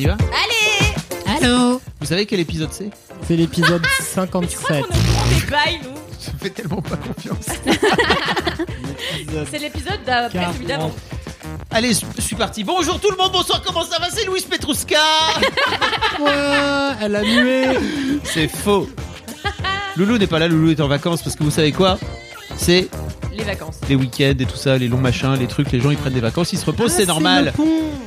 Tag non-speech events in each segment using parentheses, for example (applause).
Y va Allez Allô Vous savez quel épisode c'est C'est l'épisode Je crois 57. qu'on nous prend des bails, nous. (laughs) Je fais tellement pas confiance. (laughs) C'est l'épisode d'après celui d'avant. Allez, je je suis parti. Bonjour tout le monde, bonsoir, comment ça va? C'est Louis Petrouska (laughs) Ouais, elle a mué. C'est faux. Loulou n'est pas là, Loulou est en vacances parce que vous savez quoi? C'est Les vacances. les week-ends et tout ça, les longs machins, les trucs, les gens ils prennent des vacances, ils se reposent, c'est normal.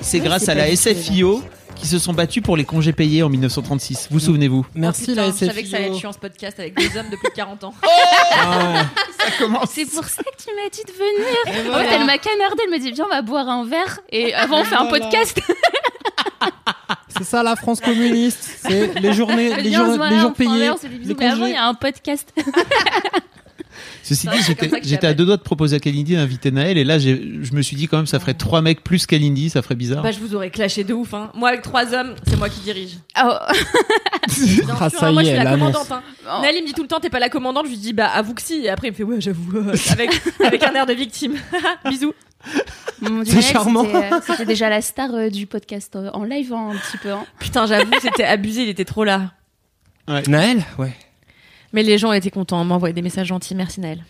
C'est grâce à la SFIO qui se sont battus pour les congés payés en 1936. Vous souvenez-vous Merci Oh, putain, la Je savais que ça allait être SFIO. chiant ce podcast avec des hommes de plus de 40 ans. (laughs) Ah (laughs) Ça commence. C'est pour ça que tu m'as dit de venir. En fait, elle m'a canardé, elle me dit viens on va boire un verre et avant on fait un podcast. (laughs) C'est ça la France communiste. C'est les journées, les se jours, les jours payés. les il y a un podcast. Ceci dit, j'étais à deux doigts de proposer à Kalindi d'inviter Naël et là je me suis dit quand même ça ferait trois mecs plus Kalindi, ça ferait bizarre. Bah, je vous aurais clashé de ouf. Hein. Moi, avec trois hommes, c'est moi qui dirige. (laughs) Oh. Ah, sûr, ça hein, moi, y je est, suis la commandante. Hein. Oh. Nali me dit tout le temps, t'es pas la commandante. Je lui dis, bah, avoue que si. Et après, il me fait, ouais, j'avoue. euh, avec, (laughs) avec un air de victime. (laughs) Bisous. C'est Naël, charmant. c'était, euh, C'était déjà la star euh, du podcast euh, en live hein, un petit peu. hein. Putain, j'avoue, c'était abusé. Il était trop là. Naël? Ouais. Mais les gens étaient contents. M'envoyer des messages gentils. Merci, Naël.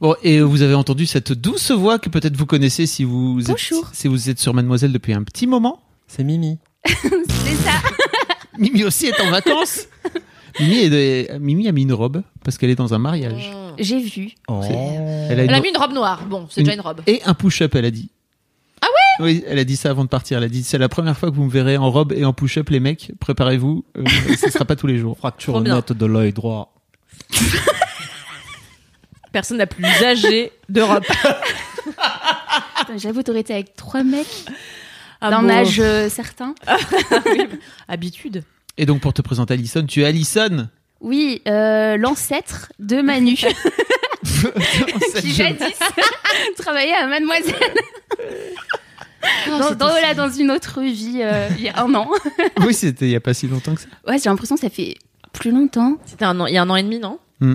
Bon, et vous avez entendu cette douce voix que peut-être vous connaissez si vous êtes, Bonjour. si vous êtes sur Mademoiselle depuis un petit moment. C'est Mimi. (laughs) C'est ça. (laughs) Mimi aussi est en vacances. Mimi, est de- Mimi a mis une robe parce qu'elle est dans un mariage. J'ai vu. Oh. Elle a Elle une- a mis une robe noire. Bon, c'est déjà une robe. Et un push-up, elle a dit. Ah ouais? Oui, elle a dit ça avant de partir. Elle a dit c'est la première fois que vous me verrez en robe et en push-up, les mecs. Préparez-vous, euh, ce sera pas tous les jours. Fracture Trop bien. nette de l'œil droit. (laughs) Personne n'a plus âgé d'Europe. (laughs) J'avoue, t'aurais été avec trois mecs Ah d'un bon. âge euh, certain. (laughs) Oui, Habitude. Et donc pour te présenter Alison, tu es Alison. Oui, euh, l'ancêtre de Manu, qui jadis travaillait à Mademoiselle. dans, dans- voilà, dans une autre vie, euh, il y a un an. oui, c'était il y a pas si longtemps que ça. Ouais, j'ai l'impression que ça fait plus longtemps. C'était un an, il y a un an et demi, non? Hmm.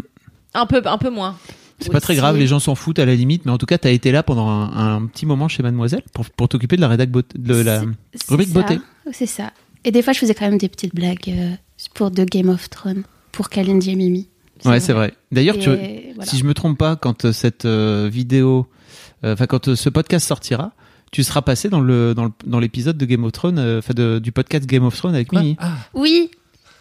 Un peu, un peu moins. C'est pas très grave, les gens s'en foutent à la limite, mais en tout cas, t'as été là pendant un, un petit moment chez Mademoiselle pour, pour t'occuper de la rédac beauté, de la rubrique ça. beauté. C'est ça. Et des fois, je faisais quand même des petites blagues euh, pour de Game of Thrones, pour Kalindi et Mimi. Ouais, c'est vrai. D'ailleurs, tu, voilà. si je me trompe pas, quand euh, cette euh, vidéo, euh, enfin quand euh, ce podcast sortira, tu seras passé dans le dans le- dans l'épisode de Game of Thrones, enfin du podcast Game of Thrones avec Mimi. Ah, Oui.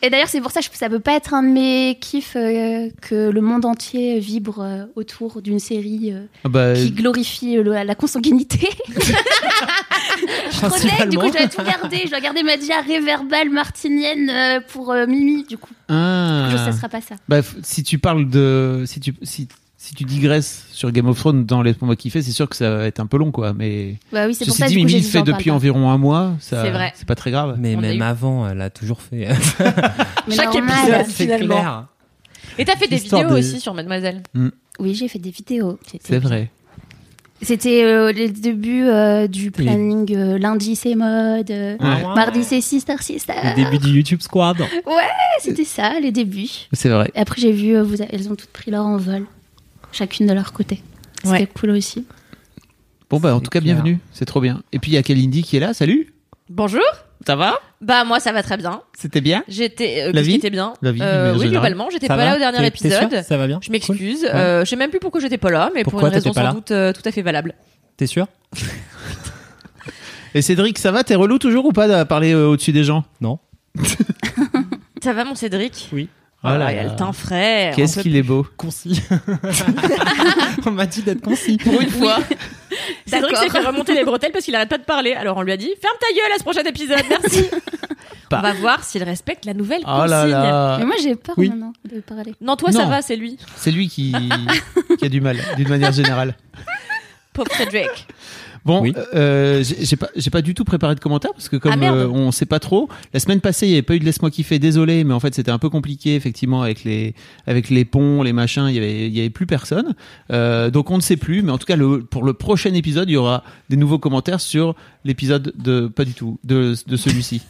Et d'ailleurs, c'est pour ça que ça peut pas être un de mes kiffs euh, que le monde entier vibre euh, autour d'une série euh, Ah bah, qui glorifie le- la consanguinité. (laughs) je connais, du coup, je dois tout garder. Je dois garder ma diarrhée verbale martinienne pour Mimi, du coup. ah. Je, ça sera pas ça. Bah, si tu parles de, si tu, si, si tu digresses sur Game of Thrones dans les mois qui fait, c'est sûr que ça va être un peu long, quoi. Mais Bah oui, c'est pour ça dit, Mimi le fait depuis pas. environ un mois, ça, C'est vrai. c'est pas très grave. mais On même avant, elle a toujours fait. (laughs) Mais Chaque normal. épisode. C'est Finalement. clair. Et t'as fait des vidéos des- aussi sur Mademoiselle. Oui, j'ai fait des vidéos. C'était C'est vrai. C'était euh, les débuts euh, du planning. euh, lundi, c'est mode. euh, Ouais. Mardi, c'est Sister Sister. Le début du YouTube Squad. C'était ça, les débuts. C'est vrai. Et après, j'ai vu, euh, vous, elles ont toutes pris leur envol, chacune de leur côté. C'était Ouais. cool aussi. Bon, bah, en tout cas, clair. bienvenue. C'est trop bien. Et puis, il y a Kalindi qui est là. Salut. Bonjour. Ça va? Bah moi ça va très bien. C'était bien? J'étais. euh, La vie? était bien. La vie, Euh, oui globalement j'étais pas va là au dernier épisode. Ça va bien? Je m'excuse. Cool. Ouais. Euh, je sais même plus pourquoi j'étais pas là, mais Pourquoi pour une raison sans là? doute euh, tout à fait valable. T'es sûr Et Cédric, ça va? T'es relou toujours ou pas de parler euh, au-dessus des gens? Non. (laughs) Ça va mon Cédric? Oui. Oh là, là il a là. le teint frais. Qu'est-ce qu'il est beau. Concis. (laughs) On m'a dit d'être concis. Pour une fois. Cédric D'accord. s'est fait remonter les bretelles parce qu'il arrête pas de parler. Alors on lui a dit ferme ta gueule à ce prochain épisode, merci. (laughs) Pas. On va voir s'il respecte la nouvelle Oh là consigne. là. Mais moi, j'ai peur oui. maintenant de parler. Non, toi ça va, c'est lui. C'est lui qui, (laughs) qui a du mal, d'une manière générale. Pauvre Frédéric. Bon, Oui. euh, j'ai pas, j'ai pas du tout préparé de commentaires parce que comme Ah, euh, on sait pas trop, la semaine passée il y avait pas eu de laisse-moi kiffer, désolé, mais en fait c'était un peu compliqué effectivement avec les avec les ponts, les machins, il y avait il y avait plus personne, euh, donc on ne sait plus, mais en tout cas le, pour le prochain épisode il y aura des nouveaux commentaires sur l'épisode de pas du tout de de celui-ci,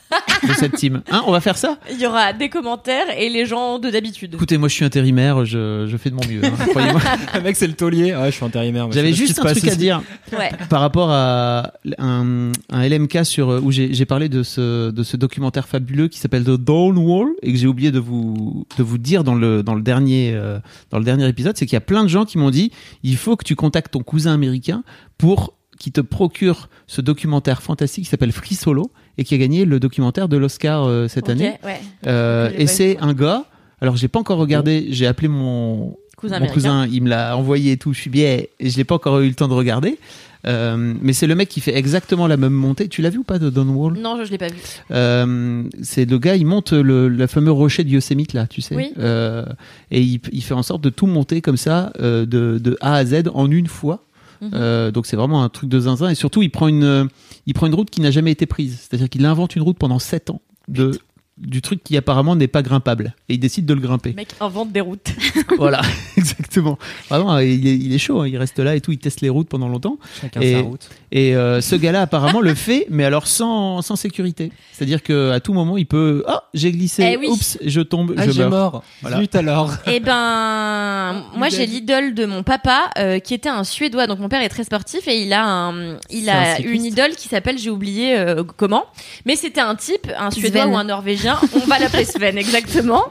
de cette team. Hein, on va faire ça? Il y aura des commentaires et les gens de d'habitude. Écoutez, moi je suis intérimaire, je, je fais de mon mieux. hein, (laughs) croyez-moi. Le mec, c'est le taulier. Ouais, je suis intérimaire. J'avais juste un truc à dire. Ouais. par rapport à un, un LMK sur où j'ai j'ai parlé de ce de ce documentaire fabuleux qui s'appelle The Dawn Wall et que j'ai oublié de vous de vous dire dans le dans le dernier euh, dans le dernier épisode, c'est qu'il y a plein de gens qui m'ont dit il faut que tu contactes ton cousin américain pour qui te procure ce documentaire fantastique qui s'appelle Free Solo et qui a gagné le documentaire de l'Oscar euh, cette année. ouais. Euh, et c'est un gars. Alors j'ai pas encore regardé. J'ai appelé mon Cousin mon cousin, il me l'a envoyé et tout. Je suis bien et je l'ai pas encore eu le temps de regarder. Euh, mais c'est le mec qui fait exactement la même montée. Tu l'as vu ou pas de Don Wall? Non, je, je l'ai pas vu. euh, C'est le gars, il monte le, le fameux rocher de Yosemite là, tu sais. Oui. Euh, et il, il fait en sorte de tout monter comme ça, de, de A à Z en une fois. Mhm. Euh, donc c'est vraiment un truc de zinzin. Et surtout, il prend une, euh, il prend une route qui n'a jamais été prise. C'est-à-dire qu'il invente une route pendant 7 ans de du truc qui apparemment n'est pas grimpable et il décide de le grimper. Le mec invente des routes. (laughs) voilà, (laughs) exactement. Vraiment, il est, il est chaud, hein. il reste là et tout, il teste les routes pendant longtemps. Chacun Et- sa route. Et euh, ce gars-là apparemment le fait, mais alors sans, sans sécurité. C'est-à-dire que à tout moment, il peut, oh, j'ai glissé, Eh oui. oups, je tombe, Ah, je meurs. mort. Voilà. Zut alors. Eh ben, moi j'ai l'idole de mon papa euh, qui était un Suédois. Donc mon père est très sportif et il a un, il un a une idole qui s'appelle, j'ai oublié euh, comment, mais c'était un type, un Suédois Sven. ou un Norvégien. On va l'appeler Sven (laughs) exactement.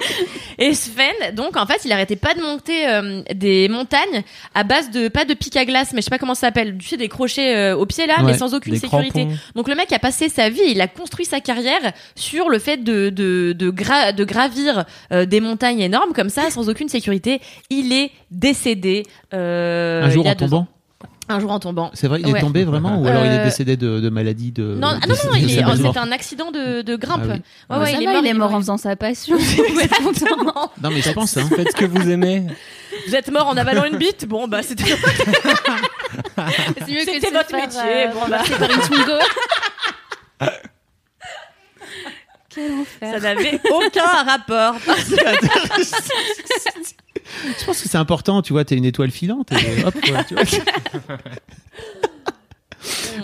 Et Sven, donc en fait, il arrêtait pas de monter euh, des montagnes à base de pas de pic à glace, mais je sais pas comment ça s'appelle. Tu sais des crochets euh, au pied là, Ouais, mais sans aucune sécurité. crampons. Donc le mec a passé sa vie, il a construit sa carrière sur le fait de de de, gra- de gravir euh, des montagnes énormes comme ça sans aucune sécurité. Il est décédé Un jour il y a en ans. Un jour en tombant. C'est vrai, il est Ouais. tombé vraiment, ou alors il est Euh, décédé de, de maladie de. Non, ah de- non, non, de il est, c'était un accident de, de grimpe. Ah oui. Ouais, ouais, Ça il, est mort, il est mort en faisant sa passion. (laughs) (laughs) Non, mais je pense, hein. Faites ce que vous aimez. Vous êtes mort en avalant une bite? Bon, bah, c'était. (laughs) C'est mieux que C'était votre faire, métier, euh, bon, renverser par une Twingo. Quel Ça enfer. n'avait aucun rapport. Je pense que c'est important, tu vois, t'es une étoile filante. Et hop, voilà, tu vois. (laughs)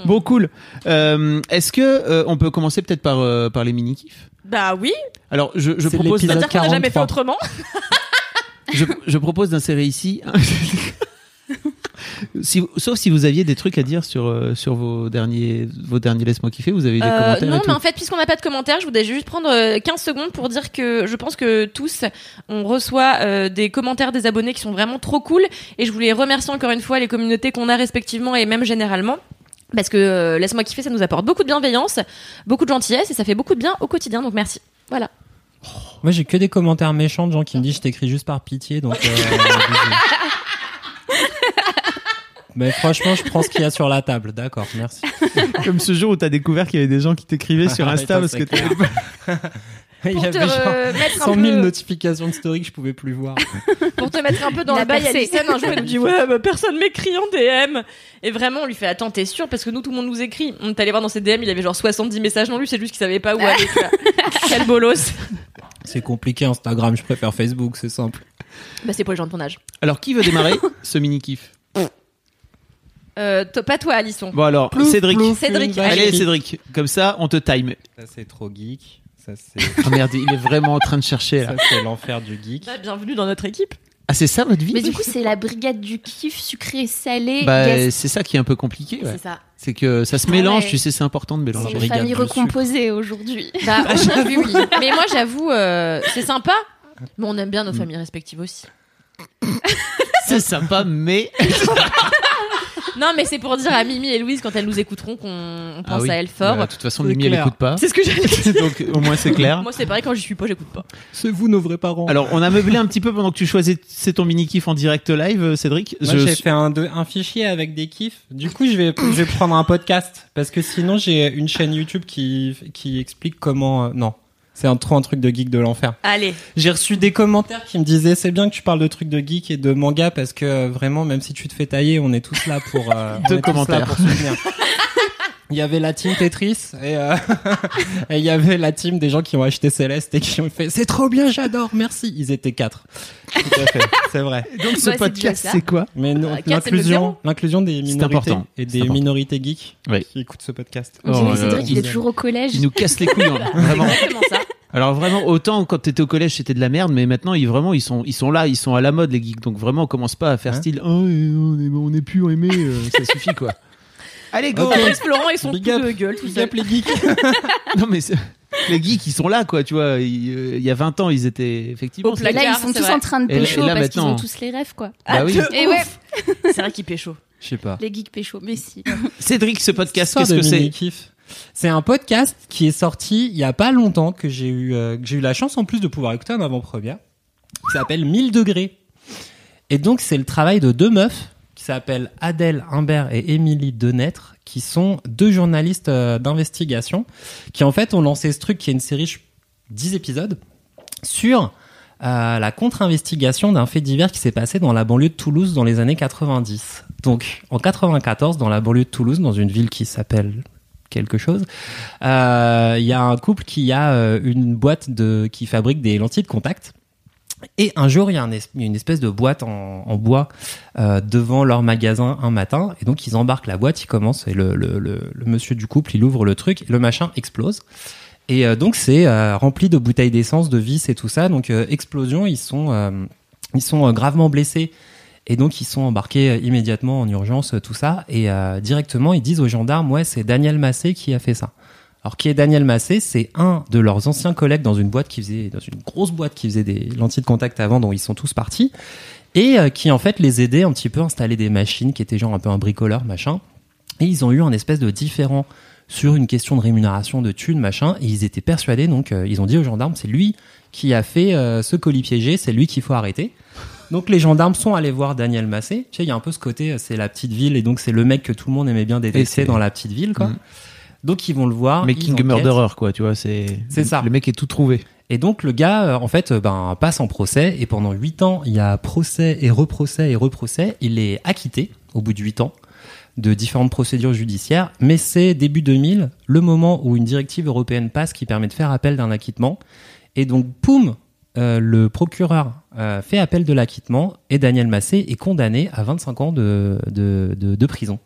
bon, cool. Euh, Est-ce que euh, on peut commencer peut-être par, euh, par les mini-kifs? Bah oui, Alors, je, je C'est propose c'est-à-dire qu'on n'a jamais fait 43. autrement. je, je propose d'insérer ici. (laughs) si, sauf si vous aviez des trucs à dire sur, euh, sur vos derniers, vos derniers Laisse-moi kiffer, vous avez des Euh, commentaires non, et tout. mais en fait, puisqu'on n'a pas de commentaires, je voudrais juste prendre euh, 15 secondes pour dire que je pense que tous, on reçoit euh, des commentaires des abonnés qui sont vraiment trop cool. Et je voulais remercier encore une fois les communautés qu'on a respectivement et même généralement. Parce que euh, laisse-moi kiffer, ça nous apporte beaucoup de bienveillance, beaucoup de gentillesse et ça fait beaucoup de bien au quotidien. Donc merci. Voilà. Moi, j'ai que des commentaires méchants de gens qui me disent je t'écris juste par pitié, donc. (laughs) (laughs) Mais franchement, je prends ce qu'il y a sur la table. D'accord, merci. (laughs) Comme ce jour où t'as découvert qu'il y avait des gens qui t'écrivaient sur (laughs) Insta parce que t'avais Il Pour y avait genre euh, mettre 100 un 000 peu, notifications de story que je pouvez plus voir. pour te mettre un peu dans Il a le bail. Alison, un jour, il nous dit Ouais, bah, personne m'écrit en DM. Et vraiment, on lui fait Attends, t'es sûr? Parce que nous, tout le monde nous écrit. On est allé voir dans ses DM, il avait genre 70 messages non lus, c'est juste qu'il savait pas où aller. Quel bolos. C'est compliqué Instagram, je préfère Facebook, c'est simple. Bah, c'est pour les gens de ton âge. Alors, qui veut démarrer (laughs) ce mini-kiff Euh, toi- pas toi, Alisson. Bon, alors, Plouf, Cédric. plouf, Cédric, une vache Allez, Cédric. Comme ça, on te time. Ça, c'est trop geek. Ça, c'est (laughs) Oh merde, il est vraiment en train de chercher là. ça, c'est l'enfer du geek. Bah, bienvenue dans notre équipe. Ah, c'est ça votre vie Mais du coup, (laughs) c'est la brigade du kiff sucré salé. Bah, Yes. c'est ça qui est un peu compliqué. ouais. C'est ça. C'est que ça se Ah mélange, ouais. tu sais, c'est important de C'est mélanger. une brigade famille recomposée aujourd'hui. Bah, (laughs) oui, oui. Mais moi, j'avoue, euh, c'est sympa. Mais on aime bien nos familles respectives aussi. C'est sympa, mais. (laughs) Non, mais c'est pour dire à Mimi et Louise, quand elles nous écouteront, qu'on on pense Ah oui. à elles fort. Bah, de toute façon, C'est Mimi, elle clair. écoute pas. C'est ce que j'allais dire. (laughs) Donc, au moins, c'est clair. Moi, c'est pareil, quand j'y suis pas, j'écoute pas. C'est vous nos vrais parents. Alors, on a meublé un petit peu pendant que tu choisissais ton mini-kiff en direct live, euh, Cédric. Moi, Je- j'ai fait un, de- un fichier avec des kiffs. Du coup, je vais, je vais prendre un podcast. Parce que sinon, j'ai une chaîne YouTube qui, qui explique comment. euh, non. C'est un trop un truc de geek de l'enfer. Allez. J'ai reçu des commentaires qui me disaient c'est bien que tu parles de trucs de geek et de manga parce que euh, vraiment même si tu te fais tailler, on est tous là pour euh, (laughs) Deux tous là commentaires. pour soutenir. (laughs) Il y avait la team Tetris et euh, (laughs) et il y avait la team des gens qui ont acheté Céleste et qui ont fait c'est trop bien, j'adore, merci. Ils étaient quatre. Tout à fait, c'est vrai. Donc ce Bah, c'est podcast, déjà ça. c'est quoi Mais non, Euh, quatre, c'est le l'inclusion, zéro. l'inclusion des C'est minorités important. et C'est des important. minorités geeks Oui. qui écoutent ce podcast. On dirait Oh, Cédric, il est toujours au collège. Ils nous cassent les couilles, hein, vraiment. Exactement ça. Alors vraiment, autant quand t'étais au collège c'était de la merde, mais maintenant ils vraiment ils sont ils sont là, ils sont à la mode les geeks. Donc vraiment on commence pas à faire Hein style oh, on est on est plus aimé, euh, ça suffit quoi. Allez go. Après, Florent, ils sont Big tous up. de gueule, tout Big seuls. up les geeks. (laughs) Non mais les geeks ils sont là quoi, tu vois. Il, euh, il y a 20 ans ils étaient effectivement. Au Et là, ils sont tous vrai. en train de Et là- pécho et là, parce qu'ils ont tous les rêves, quoi. Bah oui. de Et ouf. C'est vrai qu'il pécho. Je sais pas. Les geeks pécho, mais si. (laughs) Cédric, ce podcast, qu'est-ce que c'est. C'est un podcast qui est sorti il y a pas longtemps que j'ai eu euh, que j'ai eu la chance en plus de pouvoir écouter en avant-première. Qui s'appelle 1000 degrés. Et donc c'est le travail de deux meufs qui s'appellent Adèle Humbert et Émilie Denêtre qui sont deux journalistes euh, d'investigation qui en fait ont lancé ce truc qui est une série je- 10 épisodes sur euh, la contre-investigation d'un fait divers qui s'est passé dans la banlieue de Toulouse dans les années 90. Donc, en 94, dans la banlieue de Toulouse, dans une ville qui s'appelle quelque chose, euh, il y a un couple qui a une boîte de qui fabrique des lentilles de contact. Et un jour, il y a une espèce de boîte en, bois euh, devant leur magasin un matin. Et donc, ils embarquent la boîte, ils commencent, et le, le, le, monsieur du couple, il ouvre le truc, et le machin explose. Et euh, donc, c'est euh, rempli de bouteilles d'essence, de vis et tout ça. Donc, euh, explosion, ils sont, ils sont gravement blessés. Et donc, ils sont embarqués immédiatement en urgence, tout ça. Et directement, ils disent aux gendarmes, ouais, c'est Daniel Massé qui a fait ça. Alors, qui est Daniel Massé C'est un de leurs anciens collègues dans une boîte qui faisait, dans une grosse boîte qui faisait des lentilles de contact avant, dont ils sont tous partis. Et euh, qui, en fait, les aidait un petit peu à installer des machines qui étaient genre un peu un bricoleur, machin. Et ils ont eu un espèce de différent sur une question de rémunération de thunes, machin. Et ils étaient persuadés, donc, euh, ils ont dit aux gendarmes, c'est lui qui a fait euh, ce colis piégé, c'est lui qu'il faut arrêter. Donc les gendarmes sont allés voir Daniel Massé. Tu sais, il y a un peu ce côté, euh, c'est la petite ville et donc c'est le mec que tout le monde aimait bien détester dans la petite ville, quoi. Mhm. Donc ils vont le voir. Making a. Murderer quoi, tu vois, c'est C'est ça. Le mec est tout trouvé. Et donc le gars, euh, en fait, euh, ben passe en procès et pendant huit ans, il y a procès et reprocès et reprocès. Il est acquitté au bout de huit ans de différentes procédures judiciaires, mais c'est début 2000 le moment où une directive européenne passe qui permet de faire appel d'un acquittement. Et donc, poum, euh, le procureur euh, fait appel de l'acquittement et Daniel Massé est condamné à 25 ans de, de, de, de prison.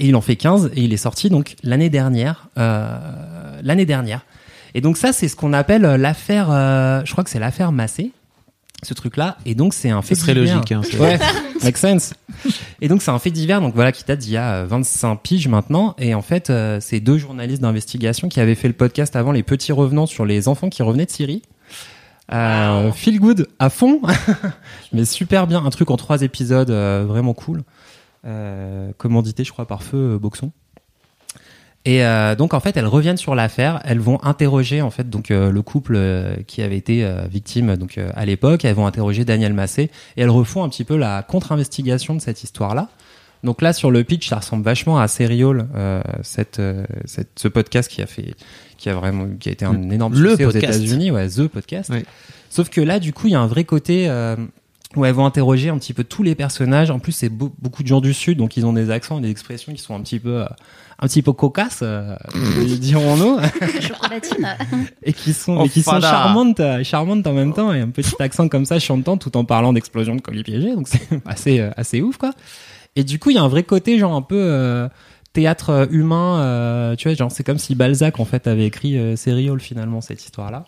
Et il en fait 15 et il est sorti donc l'année dernière. Euh, l'année dernière. Et donc ça, c'est ce qu'on appelle euh, l'affaire. euh, je crois que c'est l'affaire Massé, ce truc-là. Et donc c'est un fait Ce serait divers. logique. Hein, c'est- Ouais, make sense. Et donc c'est un fait divers, donc voilà, qui date d'il y a euh, 25 piges maintenant. Et en fait, euh, c'est deux journalistes d'investigation qui avaient fait le podcast avant Les Petits Revenants sur les enfants qui revenaient de Syrie. Euh, Feel good à fond, (laughs) mais super bien, un truc en trois épisodes, euh, vraiment cool. Euh, commandité, je crois, par Feu euh, Boxon. Et euh, donc en fait, elles reviennent sur l'affaire. Elles vont interroger en fait donc euh, le couple euh, qui avait été victime donc à l'époque. Elles vont interroger Daniel Massé et elles refont un petit peu la contre-investigation de cette histoire-là. Donc là sur le pitch, ça ressemble vachement à Serial, cette, cette ce podcast qui a fait qui a vraiment qui a été un énorme Le succès aux. États-Unis, ouais, the podcast. Sauf que là, du coup, il y a un vrai côté où elles vont interroger un petit peu tous les personnages. En plus, c'est beau- beaucoup de gens du sud, donc ils ont des accents et des expressions qui sont un petit peu, euh, un petit peu cocasses, euh, (laughs) dirons-nous, (laughs) Chocolatine. (laughs) et qui sont, Oh, et qui sont charmantes, charmantes en même temps, et un petit accent comme ça chantant tout en parlant d'explosion de colis piégés. Donc c'est assez, euh, assez ouf, quoi. Et du coup, il y a un vrai côté genre un peu euh, théâtre humain. euh, tu vois, genre c'est comme si Balzac en fait avait écrit euh, Serial finalement cette histoire-là.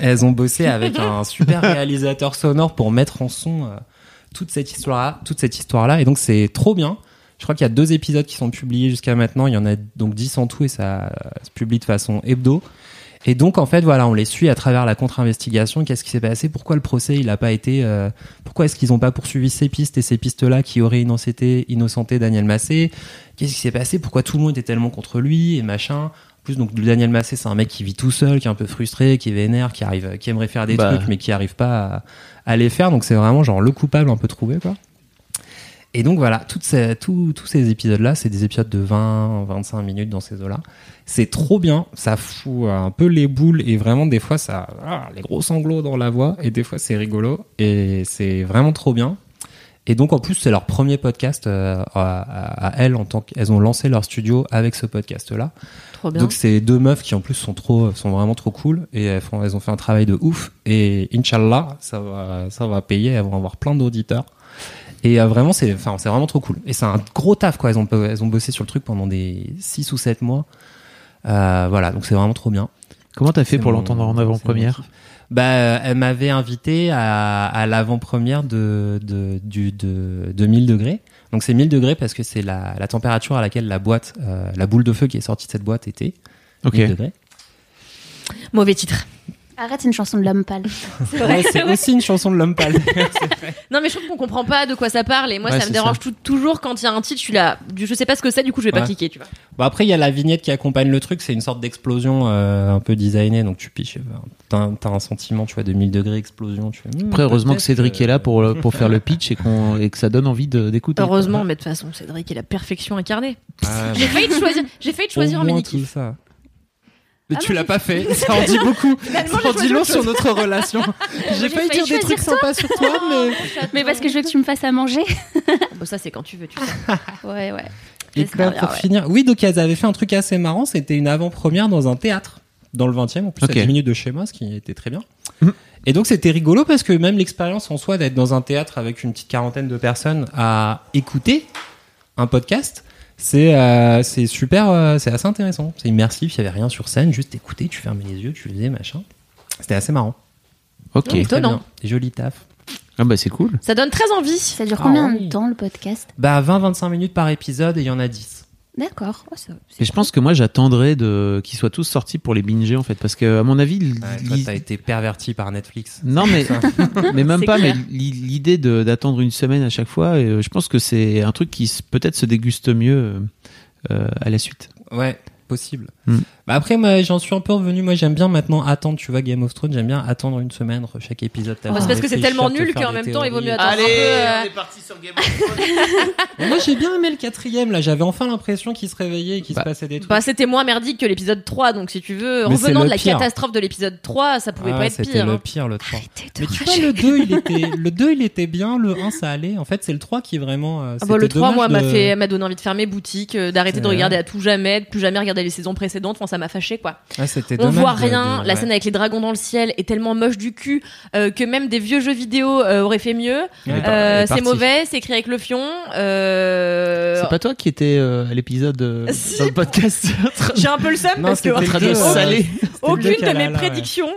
Elles ont bossé (laughs) avec un super réalisateur sonore pour mettre en son euh, toute cette histoire-là, toute cette histoire-là, et donc c'est trop bien. Je crois qu'il y a deux épisodes qui sont publiés jusqu'à maintenant. Il y en a donc 10 en tout et ça euh, se publie de façon hebdo. Et donc en fait voilà, on les suit à travers la contre-investigation. Qu'est-ce qui s'est passé? Pourquoi le procès il a pas été euh, Pourquoi est-ce qu'ils n'ont pas poursuivi ces pistes et ces pistes-là qui auraient innocenté, innocenté Daniel Massé? Qu'est-ce qui s'est passé? Pourquoi tout le monde était tellement contre lui et machin? Plus, donc Daniel Massé, c'est un mec qui vit tout seul, qui est un peu frustré, qui est vénère, qui arrive, qui aimerait faire des Bah. trucs, mais qui arrive pas à, à les faire. Donc c'est vraiment genre le coupable un peu trouvé, quoi. Et donc voilà, toutes ces, tous, tous ces épisodes-là, c'est des épisodes de 20, 25 minutes dans ces eaux-là. C'est trop bien, ça fout un peu les boules et vraiment des fois ça, ah, les gros sanglots dans la voix et des fois c'est rigolo et c'est vraiment trop bien. Et donc en plus c'est leur premier podcast euh, à, à, à elles en tant qu'elles ont lancé leur studio avec ce podcast-là. Trop bien. Donc c'est deux meufs qui en plus sont trop, sont vraiment trop cool et elles, font, elles ont fait un travail de ouf et Inch'Allah ça va, ça va payer, elles vont avoir plein d'auditeurs. Et euh, vraiment, c'est, enfin, c'est vraiment trop cool. Et c'est un gros taf, quoi. Elles ont, elles ont bossé sur le truc pendant des 6 ou 7 mois. Euh, voilà, donc c'est vraiment trop bien. Comment t'as fait pour mon- l'entendre en avant-première. Bah, euh, elle m'avait invité à, à l'avant-première de, de, du, de, de 1000 degrés. Donc c'est 1000 degrés parce que c'est la, la température à laquelle la boîte, euh, la boule de feu qui est sortie de cette boîte était. Ok. 1000 degrés. Mauvais titre. Arrête, c'est une chanson de l'homme pâle. (laughs) Ouais, c'est aussi une chanson de l'homme pâle. (laughs) Non, mais je trouve qu'on comprend pas de quoi ça parle. Et moi, Ouais, ça me dérange ça. tout- toujours quand il y a un titre, je suis là. Je sais pas ce que c'est, du coup, je vais pas cliquer, tu vois. Bon après il y a la vignette qui accompagne le truc, c'est une sorte d'explosion euh, un peu designée, donc tu piches, euh, t'as, t'as un sentiment, tu vois, de 1000 degrés explosion. Tu fais, hmm, Après, heureusement que Cédric est là pour, pour faire le pitch et, qu'on, et que ça donne envie de, d'écouter. Heureusement, mais de toute façon, Cédric est la perfection incarnée. Ah, J'ai failli te choisir, j'ai failli te choisir en mini tout ça. Mais Ah tu l'as pas fait, ça en dit beaucoup. (laughs) Finalement, ça en dit long sur notre relation. (laughs) J'ai failli dire des trucs sympas sur toi, (laughs) mais. Mais parce que je veux que tu me fasses à manger. Bon, ça, c'est quand tu veux, tu sais. Ouais, ouais. Et J'espère quoi, pour ouais. finir, oui, donc elles avaient fait un truc assez marrant, c'était une avant-première dans un théâtre, dans le 20 e en plus Ok. à 10 minutes de chez moi, ce qui était très bien. Mhm. Et donc c'était rigolo parce que même l'expérience en soi d'être dans un théâtre avec une petite quarantaine de personnes à écouter un podcast, c'est euh, c'est super, euh, c'est assez intéressant. C'est immersif, il y avait rien sur scène, juste écouter, tu fermais les yeux, tu faisais machin. C'était assez marrant. Ok. Très Étonnant. bien. Joli taf. Ah bah c'est cool. Ça donne très envie. Ça dure Ah combien oui. de temps le podcast? Bah 20-25 minutes par épisode et il y en a 10. D'accord. Oh, Et je pense que moi j'attendrais de qu'ils soient tous sortis pour les binger en fait parce que à mon avis Ouais, toi, t'as été perverti par Netflix. non mais (laughs) mais même pas clair. mais li- l'idée de- d'attendre une semaine à chaque fois euh, je pense que c'est un truc qui peut-être se déguste mieux euh, à la suite. Ouais, possible. Hmm. Bah après, moi, j'en suis un peu revenu. Moi, j'aime bien maintenant attendre. Tu vois, Game of Thrones, j'aime bien attendre une semaine chaque épisode. Bah, c'est parce que c'est tellement nul qu'en même temps, il vaut mieux attendre un peu. euh, parti sur Game of (laughs) Mais moi, j'ai bien aimé le quatrième. Là, j'avais enfin l'impression qu'il se réveillait et qu'il Bah, se passait des trucs. Bah, c'était moins merdique que l'épisode 3, donc si tu veux, revenant le de la pire. catastrophe de l'épisode 3, ça pouvait Ah, pas être c'était pire. le hein. pire, le 3. Arrêtez de Mais tu vois, le 2, il (laughs) était, le 2, il était bien. Le 1, ça allait. En fait, c'est le 3 qui est vraiment. euh, Ah bah, le c'était 3, moi, m'a de- fait, m'a donné envie de fermer boutique, euh, d'arrêter de regarder à tout jamais, de plus jamais regarder les saisons précédentes. Enfin, ça m'a fâché, quoi. Ah, c'était On voit rien. de- La ouais. scène avec les dragons dans le ciel est tellement moche du cul euh, que même des vieux jeux vidéo euh, auraient fait mieux. Ouais. Euh, c'est mauvais, c'est écrit avec le fion. Euh... C'est pas toi qui étais euh, à l'épisode euh, (laughs) Si. dans le podcast? J'ai un peu le seum parce que aucune de mes prédictions.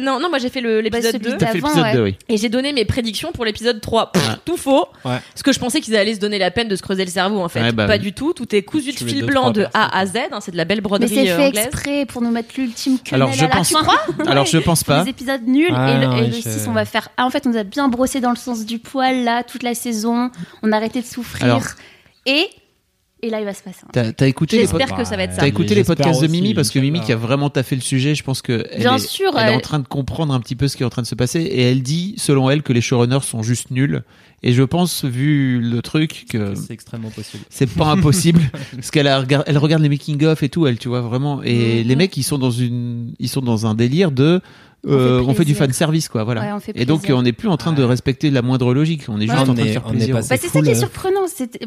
Non, non, moi j'ai fait le- l'épisode celui 2 T'as fait D'avant, l'épisode ouais. 2 oui. et j'ai donné mes prédictions pour l'épisode 3. Pff, Ouais. Tout faux. Ouais. Parce que je pensais qu'ils allaient se donner la peine de se creuser le cerveau en fait. Ouais, bah pas oui. du tout. Tout est cousu de fil deux, blanc de. A à Z. hein, c'est de la belle Mais broderie c'est euh, fait anglaise. exprès pour nous mettre l'ultime quenelle Alors, je à la pense- fin. Alors je pense pas. Des épisodes nuls Ah, et le, non, et le je- 6 on va faire ah en fait on nous a bien brossé dans le sens du poil là toute la saison on a arrêté de souffrir Alors- et et là il va se passer T'as t'as écouté les J'espère pod- que ça va être ça. T'as écouté les podcasts de aussi, Mimi parce que Mimi qui a vraiment taffé le sujet, je pense que elle, Bien est, sûr, elle est en elle- train de comprendre un petit peu ce qui est en train de se passer et elle dit, selon elle, que les showrunners sont juste nuls. Et je pense, vu le truc, que C'est extrêmement possible. c'est pas impossible (laughs) parce qu'elle a elle regarde les making of et tout, elle, tu vois vraiment. Et Mhm. les mecs, ils sont dans une, ils sont dans un délire de, euh, On fait on fait du fan service quoi, voilà. Ouais, on fait et donc on n'est plus en train de respecter la moindre logique, on est juste Ouais, en on train de faire on plaisir. Bah, c'est ça qui est euh. surprenant c'est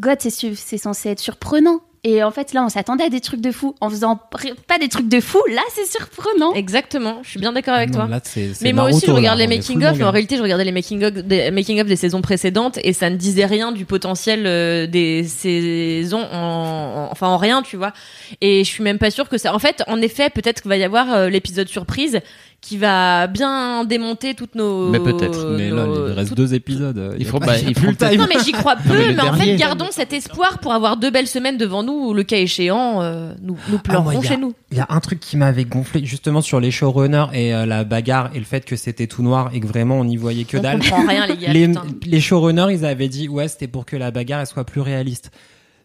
God c'est censé être surprenant et en fait là on s'attendait à des trucs de fou en faisant pas des trucs de fou là c'est surprenant Exactement. Je suis bien d'accord avec Non, toi. là, Mais moi aussi, je regarde là, les on est full making of. manga. En réalité, je regardais les making of des, making of des saisons précédentes et ça ne disait rien du potentiel euh, des saisons en, en- enfin en rien, tu vois. Et je suis même pas sûre que ça. En fait, en effet, peut-être qu'il va y avoir euh, l'épisode surprise qui va bien démonter toutes nos. Mais peut-être. Mais là, il reste deux épisodes. euh, Il faut- pas- bah, (laughs) il faut le time. Non mais j'y crois (laughs) peu, mais en fait gardons cet espoir pour avoir deux belles semaines devant nous où le cas échéant euh, nous, nous Ah, moi, a- chez nous. Il y a un truc qui m'avait gonflé justement sur les showrunners et euh, la bagarre et le fait que c'était tout noir et que vraiment on n'y voyait que On dalle. comprend rien les gars. les, les showrunners, ils avaient dit ouais, c'était pour que la bagarre elle soit plus réaliste.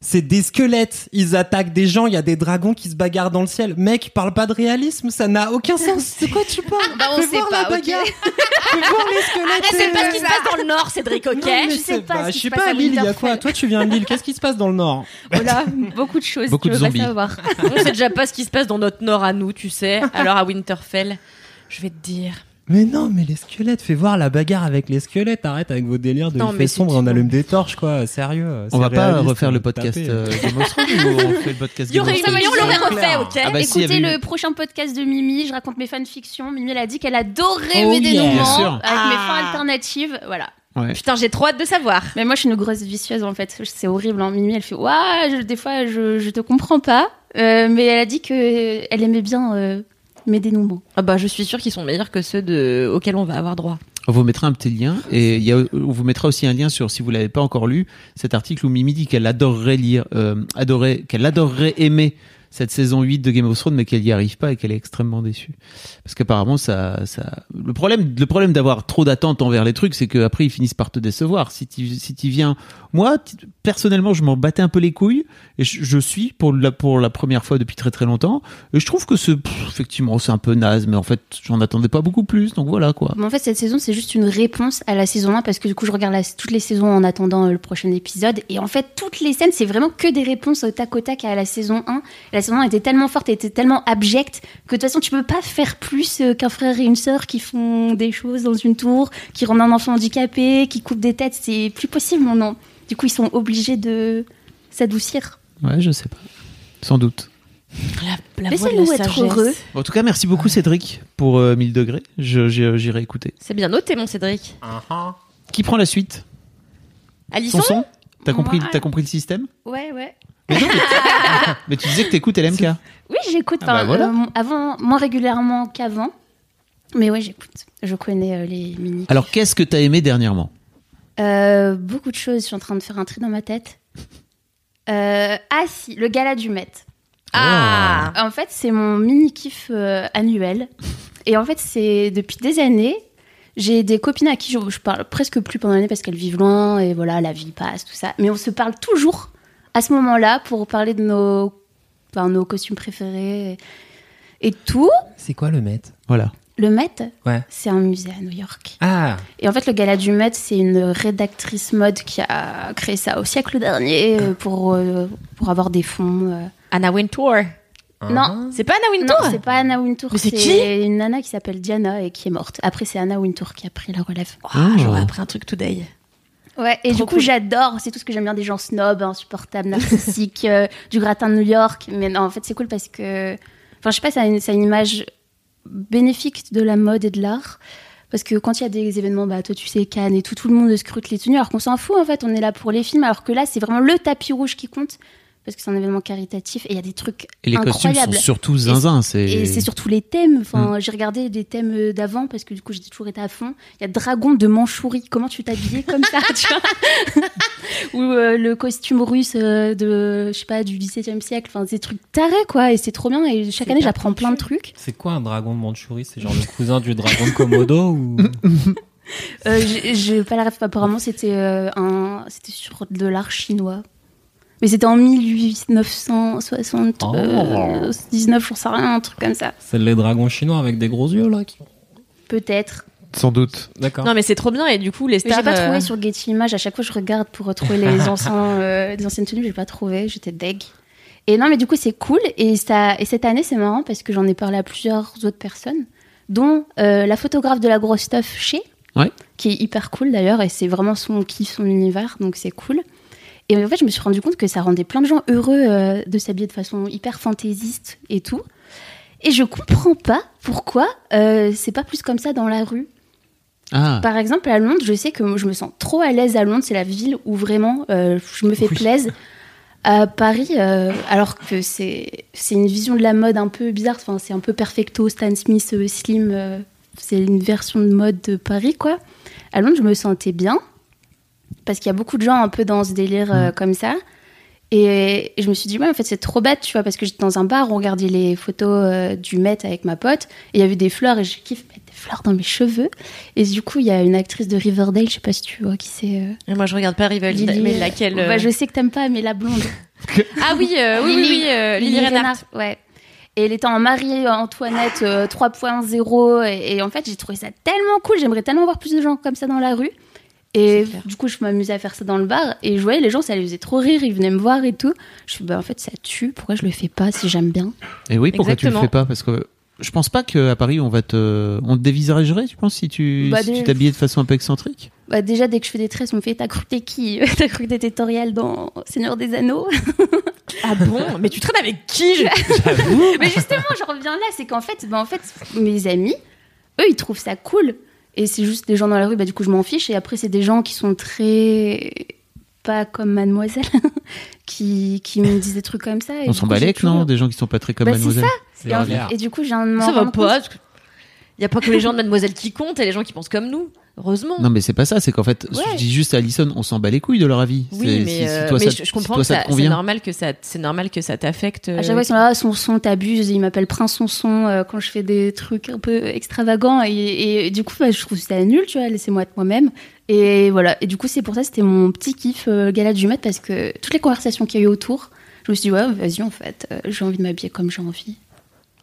C'est des squelettes. Ils attaquent des gens. Il y a des dragons qui se bagarrent dans le ciel. Mec, parle pas de réalisme. Ça n'a aucun sens. (laughs) C'est quoi tu parles Bah, on Fais sait voir pas, la ok. bagarre. Fais voir les squelettes. Ah, c'est pas ce qui euh, se passe dans le Nord, Cédric, ok non, Je sais pas bah, ce Je qui sais se passe pas, à Lille, il y a quoi. Toi, tu viens de Lille. Qu'est-ce qui se passe dans le Nord Voilà, beaucoup de choses. Beaucoup tu de veux pas savoir. On sait déjà pas ce qui se passe dans notre Nord à nous, tu sais. Alors à Winterfell, je vais te dire. Mais non, mais les squelettes, fais voir la bagarre avec les squelettes. Arrête avec vos délires de Non, il fait sombre, on allume des torches, quoi. Sérieux. On va pas refaire le podcast euh, (laughs) Game of Thrones ou on fait le podcast Game of Thrones on l'aurait refait, ok Ah bah, Écoutez avait le eu- prochain podcast de Mimi, je raconte mes fanfictions. Mimi, elle a dit qu'elle adorait Oh mes yeah. dénouements avec mes Ah. fins alternatives. Voilà. Ouais. Putain, j'ai trop hâte de savoir. Mais moi, je suis une grosse vicieuse en fait. C'est horrible. Hein. Mimi, elle fait Waouh, je- des fois, je, je te comprends pas. Euh, mais elle a dit que elle aimait bien euh, mes dénouements. Ah bah, je suis sûre qu'ils sont meilleurs que ceux de... auxquels on va avoir droit. On vous mettra un petit lien et il y a, on vous mettra aussi un lien sur si vous l'avez pas encore lu cet article où Mimi dit qu'elle adorerait lire, euh, adorait, qu'elle adorerait aimer cette saison 8 de Game of Thrones mais qu'elle y arrive pas et qu'elle est extrêmement déçue parce qu'apparemment ça, ça, le problème, le problème d'avoir trop d'attentes envers les trucs c'est qu'après ils finissent par te décevoir. Si tu si tu viens, moi personnellement je m'en battais un peu les couilles et je, suis pour la pour la première fois depuis très très longtemps et je trouve que pff, effectivement c'est un peu naze mais en fait j'en attendais pas beaucoup plus donc voilà quoi. Mais en fait, cette saison, c'est juste une réponse à la saison 1 parce que du coup, je regarde toutes les saisons en attendant euh, le prochain épisode. Et en fait, toutes les scènes, c'est vraiment que des réponses au tac au tac à la saison 1. La saison 1 était tellement forte, elle était tellement abjecte que de toute façon, tu peux pas faire plus euh, qu'un frère et une sœur qui font des choses dans une tour, qui rendent un enfant handicapé, qui coupent des têtes. C'est plus possible maintenant. Du coup, ils sont obligés de s'adoucir. Ouais, je sais pas. Sans doute. La, la Laissez-nous voix de la être heureux. En tout cas, merci beaucoup Cédric pour euh, 1000 degrés. J'irai écouter. C'est bien noté, mon Cédric. Qui prend la suite? Alisson Son son T'as compris, Ouais. compris le système? Ouais, ouais. (laughs) Mais tu disais que t'écoutes LMK. Oui, j'écoute. Ah bah voilà. euh, avant, moins régulièrement qu'avant. Mais ouais, j'écoute. Je connais euh, les mini. Alors, qu'est-ce que t'as aimé dernièrement? Euh, beaucoup de choses. Je suis en train de faire un tri dans ma tête. Ah si, le gala du Met. Ah En fait, c'est mon mini kiff annuel. Et en fait, c'est depuis des années. J'ai des copines à qui je, je parle presque plus pendant l'année parce qu'elles vivent loin et voilà, la vie passe, tout ça. Mais on se parle toujours à ce moment-là pour parler de nos, enfin, nos costumes préférés et, et tout. C'est quoi le Met? Voilà. Le Met, Ouais. c'est un musée à New York. Ah, Et en fait, le gala du Met, c'est une rédactrice mode qui a créé ça au siècle dernier euh, pour, euh, pour avoir des fonds. euh. Anna Wintour. Non, C'est pas Anna non, Wintour c'est pas Anna Wintour. Mais c'est qui? une nana qui s'appelle Diana et qui est morte. Après, c'est Anna Wintour qui a pris la relève. Ah, Oh. J'aurais appris un truc today. Ouais, et Trop du coup, cool. j'adore. C'est tout ce que j'aime bien des gens snobs, insupportables, narcissiques, (laughs) euh, du gratin de New York. Mais non, en fait, c'est cool parce que. Enfin, je sais pas, ça a une, ça a une image bénéfique de la mode et de l'art. Parce que quand il y a des événements, bah, toi, tu sais, Cannes et tout, tout le monde scrute les tenues, alors qu'on s'en fout, en fait. On est là pour les films, alors que là, c'est vraiment le tapis rouge qui compte. Parce que c'est un événement caritatif et il y a des trucs Et les costumes sont surtout zinzin. Et c'est surtout les thèmes. Enfin, j'ai regardé des thèmes d'avant parce que du coup, j'ai toujours été à fond. Il y a Dragon de Mandchourie. Comment tu t'habillais comme ça, (laughs) tu vois (laughs) Ou euh, le costume russe euh, de, je sais pas, du XVIIe siècle. Enfin, des trucs tarés, quoi. Et c'est trop bien. Et chaque année, j'apprends plein de trucs. c'est quoi un dragon de Mandchourie C'est genre le cousin du dragon de Komodo ou? (laughs) Euh, j'ai- pas la ref. Apparemment, c'était euh, un, c'était sur de l'art chinois. Mais c'était en 1879, j'en sais rien, un truc comme ça. C'est les dragons chinois avec des gros yeux là qui... Peut-être. sans doute. D'accord. Non, mais c'est trop bien. Et du coup, les Mais stars. j'ai pas euh, trouvé sur Getty Images. À chaque fois, je regarde pour retrouver les, (laughs) anciens, euh, les anciennes tenues. J'ai pas trouvé. J'étais deg. Et non, mais du coup, c'est cool. Et, ça, et cette année, c'est marrant parce que j'en ai parlé à plusieurs autres personnes, dont euh, la photographe de la grosse stuff chez, Ouais. qui est hyper cool d'ailleurs. Et c'est vraiment son kiff, son univers. Donc c'est cool. Et en fait, je me suis rendu compte que ça rendait plein de gens heureux euh, de s'habiller de façon hyper fantaisiste et tout. Et je comprends pas pourquoi euh, c'est pas plus comme ça dans la rue. Ah. Par exemple, à Londres, je sais que je me sens trop à l'aise à Londres. C'est la ville où vraiment euh, je me fais Oui. plaisir. À Paris, euh, alors que c'est une vision de la mode un peu bizarre. Enfin, c'est un peu perfecto, Stan Smith, slim. c'est une version de mode de Paris, quoi. À Londres, je me sentais bien parce qu'il y a beaucoup de gens un peu dans ce délire euh, comme ça. Et, et je me suis dit, ouais, en fait, c'est trop bête, tu vois, parce que j'étais dans un bar, on regardait les photos euh, du Met avec ma pote, et il y avait des fleurs, et je kiffe mettre des fleurs dans mes cheveux. Et du coup, il y a une actrice de Riverdale, je sais pas si tu vois qui c'est. euh, moi, je regarde pas Riverdale, Lily. mais laquelle Bah, je sais que t'aimes pas, mais la blonde. (laughs) Ah oui, oui, oui, oui, euh, Lily Reinhardt. Ouais. Et elle était en Marie-Antoinette euh, 3.0. Et, et en fait, j'ai trouvé ça tellement cool. J'aimerais tellement voir plus de gens comme ça dans la rue. Et du coup, je m'amusais à faire ça dans le bar. Et je voyais les gens, ça les faisait trop rire. Ils venaient me voir et tout. Je suis bah en fait, ça tue. Pourquoi je le fais pas si j'aime bien? Et oui, pourquoi tu Exactement. le fais pas? Parce que je pense pas qu'à Paris on va te, on te dévisagerait, tu penses, si tu, Bah, si tu t'habillais de façon un peu excentrique? bah, Déjà, dès que je fais des tresses, on me fait T'as cru que t'es qui? (laughs) T'as cru que t'étais Toriel dans Seigneur des Anneaux? (laughs) Ah bon? Mais tu traînes avec qui? (laughs) Je- Mais justement, je reviens là, c'est qu'en fait, bah, en fait, mes amis, eux, ils trouvent ça cool. Et c'est juste des gens dans la rue, bah, du coup, je m'en fiche. Et après, c'est des gens qui sont très. pas comme mademoiselle, (laughs) qui, qui me disent des trucs comme ça. et On s'en balèque, non Des gens qui sont pas très comme Bah, mademoiselle. C'est Et, en- clair. et du coup, j'ai un Ça va pas. Il y a pas que les gens de Mademoiselle qui comptent et les gens qui pensent comme nous. Heureusement. Non, mais c'est pas ça, c'est qu'en fait, Ouais. je dis juste à Alison, on s'en bat les couilles de leur avis. Oui, C'est- mais, si, si euh, toi, mais ça, je, je si comprends toi, que ça c'est normal que ça, c'est normal que ça t'affecte. À chaque fois, ils sont là, son son, t'abuses. Ils m'appellent Prince Sonson euh, quand je fais des trucs un peu extravagants. Et, et du coup, bah, je trouve ça nul, tu vois, laissez-moi être moi-même. Et voilà. Et du coup, c'est pour ça, c'était mon petit kiff euh, gala du Met parce que toutes les conversations qu'il y a eu autour, je me suis dit, ouais, vas-y, en fait, euh, j'ai envie de m'habiller comme j'ai envie.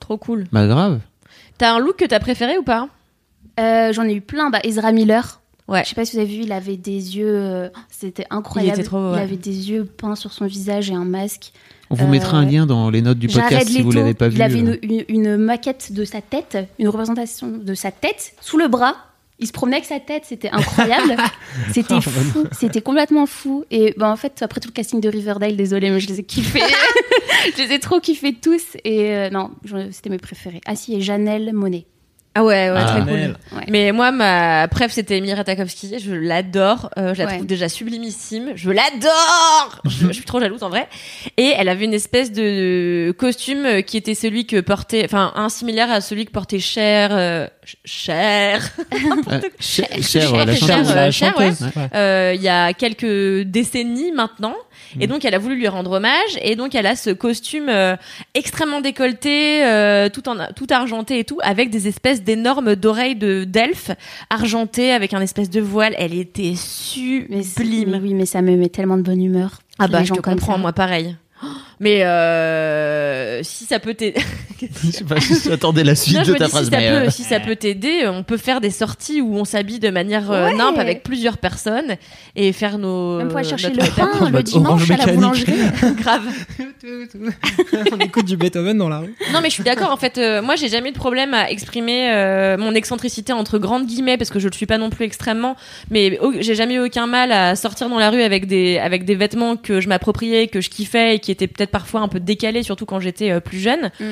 Trop cool. Bah grave. T'as un look que t'as préféré ou pas Euh, J'en ai eu plein. Bah, Ezra Miller. Ouais. Je sais pas si vous avez vu, il avait des yeux. euh, C'était incroyable. Il était trop, ouais. avait des yeux peints sur son visage et un masque. On vous Euh, mettra un lien dans les notes du podcast si vous l'avez pas vu. il avait euh. une, une- une maquette de sa tête, une représentation de sa tête sous le bras. Il se promenait avec sa tête, c'était incroyable. (laughs) c'était fou, c'était complètement fou. Et ben en fait, après tout le casting de Riverdale, désolé, mais je les ai kiffés. (laughs) je les ai trop kiffés tous. Et euh, non, c'était mes préférés. Ah si, et Janelle Monet. Ah ouais, ouais, Ah. très cool. Ouais. Mais moi, ma préf, c'était Emilia Ratajkowski. Je l'adore. Euh, je la Ouais. trouve déjà sublimissime. Je l'adore. je, je suis trop jalouse en vrai. Et elle avait une espèce de costume qui était celui que portait, enfin, un similaire à celui que portait Cher, euh, Cher. (laughs) Euh, Cher, Cher, Cher, la chanteuse. euh, la Cher, chanteuse. euh, il y a quelques décennies maintenant. Et donc, elle a voulu lui rendre hommage. Et donc, elle a ce costume euh, extrêmement décolleté, euh, tout en tout argenté et tout, avec des espèces d'énormes d'oreilles de d'elfe argentées avec un espèce de voile. Elle était c'est- mais sublime. oui, mais ça me met tellement de bonne humeur. Ah bah, Les je te comprends, moi pareil. Mais euh, si ça peut t'aider. (laughs) Je sais pas, j'attendais la suite Non, de ta dis, phrase. si, ça mais, peut, euh, si ça peut t'aider, on peut faire des sorties où on s'habille de manière euh, Ouais. nimpe avec plusieurs personnes et faire nos. Même pour aller chercher le pain le dimanche à la boulangerie. (laughs) (laughs) Grave. On écoute du Beethoven dans la rue. Non, mais je suis d'accord. En fait, euh, moi, j'ai jamais eu de problème à exprimer euh, mon excentricité entre grandes guillemets parce que je le suis pas non plus extrêmement. Mais j'ai jamais eu aucun mal à sortir dans la rue avec des avec des vêtements que je m'appropriais, que je kiffais et qui étaient peut-être parfois un peu décalés, surtout quand j'étais euh, plus jeune. Mm.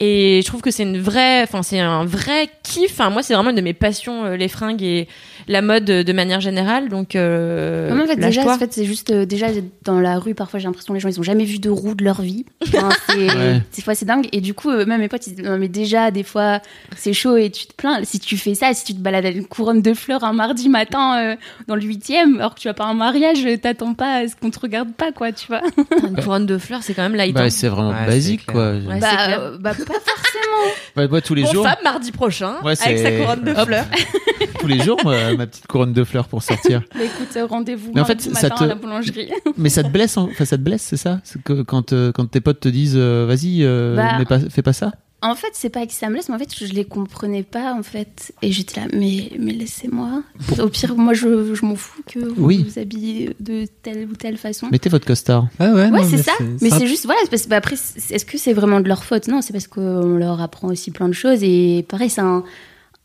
Et je trouve que c'est une vraie, enfin, c'est un vrai kiff. Enfin, moi, c'est vraiment une de mes passions, euh, les fringues et la mode euh, de manière générale. Donc, euh, Non, mais en fait, déjà, en fait, c'est juste euh, déjà dans la rue. Parfois, j'ai l'impression que les gens ils ont jamais vu de roue de leur vie. Enfin, (laughs) c'est Ouais. fois c'est dingue. Et du coup, euh, même mes potes, ils disent non mais déjà des fois c'est chaud et tu te plains. Si tu fais ça, si tu te balades avec une couronne de fleurs un mardi matin euh, dans le huitième, alors que tu vas pas à un mariage, t'attends pas à ce qu'on te regarde pas quoi, tu vois. une couronne de fleurs, c'est quand même light. bah, hein. c'est vraiment Ouais, basique, quoi. Ouais, bah, euh, bah pas (laughs) forcément. Ouais, moi, tous les Bon, jours, femme mardi prochain Ouais, avec sa couronne de Hop. fleurs. (laughs) tous les jours, moi, ma petite couronne de fleurs pour sortir. Mais écoute, euh, rendez-vous Mais en fait, ça matin te- à la boulangerie. (laughs) Mais ça te blesse, hein enfin ça te blesse, c'est ça? Que quand euh, quand tes potes te disent, euh, vas-y, euh, Bah. fais pas ça? En fait, c'est pas que ça me laisse, mais en fait, je les comprenais pas, en fait. Et j'étais là, mais, mais laissez-moi. Au pire, moi, je, je m'en fous que vous Oui. vous habillez de telle ou telle façon. Mettez votre costard. Ouais, ouais, Ouais, c'est ça. Mais c'est juste, voilà, c'est parce que bah, après, c'est- est-ce que c'est vraiment de leur faute? Non, c'est parce qu'on leur apprend aussi plein de choses. Et pareil, c'est un.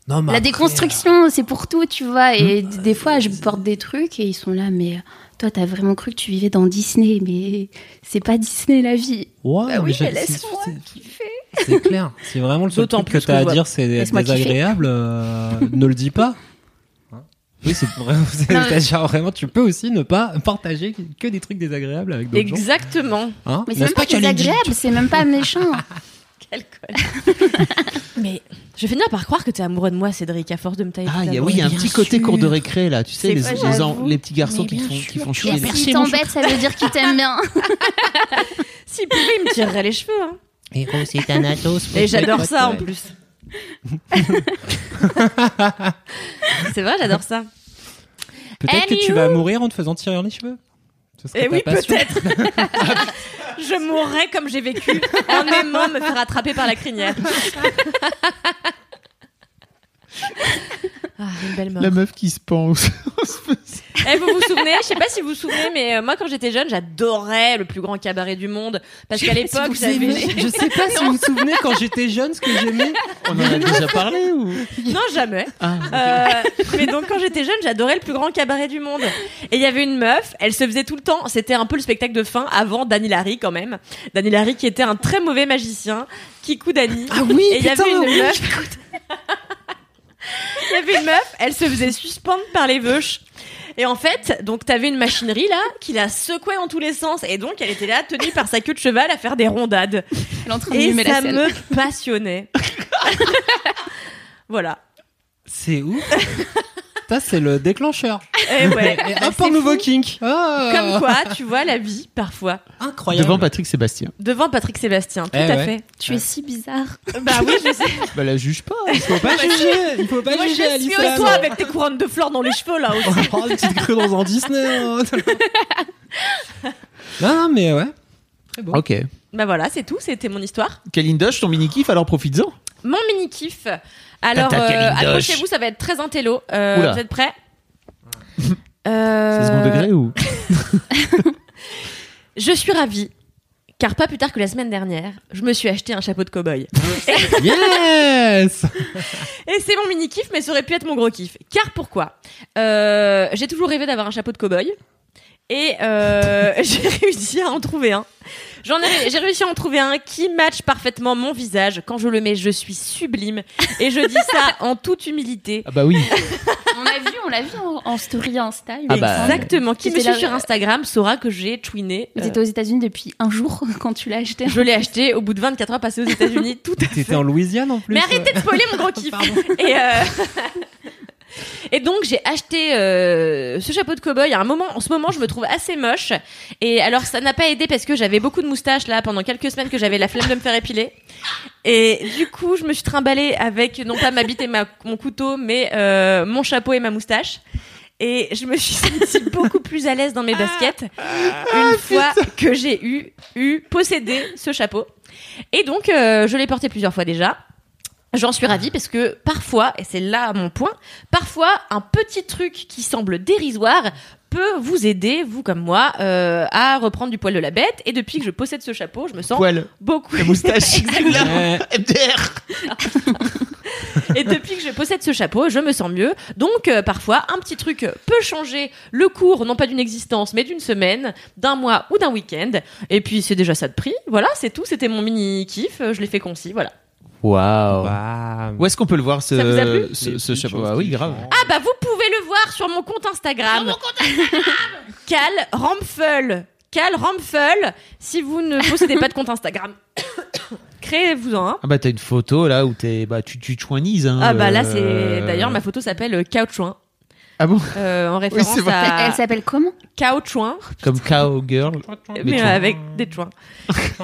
Non, mais La après, déconstruction, c'est pour tout, tu vois. Et d- des fois, je porte des trucs et ils sont là, mais euh, toi, t'as vraiment cru que tu vivais dans Disney, mais c'est pas Disney la vie. euh, Ouais, Bah oui, mais laisse-moi kiffer. C'est clair. Si vraiment le seul truc que plus t'as à dire c'est désagréable, euh, ne le dis pas. Hein oui, c'est vraiment. (laughs) c'est- vraiment, tu peux aussi ne pas partager que des trucs désagréables avec d'autres gens. Exactement. Hein Mais c'est même pas que Lady désagréable, c'est même pas méchant. (laughs) Quel con. (laughs) Mais je vais finir par croire que t'es amoureux de moi, Cédric, à force de me tailler. Ah, y a, oui, il y a un petit côté cours de récré là, tu sais, C'est les, les, en- j'avoue. les petits garçons qui, font, qui font chier. as les- percé. S'il mon t'embête, ça veut dire qu'il t'aime bien. S'il pouvait, il me tirerait les cheveux. Hein. Héros, c'est un atos. Et j'adore ça en plus. (laughs) c'est vrai, j'adore ça. Peut-être que tu vas mourir en te faisant tirer les cheveux. Serait Eh oui, peut-être. (laughs) je mourrais comme j'ai vécu en aimant me faire attraper par la crinière. (laughs) ah, une belle mort. La meuf qui se pense. Eh, vous vous souvenez Je sais pas si vous vous souvenez, mais euh, moi quand j'étais jeune, j'adorais le plus grand cabaret du monde parce qu'à l'époque, j'avais Je sais pas si vous vous souvenez quand j'étais jeune ce que j'aimais. On en a déjà (laughs) parlé ou? Non jamais. Ah, Euh, mais donc quand j'étais jeune, j'adorais le plus grand cabaret du monde. Et il y avait une meuf, elle se faisait tout le temps. C'était un peu le spectacle de fin avant Dani Larry quand même. Dani Larry qui était un très mauvais magicien, Kikou Dani. Ah oui, Et il y putain, avait une oui. meuf. Il y avait une meuf, elle se faisait suspendre par les veuches. Et en fait, donc t'avais une machinerie là qui la secouait en tous les sens et donc elle était là tenue par sa queue de cheval à faire des rondades. Elle est en train de Et la ça scène. me passionnait. (laughs) voilà. C'est ouf. (laughs) Ça, c'est le déclencheur. Et ouais. Et Bah, hop, c'est un nouveau fou. kink. Ah. Comme quoi, tu vois la vie parfois Incroyable. Devant Patrick Sébastien. devant Patrick Sébastien. Tout Eh à ouais. fait. Tu es si bizarre. Bah oui, je sais. (laughs) Bah la juge pas. Il faut pas juger. Il faut pas Moi, je juger suis Alissa. toi avec tes couronnes de fleurs dans les cheveux là aussi. (laughs) Oh, petite crue dans un Disney. hein. (laughs) non, non, mais ouais. Très bon. Ok. Bah voilà, c'est tout. C'était mon histoire. Kalindosh, ton mini kiff, alors profites-en. Mon mini kiff. Alors, euh, accrochez-vous, ça va être très intello. Euh, vous êtes prêts (laughs) C'est Euh, second degré ou (laughs) Je suis ravie. Car pas plus tard que la semaine dernière, je me suis acheté un chapeau de cow-boy. (laughs) Yes. Et c'est mon mini kiff, mais ça aurait pu être mon gros kiff. Car pourquoi? Euh, J'ai toujours rêvé d'avoir un chapeau de cow-boy. Et euh, (laughs) j'ai réussi à en trouver un. J'en ai, j'ai réussi à en trouver un qui matche parfaitement mon visage. Quand je le mets, je suis sublime. Et je dis ça en toute humilité. Ah bah oui. On l'a vu, on l'a vu en, en story Insta. Ah bah. Exactement. Qui me suit sur Instagram saura que j'ai twiné. Vous Euh, étiez aux États-Unis depuis un jour (laughs) quand tu l'as acheté. je l'ai acheté au bout de 24 heures passées aux États-Unis. Tout à fait. T'étais en Louisiane en plus. Mais arrêtez de spoiler mon gros kiff. Et, euh, (laughs) et donc j'ai acheté euh, ce chapeau de cow-boy. À un moment, en ce moment, je me trouve assez moche. Et alors ça n'a pas aidé parce que j'avais beaucoup de moustaches là pendant quelques semaines que j'avais la flemme de me faire épiler. Et du coup, je me suis trimballée avec non pas ma bite et ma, mon couteau, mais euh, mon chapeau et ma moustache. Et je me suis sentie beaucoup plus à l'aise dans mes baskets une fois que j'ai eu, eu possédé ce chapeau. Et donc, euh, je l'ai porté plusieurs fois déjà. J'en suis ravie parce que parfois, et c'est là mon point, parfois un petit truc qui semble dérisoire peut vous aider, vous comme moi, euh, à reprendre du poil de la bête. Et depuis que je possède ce chapeau, je me sens Poil. beaucoup. La moustache. (laughs) MDR. Et depuis que je possède ce chapeau, je me sens mieux. Donc euh, parfois, un petit truc peut changer le cours, non pas d'une existence, mais d'une semaine, d'un mois ou d'un week-end. Et puis c'est déjà ça de prix. Voilà, c'est tout. C'était mon mini kiff. Je l'ai fait concis. Voilà. Waouh. Bah, Où est-ce qu'on peut le voir ce, Ça vous a plu ce, chapeau Ah oui, grave. Ah bah vous pouvez le voir sur mon compte Instagram. Sur mon compte Instagram. (laughs) Cal Ramphel. Cal Ramphel. Si vous ne possédez pas de compte Instagram, (coughs) créez-vous-en un. Ah bah t'as une photo là où t'es bah tu tu chouinises hein. Ah bah là euh, c'est d'ailleurs ma photo s'appelle euh, Caoutchouin Ah bon? Euh, en référence vrai. à Elle s'appelle comment? Caoutchouin Comme cowgirl. mais chouins. avec des chouins.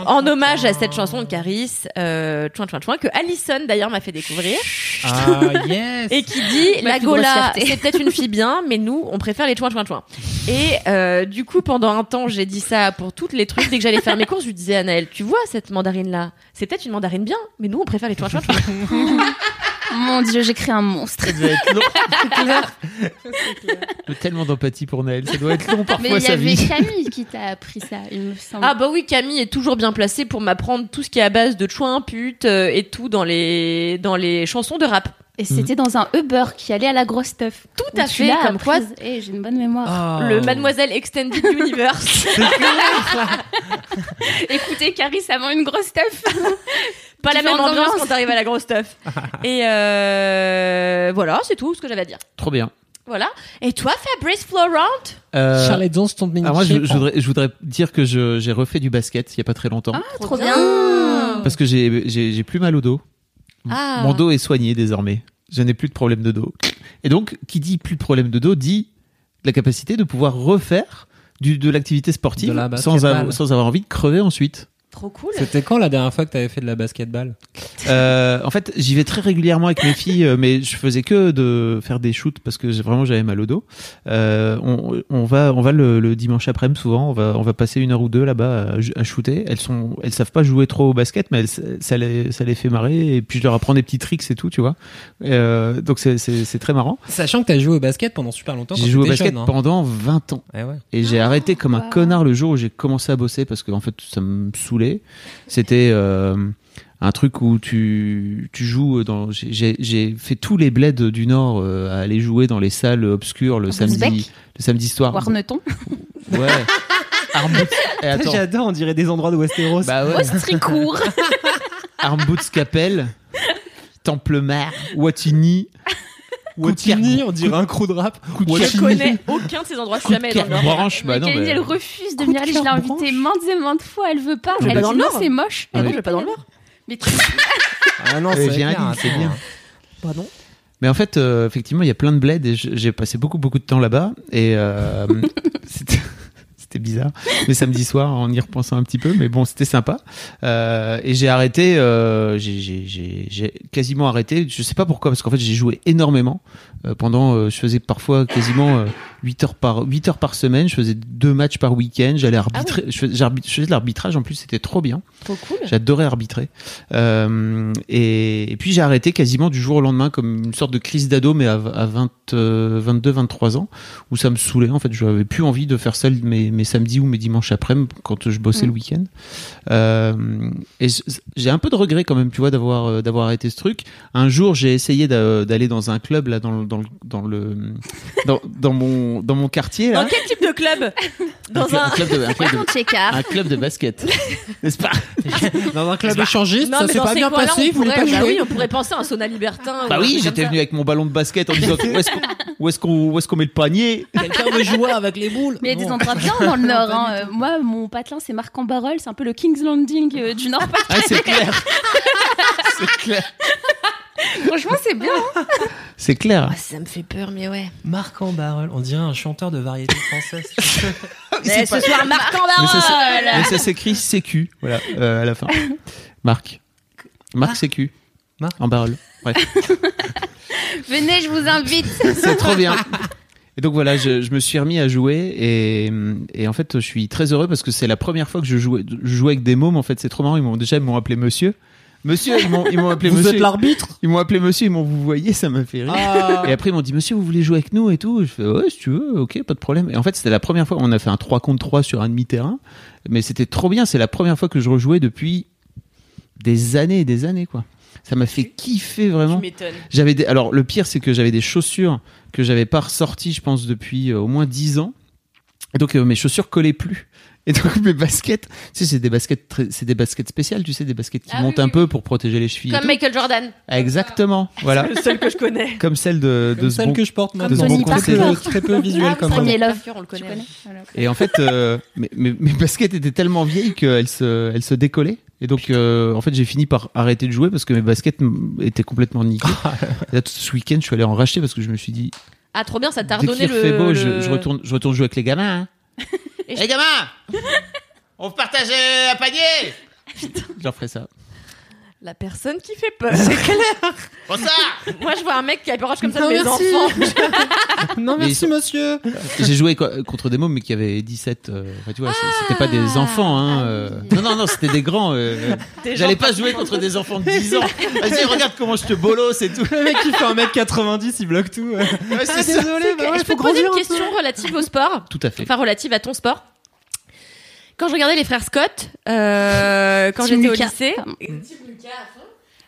En hommage à cette chanson de Caris, euh, chouin chouin chouin, que Allison d'ailleurs m'a fait découvrir Ah, (laughs) yes. et qui dit la Gola c'est peut-être une fille bien, mais nous on préfère les chouin chouin chouin. Et euh, du coup pendant un temps j'ai dit ça pour toutes les trucs dès que j'allais faire mes courses, je lui disais à Naël, tu vois cette mandarine là, c'est peut-être une mandarine bien, mais nous on préfère les chouin chouin chouin. (laughs) Mon dieu, j'ai créé un monstre. Ça doit être long. (laughs) J'ai Tellement d'empathie pour Naël. Ça doit être long Mais parfois il y sa avait vie. Camille qui t'a appris ça, il me semble. Ah bah oui, Camille est toujours bien placée pour m'apprendre tout ce qui est à base de chouin, pute euh, et tout dans les dans les chansons de rap. Et c'était dans un Uber qui allait à la grosse stuff. Tout à tu fait, comme quoi apprise. Eh, j'ai une bonne mémoire. Oh. le Mademoiselle Extended Universe. (laughs) Écoutez, Caris avant une grosse stuff. (laughs) Pas la même ambiance quand t'arrives à la grosse stuff. (laughs) Et euh, voilà, c'est tout ce que j'avais à dire. Trop bien. Voilà. Et toi, Fabrice Florent? Euh, Charlotte Dons, ton mini alors moi, je, je voudrais, je voudrais dire que j'ai refait du basket il y a pas très longtemps Ah, trop bien. parce que j'ai plus mal au dos. Ah. Mon dos est soigné désormais. Je n'ai plus de problème de dos. Et donc, qui dit plus de problème de dos dit la capacité de pouvoir refaire du, de l'activité sportive De la sans, basketball. avoir- sans avoir envie de crever ensuite. Trop cool. C'était quand la dernière fois que t'avais fait de la basketball Euh, en fait, j'y vais très régulièrement avec mes filles, euh, mais je faisais que de faire des shoots parce que vraiment j'avais mal au dos. Euh, on, on va, on va le, le dimanche après-midi souvent. On va, on va passer une heure ou deux là-bas à, à shooter. Elles sont, elles savent pas jouer trop au basket, mais elles- ça les, ça les fait marrer. Et puis je leur apprends des petits tricks et tout, tu vois. Euh, donc c'est, très marrant. Sachant que t'as joué au basket pendant super longtemps. J'ai joué au basket jeune, hein. pendant 20 ans. Eh ouais. Et j'ai arrêté comme un wow. connard le jour où j'ai commencé à bosser parce que en fait ça me saoulait. C'était euh, un truc où tu, tu joues dans. j'ai- fait tous les bleds du Nord euh, à aller jouer dans les salles obscures le samedi, le samedi soir. Warneton. Ouais. (laughs) J'adore, on dirait des endroits de Westeros. Bah ouais. Ostricourt. (laughs) Armboots Capelle, Templemar, Wattignies. Watini, on dirait un crew de rap. Coup de Je connais aucun de ces endroits. Je suis jamais dans le Nord. branche. Bah non, Camille, mais- elle refuse de venir aller. Je l'ai invitée maintes et maintes fois. Elle veut pas. Elle pas dit dans le non, c'est moche. Ah Elle oui. Je vais pas dans le Nord. Mais tu- Ah non, c'est clair, Aline, c'est bien. Pardon. Mais en fait, euh, effectivement, il y a plein de bleds et j'ai passé beaucoup, beaucoup de temps là-bas. Et euh, (laughs) c'était bizarre. Mais samedi soir, en y repensant un petit peu, mais bon, c'était sympa. Euh, et j'ai arrêté, euh, j'ai- quasiment arrêté. Je sais pas pourquoi, parce qu'en fait, j'ai joué énormément. Euh, pendant, euh, je faisais parfois quasiment euh, 8 heures par 8 heures par semaine. Je faisais deux matchs par week-end. J'allais arbitrer. je, faisais, j'arbit- je faisais de l'arbitrage. En plus, c'était trop bien. Trop cool. J'adorais arbitrer. Et, et puis j'ai arrêté quasiment du jour au lendemain comme une sorte de crise d'ado, mais à, à 20, euh, 22, 23 ans, où ça me saoulait. En fait, je n'avais plus envie de faire ça mes, mes samedis ou mes dimanches après-midi quand je bossais Mm. le week-end. Euh, et j'ai un peu de regret quand même, tu vois, d'avoir euh, d'avoir arrêté ce truc. Un jour, j'ai essayé d'a- d'aller dans un club là, dans le dans le dans le dans, dans mon dans mon quartier là. Dans quel type club (laughs) Dans un. club de un club de, (laughs) un club de basket, (laughs) n'est-ce pas? Dans un club échangiste, ça s'est pas bien passé, voulait pourrait- pas bah jouer? oui, on pourrait penser à un sauna libertin. Bah un oui, j'étais venu avec mon ballon de basket en disant où est-ce qu'on où est-ce qu'on met le panier? Quelqu'un veut jouer avec les boules. Mais il y a des endroits bien dans le Nord. hein. Euh, Moi, mon patelin, c'est Marc en Barol. C'est un peu le King's Landing euh, du Nord. Ah, c'est clair. c'est clair. Franchement, c'est bien. hein. C'est clair. Ah, ça me fait peur, mais ouais. Marc en barrel, on dirait un chanteur de variété française. (laughs) Mais ce soir, Marc en Mais ça, c'est- Barol mais ça s'écrit CQ, voilà, euh, à la fin. Marc. Marc CQ. Marc. En barrel. Bref, (laughs) Venez, je vous invite. (laughs) c'est trop bien. Et donc voilà, je, je me suis remis à jouer et, et en fait, je suis très heureux parce que c'est la première fois que je jouais, je jouais avec des mômes. En fait, c'est trop marrant. Ils m'ont déjà ils m'ont appelé Monsieur. Monsieur, ils m'ont ils m'ont appelé Vous Monsieur. êtes l'arbitre? Ils m'ont appelé Monsieur. Ils m'ont vous voyez, ça m'a fait rire. Ah. Et après, ils m'ont dit, monsieur, vous voulez jouer avec nous et tout? Je fais, ouais, si tu veux, ok, pas de problème. Et en fait, c'était la première fois, on a fait un 3 contre 3 sur un demi-terrain, mais c'était trop bien. C'est la première fois que je rejouais depuis des années et des années, quoi. Ça m'a fait kiffer Tu vraiment. m'étonnes. J'avais des... Alors, le pire, c'est que j'avais des chaussures que j'avais pas ressorties, je pense, depuis euh, au moins 10 ans. Et donc, euh, mes chaussures collaient plus. Et donc, (laughs) mes baskets, tu sais, c'est des baskets, très- c'est des baskets spéciales, tu sais, des baskets qui Ah oui, montent oui, un oui. peu pour protéger les chevilles. et Comme tout. Michael Jordan. Exactement. Voilà. Le seul que je connais. (laughs) Comme celle de, de Comme ce celle bon- que je porte maintenant. Tony. Parker. Très peu visuel Ah, comme c'est ça. Premier love. On le connaît. Et en fait, euh, (laughs) mes, mes- mes baskets étaient tellement vieilles qu'elles se, elles se décollaient. Et donc, euh, en fait, j'ai fini par arrêter de jouer parce que mes baskets m- étaient complètement niquées. Et là, tout ce week-end, je suis allé en racheter parce que je me suis dit, Ah, trop bien, ça t'a dès redonné qu'il le. fait beau, le- je, je retourne, je retourne jouer avec les gamins. Hein. Et les gamins On partage un panier Je leur ferai ça. La personne qui fait peur. C'est (laughs) clair. Bonsoir Moi, je vois un mec qui approche comme ça Non, de mes merci. enfants. (laughs) Non, merci, sont- monsieur. J'ai joué co- contre des mômes mais qui avaient 17. euh, enfin, tu vois, c'est- c'était pas des enfants. Hein, Ah euh. oui. Non, non, non, c'était des grands. euh. Des J'allais pas jouer contre des enfants de 10 ans. Vas-y, regarde comment je te bolosse et tout. Le mec qui fait 1m90, il bloque tout. Ouais, Ah, désolé, bah ouais, je peux faut poser une peu. question relative au sport Tout à fait. Enfin, relative à ton sport. Quand je regardais les frères Scott, euh, quand j'étais au lycée, Lucas à fond,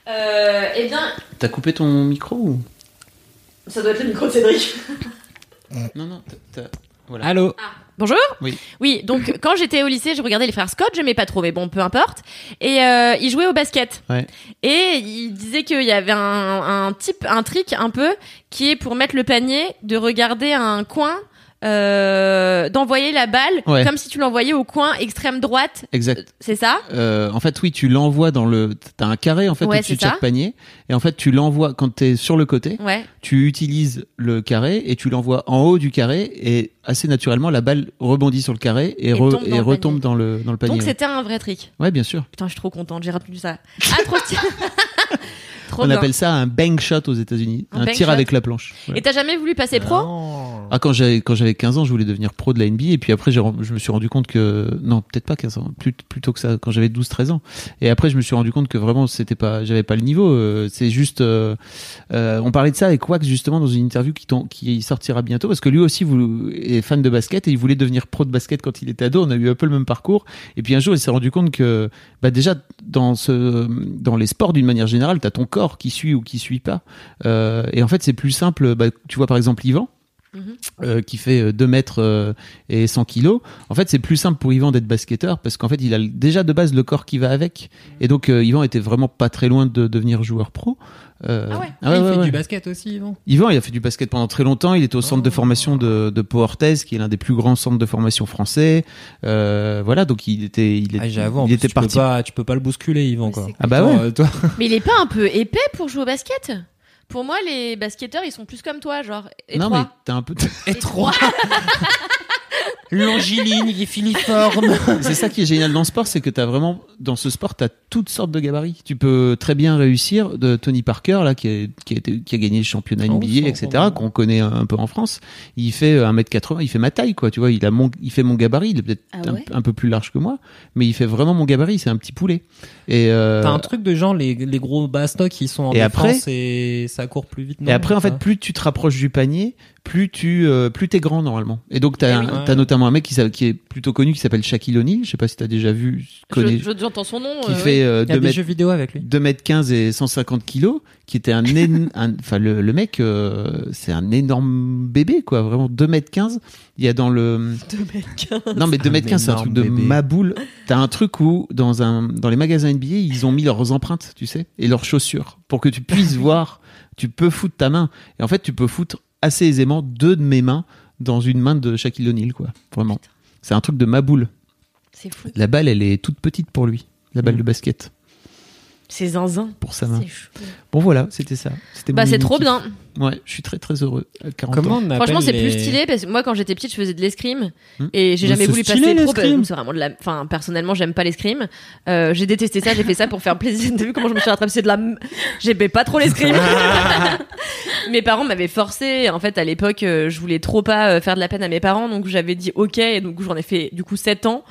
euh, eh bien, T'as coupé ton micro ou? ça doit être le micro de Cédric. (laughs) Non, non. t'as- Voilà. Allô? Bonjour? Oui. Oui, donc (laughs) quand j'étais au lycée, je regardais les frères Scott, j'aimais pas trop, mais bon, peu importe. Et euh, ils jouaient au basket. Ouais. Et ils disaient qu'il y avait un, un type, un trick un peu, qui est pour mettre le panier, de regarder un coin euh, d'envoyer la balle Ouais. comme si tu l'envoyais au coin extrême droite. Exact. C'est ça Euh, en fait, oui, tu l'envoies dans le. T'as un carré en fait Ouais, au-dessus de chaque panier, et en fait, tu l'envoies quand t'es sur le côté. Ouais. Tu utilises le carré et tu l'envoies en haut du carré, et assez naturellement, la balle rebondit sur le carré et, Et re- tombe dans et le retombe dans le dans le panier. Donc c'était un vrai trick. Ouais, bien sûr. Putain, je suis trop contente, j'ai retenu ça. Ah, trop. (laughs) (laughs) trop On bien. appelle ça un bang shot aux États-Unis, Un tir shot. avec la planche. Et t'as jamais voulu passer pro? Non. Ah, quand j'avais quand j'avais 15 ans, je voulais devenir pro de la NBA et puis après je me suis rendu compte que non, peut-être pas 15 ans, plus plutôt que ça quand j'avais 12 13 ans. Et après je me suis rendu compte que vraiment c'était pas j'avais pas le niveau, euh, c'est juste euh, euh, on parlait de ça avec Wax justement dans une interview qui qui sortira bientôt parce que lui aussi vous, est fan de basket et il voulait devenir pro de basket quand il était ado, on a eu un peu le même parcours et puis un jour il s'est rendu compte que bah déjà dans ce dans les sports d'une manière générale, tu as ton corps qui suit ou qui suit pas. Euh, et en fait, c'est plus simple bah, tu vois par exemple Yvan Mhm. euh, qui fait euh, 2 mètres euh, et 100 kilos. En fait, c'est plus simple pour Yvan d'être basketteur parce qu'en fait, il a déjà de base le corps qui va avec. Et donc, euh, Yvan était vraiment pas très loin de devenir joueur pro. Euh, Ah ouais. Ah, il ouais, fait ouais. du basket aussi, Yvan. Yvan, il a fait du basket pendant très longtemps. Il était au centre de Oh. formation de, de Pau Orthez, qui est l'un des plus grands centres de formation français. Euh, voilà, donc il était, il, est- Ah, j'avoue, en il plus, était tu peux pas, tu peux pas le bousculer, Yvan, quoi. Ah bah ouais. toi, Mais il est pas un peu (laughs) épais pour jouer au basket? Pour moi, les basketteurs, ils sont plus comme toi, genre Non, mais t'as un peu. étroit. (laughs) (laughs) Longiligne et filiforme. (laughs) c'est ça qui est génial dans le sport, c'est que t'as vraiment dans ce sport, t'as toutes sortes de gabarits. Tu peux très bien réussir. De Tony Parker là, qui, est- qui a, été- qui a gagné le championnat Oh, NBA, etc. Qu'on connaît un, un peu en France. Il fait 1m80, il fait ma taille, quoi. Tu vois, il a mon, il fait mon gabarit. Il est peut-être Ah un, ouais un peu plus large que moi, mais il fait vraiment mon gabarit. C'est un petit poulet. Et euh, T'as un truc de genre, les, les gros bastocs, qui sont en Et après- et ça court plus vite. Et après, en fait, Ça plus tu te rapproches du panier, plus tu, euh, plus t'es grand normalement. Et donc, t'as, Eh un- oui. t'as Ouais. notamment un mec qui, qui est plutôt connu, qui s'appelle Shaquille O'Neal. Je sais pas si t'as déjà vu, connais, Je- je- J'entends son nom. qui euh, fait euh, Il y a 2 des mètres jeux vidéo avec lui. 2 mètres 15 et 150 kilos, qui était (laughs) un, enfin le, le mec, euh, c'est un énorme bébé quoi, vraiment 2 mètres 15. Il y a dans le, non mais 2 Un mètres 15 c'est un truc de bébé. maboule. T'as un truc où dans un, dans les magasins NBA ils ont mis leurs empreintes, tu sais, et leurs chaussures pour que tu puisses (laughs) voir. Tu peux foutre ta main et en fait tu peux foutre assez aisément deux de mes mains dans une main de Shaquille O'Neal quoi, vraiment. C'est un truc de maboule. C'est fou. La balle elle est toute petite pour lui, la balle Mm. de basket C'est zinzin. pour sa main. Bon voilà, c'était ça. C'était Bah, c'est trop bien. Ouais, je suis très très heureux à 40 Comment ans. on Franchement, c'est les- plus stylé parce que moi, quand j'étais petite, je faisais de l'escrime Hmm. et j'ai Mais jamais voulu passer pro. C'est vraiment de la. Enfin, personnellement, j'aime pas l'escrime. Euh, j'ai détesté ça. J'ai fait ça pour faire plaisir. (laughs) T'as vu comment je me suis rattrapée? C'est de la. J'aimais pas trop l'escrime. (laughs) mes parents m'avaient forcé. En fait, à l'époque, euh, je voulais trop pas euh, faire de la peine à mes parents, donc j'avais dit ok. Et donc j'en ai fait du coup 7 ans,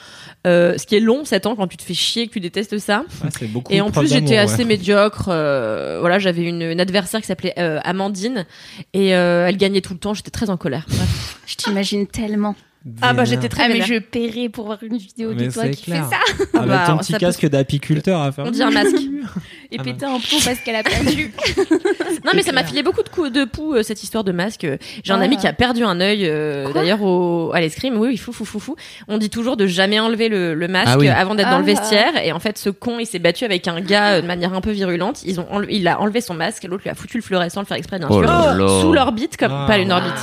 Euh, ce qui est long 7 ans quand tu te fais chier, que tu détestes ça. Ouais, c'est beaucoup Et en plus, j'étais ouais. assez médiocre. euh, voilà, j'avais une, adversaire qui s'appelait euh, Amandine et euh, elle gagnait tout le temps. J'étais très en colère. (laughs) Je t'imagine tellement. Ah bah j'étais très Ah, mais je paierais pour voir une vidéo Mais de toi qui clair. fait ça. Avec bah, ton ça petit peut- casque d'apiculteur à faire. On dit un masque. (laughs) Et Ah péter un plomb parce qu'elle a perdu. (laughs) Non mais ça m'a filé beaucoup de coups de poux euh, cette histoire de masque. J'ai un Ah. ami qui a perdu un œil euh, d'ailleurs au à l'escrime. Oui, il fou fou fou fou. On dit toujours de jamais enlever le, le masque Ah oui. avant d'être dans le Ah. vestiaire et en fait ce con il s'est battu avec un gars euh, de manière un peu virulente. Ils ont enle- il a enlevé son masque, l'autre lui a foutu le fluorescent, le faire exprès bien Oh sûr, là. sous l'orbite comme Ah. pas une orbite.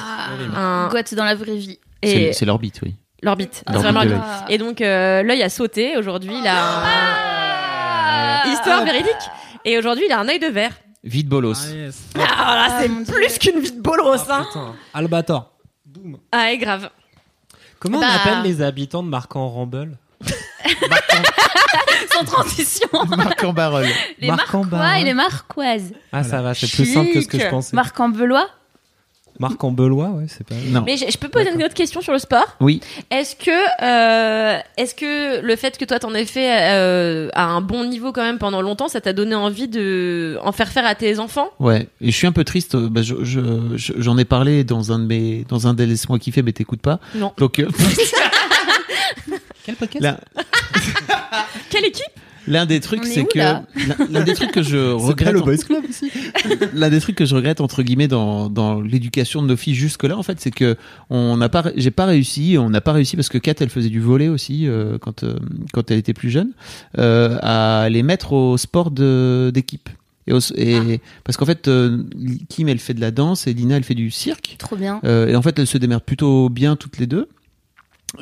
Ah, Un- dans la vraie vie. C'est Et c'est l'orbite, oui. l'orbite, c'est vraiment l'orbite. l'œil. Et donc euh, l'œil a sauté. Aujourd'hui il a Ah. un... histoire véridique. Et aujourd'hui il a un œil de verre. Vite bolos. Ah, yes. Ah là Ah, c'est plus qu'une vie de bolos hein. Putain. Albator. Boum. Ah et grave. Comment Bah. on appelle les habitants de Marcan-Ramble (laughs) Sans transition. (laughs) Marc en barole. Les Marc en Marquois et les Marquoises. Ah, ça va, c'est plus simple que ce que je pensais. Marc en Belois. Marc en Belois, ouais, c'est pas. Non. Mais je, je peux poser une autre question sur le sport? Oui. Est-ce que, euh, est-ce que le fait que toi t'en aies fait euh, à un bon niveau quand même pendant longtemps, ça t'a donné envie de en faire faire à tes enfants? Ouais. Et je suis un peu triste. euh, Bah, je- je- je- j'en ai parlé dans un de mes, dans un des laisse-moi kiffer, mais t'écoutes pas. Non. Donc, euh, (laughs) (laughs) Quel podcast? Quelle équipe? L'un des trucs, c'est que, l'un- des trucs que je (laughs) regrette. le Boys Club aussi. (laughs) l'un des trucs que je regrette entre guillemets dans, dans l'éducation de nos filles jusque là en fait c'est que on n'a pas j'ai pas réussi on n'a pas réussi parce que Kat elle faisait du volet aussi euh, quand euh, quand elle était plus jeune euh, à les mettre au sport de d'équipe Et, au- et parce qu'en fait, euh, Kim elle fait de la danse et Lina elle fait du cirque. Trop bien. Euh, et en fait, elles se démerdent plutôt bien toutes les deux.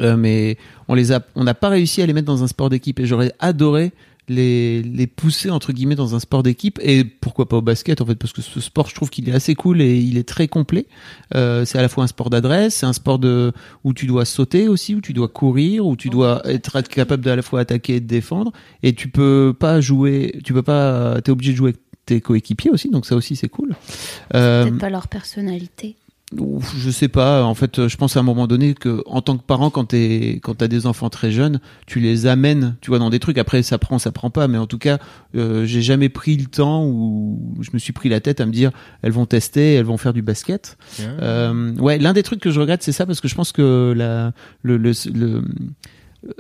Euh, mais on les a, on n'a pas réussi à les mettre dans un sport d'équipe. Et j'aurais adoré les, les pousser entre guillemets dans un sport d'équipe. Et pourquoi pas au basket en fait, parce que ce sport, je trouve qu'il est assez cool et il est très complet. Euh, c'est à la fois un sport d'adresse, c'est un sport de où tu dois sauter aussi, où tu dois courir, où tu dois être capable de à la fois attaquer et de défendre. Et tu peux pas jouer, tu peux pas, t'es obligé de jouer avec tes coéquipiers aussi. Donc ça aussi c'est cool. Euh, Peut-être pas leur personnalité. Je sais pas. En fait, je pense à un moment donné que, en tant que parent, quand t'es, quand t'as des enfants très jeunes, tu les amènes, tu vois, dans des trucs. Après, ça prend, ça prend pas. Mais en tout cas, euh, j'ai jamais pris le temps où je me suis pris la tête à me dire, elles vont tester, elles vont faire du basket. Euh, ouais, l'un des trucs que je regrette, c'est ça parce que je pense que la, le, le, le,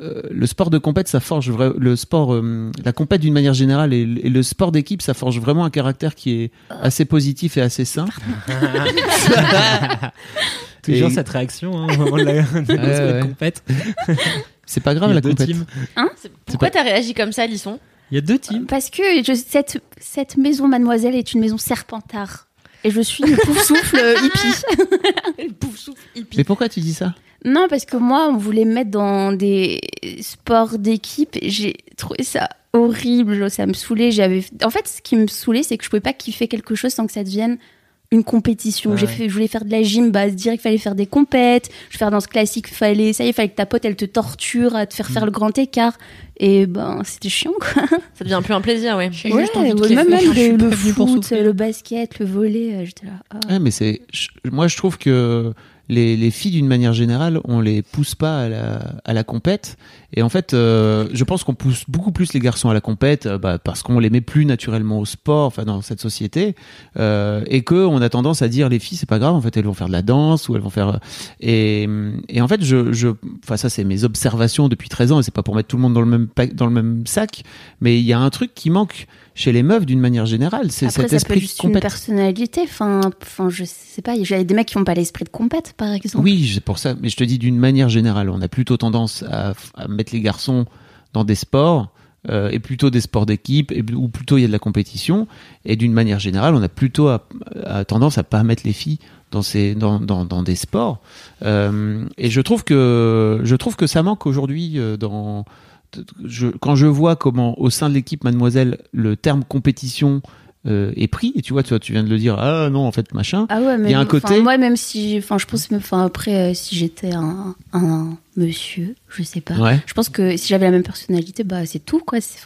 euh, le sport de compète, ça forge vra- le sport, euh, la compète d'une manière générale et, et le sport d'équipe, ça forge vraiment un caractère qui est assez positif et assez sain. (laughs) Toujours Et- cette réaction, hein, au moment de la, de la ouais. compète. (laughs) C'est pas grave la compète. teams. Pourquoi t'as réagi comme ça, Lisson Il y a deux teams. Parce que je- cette, cette maison, mademoiselle, est une maison serpentard. Et je suis une (laughs) pouf souffle hippie. Pouf, souffle, hippie. Mais pourquoi tu dis ça? Non, parce que moi, on voulait me mettre dans des sports d'équipe. et J'ai trouvé ça horrible. Ça me saoulait. J'avais. En fait, ce qui me saoulait, c'est que je pouvais pas kiffer quelque chose sans que ça devienne une compétition. Ouais, J'ai fait, je voulais faire de la gym, bah, direct, fallait faire des compètes. Je faire dans ce classique, fallait, ça y est, fallait que ta pote, elle te torture à te faire Mm. faire le grand écart. Et ben, c'était chiant, quoi. (laughs) Ça devient plus un plaisir, ouais. Ouais, juste envie de ouais, kiffer. même, même le, le foot, le basket, le volet, euh, j'étais là. ah. Ouais, mais c'est, je- moi je trouve que les, les filles d'une manière générale, on les pousse pas à la, à la compète. Et en fait, euh, je pense qu'on pousse beaucoup plus les garçons à la compète, euh, bah, parce qu'on les met plus naturellement au sport, enfin dans cette société, euh, et que on a tendance à dire les filles c'est pas grave, en fait elles vont faire de la danse ou elles vont faire. Et, et en fait, je, je, enfin ça c'est mes observations depuis 13 ans, et c'est pas pour mettre tout le monde dans le même dans le même sac, mais il y a un truc qui manque chez les meufs d'une manière générale, c'est cet ça peut esprit de juste une compète. personnalité. Enfin, enfin, je sais pas. J'avais des mecs qui n'ont pas l'esprit de compète, par exemple. Oui, c'est pour ça. Mais je te dis d'une manière générale, on a plutôt tendance à, à mettre les garçons dans des sports euh, et plutôt des sports d'équipe ou plutôt il y a de la compétition. Et d'une manière générale, on a plutôt à, à tendance à pas mettre les filles dans ces dans, dans, dans des sports. Euh, et je trouve que je trouve que ça manque aujourd'hui euh, dans je, quand je vois comment au sein de l'équipe Mademoiselle le terme compétition euh, est pris et tu vois tu, vois, tu viens de le dire ah non en fait machin Ah ouais, mais Il y a un côté- moi, même si, enfin, je pense, enfin, après, euh, si j'étais un, un monsieur, je sais pas. ouais Je pense que si j'avais la même personnalité, bah, c'est tout, quoi. C'est,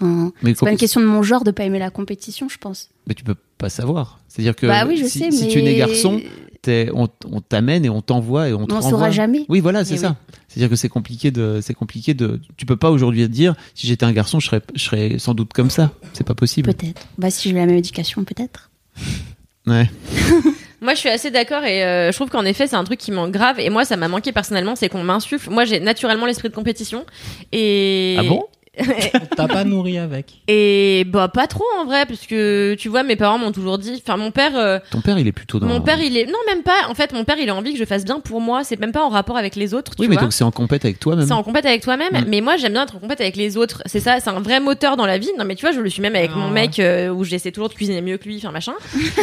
c'est pas une question de mon genre de pas aimer la compétition, je pense. Mais tu peux pas savoir. C'est-à-dire que bah oui, je si, sais, si mais. tu n'es garçon, t'es- on, on t'amène et on t'envoie et on te on renvoie. saura jamais. Oui, voilà, c'est Mais ça. C'est-à-dire que c'est compliqué de, c'est compliqué de. Tu peux pas aujourd'hui te dire, si j'étais un garçon, je serais, je serais sans doute comme ça. C'est pas possible. Peut-être. Bah, si j'ai la même éducation, peut-être. (laughs) Ouais. (laughs) Moi, je suis assez d'accord et euh, je trouve qu'en effet, c'est un truc qui manque grave. Et moi, ça m'a manqué personnellement, c'est qu'on m'insuffle. Moi, j'ai naturellement l'esprit de compétition. Et Ah bon? (laughs) T'as pas nourri avec. Et bah pas trop en vrai, parce que tu vois, mes parents m'ont toujours dit. Enfin, mon père, euh, Ton père, il est plutôt dans. mon père, il est non même pas. En fait, mon père, il a envie que je fasse bien pour moi. C'est même pas en rapport avec les autres. Tu Oui, mais vois. donc c'est en compète avec toi-même. C'est en compète avec toi-même, Mm. mais moi j'aime bien être en compète avec les autres. C'est ça, c'est un vrai moteur dans la vie. Non mais tu vois, je le suis même avec Ah. mon mec euh, où j'essaie toujours de cuisiner mieux que lui, enfin machin.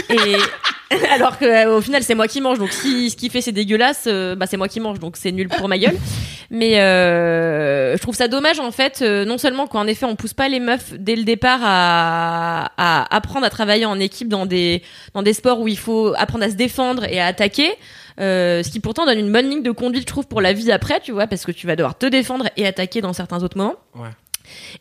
Et (laughs) alors que euh, au final c'est moi qui mange, donc si ce qu'il fait c'est dégueulasse, euh, bah c'est moi qui mange, donc c'est nul pour ma gueule. Mais euh, je trouve ça dommage en fait, euh, non seulement qu'en effet on pousse pas les meufs dès le départ à, à apprendre à travailler en équipe dans des dans des sports où il faut apprendre à se défendre et à attaquer. Euh, ce qui pourtant donne une bonne ligne de conduite, je trouve, pour la vie après, tu vois, parce que tu vas devoir te défendre et attaquer dans certains autres moments.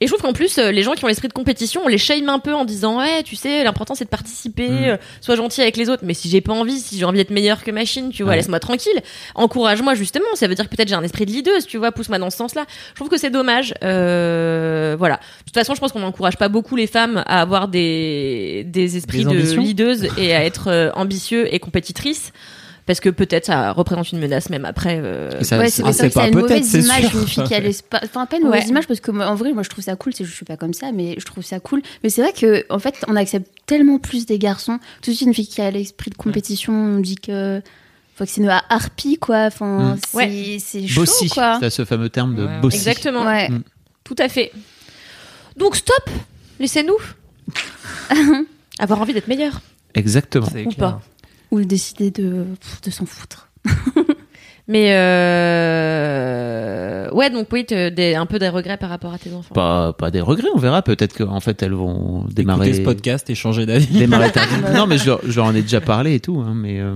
Et je trouve qu'en plus, euh, les gens qui ont l'esprit de compétition, on les shame un peu en disant, ouais, tu sais, l'important c'est de participer, Mm. euh, sois gentil avec les autres. Mais si j'ai pas envie, si j'ai envie d'être meilleur que machine, tu vois, Ouais. laisse-moi tranquille. Encourage-moi justement. Ça veut dire que peut-être j'ai un esprit de leaduse, tu vois, pousse-moi dans ce sens-là. Je trouve que c'est dommage. Euh, voilà. De toute façon, je pense qu'on n'encourage pas beaucoup les femmes à avoir des, des esprits Des de leaduse et à (laughs) être ambitieux et compétitrices. Parce que peut-être ça représente une menace même après. euh, ça- ouais, c'est- ah, pas a une peut-être, mauvaise image sûr. d'une fille qui a (laughs) l'espace. Enfin, pas une mauvaise Ouais. image parce que moi, en vrai, moi je trouve ça cool. c'est- Je suis pas comme ça, mais je trouve ça cool. Mais c'est vrai que en fait, on accepte tellement plus des garçons. Tout de suite, une fille qui a l'esprit de compétition, on dit que. Faut que c'est une harpie, quoi. Enfin, Mm. c'est Ouais. c'est chaud, Bossy. quoi. C'est ce fameux terme de Ouais. bossy. Exactement. Ouais. Mm. Tout à fait. Donc stop Laissez-nous (laughs) Avoir envie d'être meilleur. Exactement. Ou clair. pas. Ou décider de, de s'en foutre. (laughs) Mais euh... ouais, donc oui, des, un peu des regrets par rapport à tes enfants. Pas, pas des regrets, on verra. Peut-être qu'en fait, elles vont démarrer. Écoutez ce podcast et changer d'avis. démarrer (laughs) non, mais je leur, je leur en ai déjà parlé et tout. Hein, mais, euh,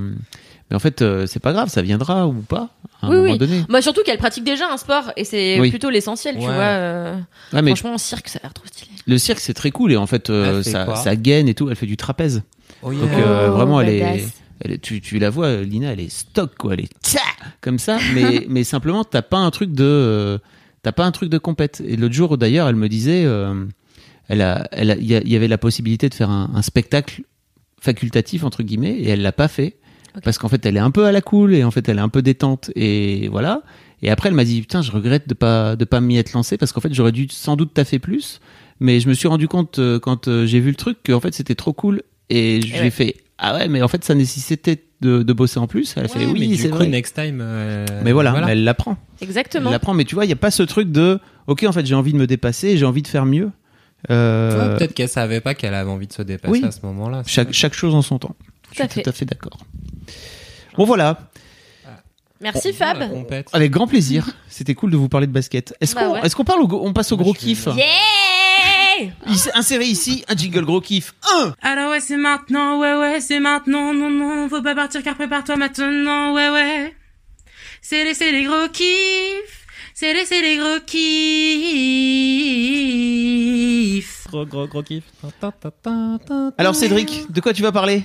mais en fait, euh, c'est pas grave, ça viendra ou pas à un Oui, moment oui. donné. Bah surtout qu'elle pratique déjà un sport et c'est Oui. plutôt l'essentiel, tu vois. euh, Ouais, mais Franchement, en cirque, ça a l'air trop stylé. le cirque, c'est très cool et en fait, euh, ça, ça gaine et tout. Elle fait du trapèze. Oh, yeah. Donc, euh, Oh, vraiment, elle est. elle tu, tu la vois, Lina, elle est stock, quoi. Elle est tcha comme ça. Mais, (laughs) mais simplement, t'as pas un truc de, euh, t'as pas un truc de compète. Et l'autre jour, d'ailleurs, elle me disait, euh, elle a, elle a- il y, a- il y avait la possibilité de faire un, un spectacle facultatif entre guillemets et elle l'a pas fait parce qu'en fait, elle est un peu à la cool et en fait, elle est un peu détente et voilà. Et après, elle m'a dit, putain, je regrette de pas, de pas m'y être lancé parce qu'en fait, j'aurais dû sans doute taffer plus. Mais je me suis rendu compte euh, quand j'ai vu le truc qu'en fait, c'était trop cool et je Et lui ai ouais. fait, ah ouais, mais en fait, ça nécessitait de, de bosser en plus. Elle a fait, Ouais, oui, c'est vrai. next time. euh, Mais voilà, mais elle l'apprend. Elle Exactement. l'apprend, mais tu vois, il n'y a pas ce truc de, ok, en fait, j'ai envie de me dépasser, j'ai envie de faire mieux. Euh, Tu vois, Peut-être qu'elle savait pas qu'elle avait envie de se dépasser Oui. à ce moment-là. chaque, chaque chose en son temps. Tout je à suis fait. tout à fait d'accord. Bon, voilà. Merci Fab. Avec grand plaisir. C'était cool de vous parler de basket. Est-ce Bah qu'on ouais. est-ce qu'on parle au, on passe au Moi, gros kiff Yeah Inséré ici un jingle gros kiff. Un. Alors ouais, c'est maintenant, ouais, ouais, c'est maintenant, non, non, faut pas partir car prépare-toi maintenant, ouais, ouais. C'est les, c'est les gros kiffs, c'est les, c'est les gros kiffs. Gros, gros, gros kiff. Alors Cédric, de quoi tu vas parler?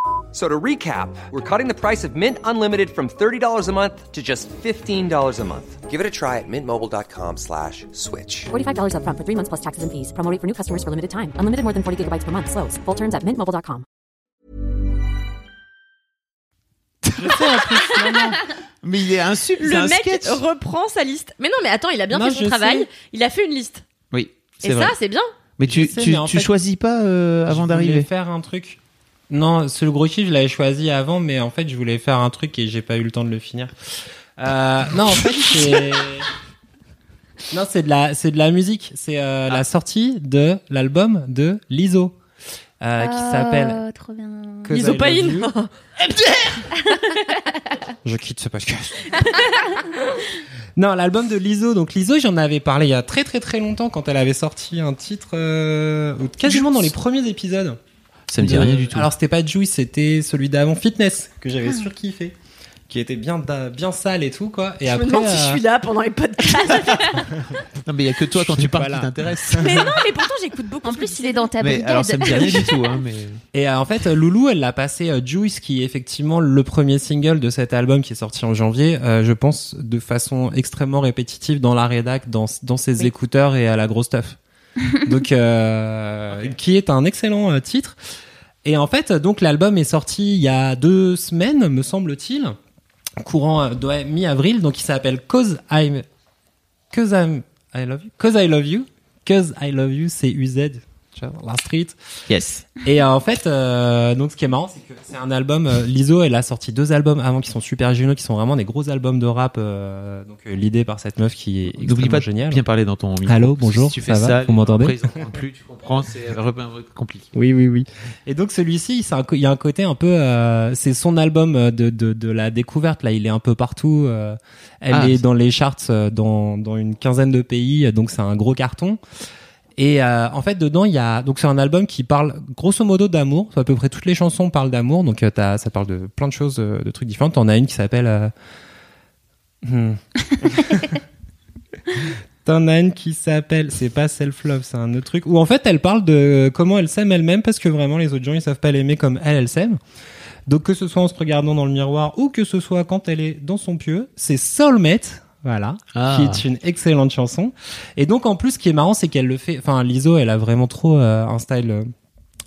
So to recap, we're cutting the price of Mint Unlimited from $30 a month to just $15 a month. Give it a try at mintmobile.com slash switch. $45 upfront for three months plus taxes and fees. Promo rate for new customers for limited time. Unlimited more than 40 gigabytes per month. Slows. Full terms at mintmobile.com. (laughs) Mais il est c'est Le un mec sketch. reprend sa liste. Mais non, mais attends, il a bien Non, fait son travail. sais. Il a fait une liste. Oui, Et vrai. ça, c'est bien. mais tu, sais, tu, mais tu fait- choisis pas euh, avant Je d'arriver. voulais faire un truc. Non, c'est le gros kiff, je l'avais choisi avant, mais en fait, je voulais faire un truc et j'ai pas eu le temps de le finir. Euh, non, en fait, c'est. (laughs) Non, c'est de la, c'est de la musique. C'est euh, Ah. la sortie de l'album de Lizzo, euh, qui s'appelle. Oh, L'isopaïne. Love You. Je quitte ce podcast. non, l'album de Lizzo. Donc Lizzo, j'en avais parlé il y a très très très longtemps quand elle avait sorti un titre, euh, ou quasiment dans les premiers épisodes. Ça me dit de- rien du tout. Alors c'était pas Juice, c'était celui d'avant Fitness que j'avais surkiffé, qui était bien bien sale et tout quoi. Et Je après, me demande si je euh, suis là pendant les podcasts. (laughs) non, mais il y a que toi quand Je tu parles qui t'intéresse. (laughs) mais non, mais pourtant, j'écoute beaucoup. En plus, il est dans ta mais brigade. alors ça me dit rien du tout. Hein, mais... Et euh, en fait, euh, Loulou, elle l'a passé euh, Juice, qui est effectivement le premier single de cet album qui est sorti en janvier. euh, je pense de façon extrêmement répétitive dans la rédac, dans dans ses Oui. écouteurs et à la grosse stuff. (laughs) donc, euh, qui est un excellent euh, titre. Et en fait, donc l'album est sorti il y a deux semaines, me semble-t-il, courant euh, mi-avril. Donc, il s'appelle Cause I'm, Cause I'm, I love you, Cause I love you, Cause I love you, c'est UZ, tu vois, la street. Yes. Et euh, en fait, euh, donc ce qui est marrant, c'est que c'est un album. euh, Lizzo, elle a sorti deux albums avant qui sont super géniaux, qui sont vraiment des gros albums de rap. euh, donc l'idée par cette meuf qui est N'oublie pas de géniale. bien parler dans ton micro. Allô, bonjour, Si tu fais ça va ça, Vous m'entendez plus, tu comprends, c'est compliqué. Oui, oui, oui. Et donc celui-ci, il y a un côté un peu, euh, c'est son album de, de, de la découverte. Là, il est un peu partout. euh, elle Ah, est dans les charts dans, dans une quinzaine de pays, donc c'est un gros carton. Et euh, en fait, dedans, il y a donc c'est un album qui parle grosso modo d'amour. À peu près toutes les chansons parlent d'amour. Donc euh, t'as- ça parle de plein de choses, euh, de trucs différents. T'en as une qui s'appelle. hmm. (laughs) T'en as une qui s'appelle, c'est pas self-love, c'est un autre truc, où en fait elle parle de comment elle s'aime elle-même parce que vraiment les autres gens ils savent pas l'aimer comme elle, elle s'aime. Donc que ce soit en se regardant dans le miroir ou que ce soit quand elle est dans son pieu, c'est Soulmate, voilà, Ah. qui est une excellente chanson. Et donc en plus ce qui est marrant c'est qu'elle le fait, enfin Lizzo elle a vraiment trop euh, un style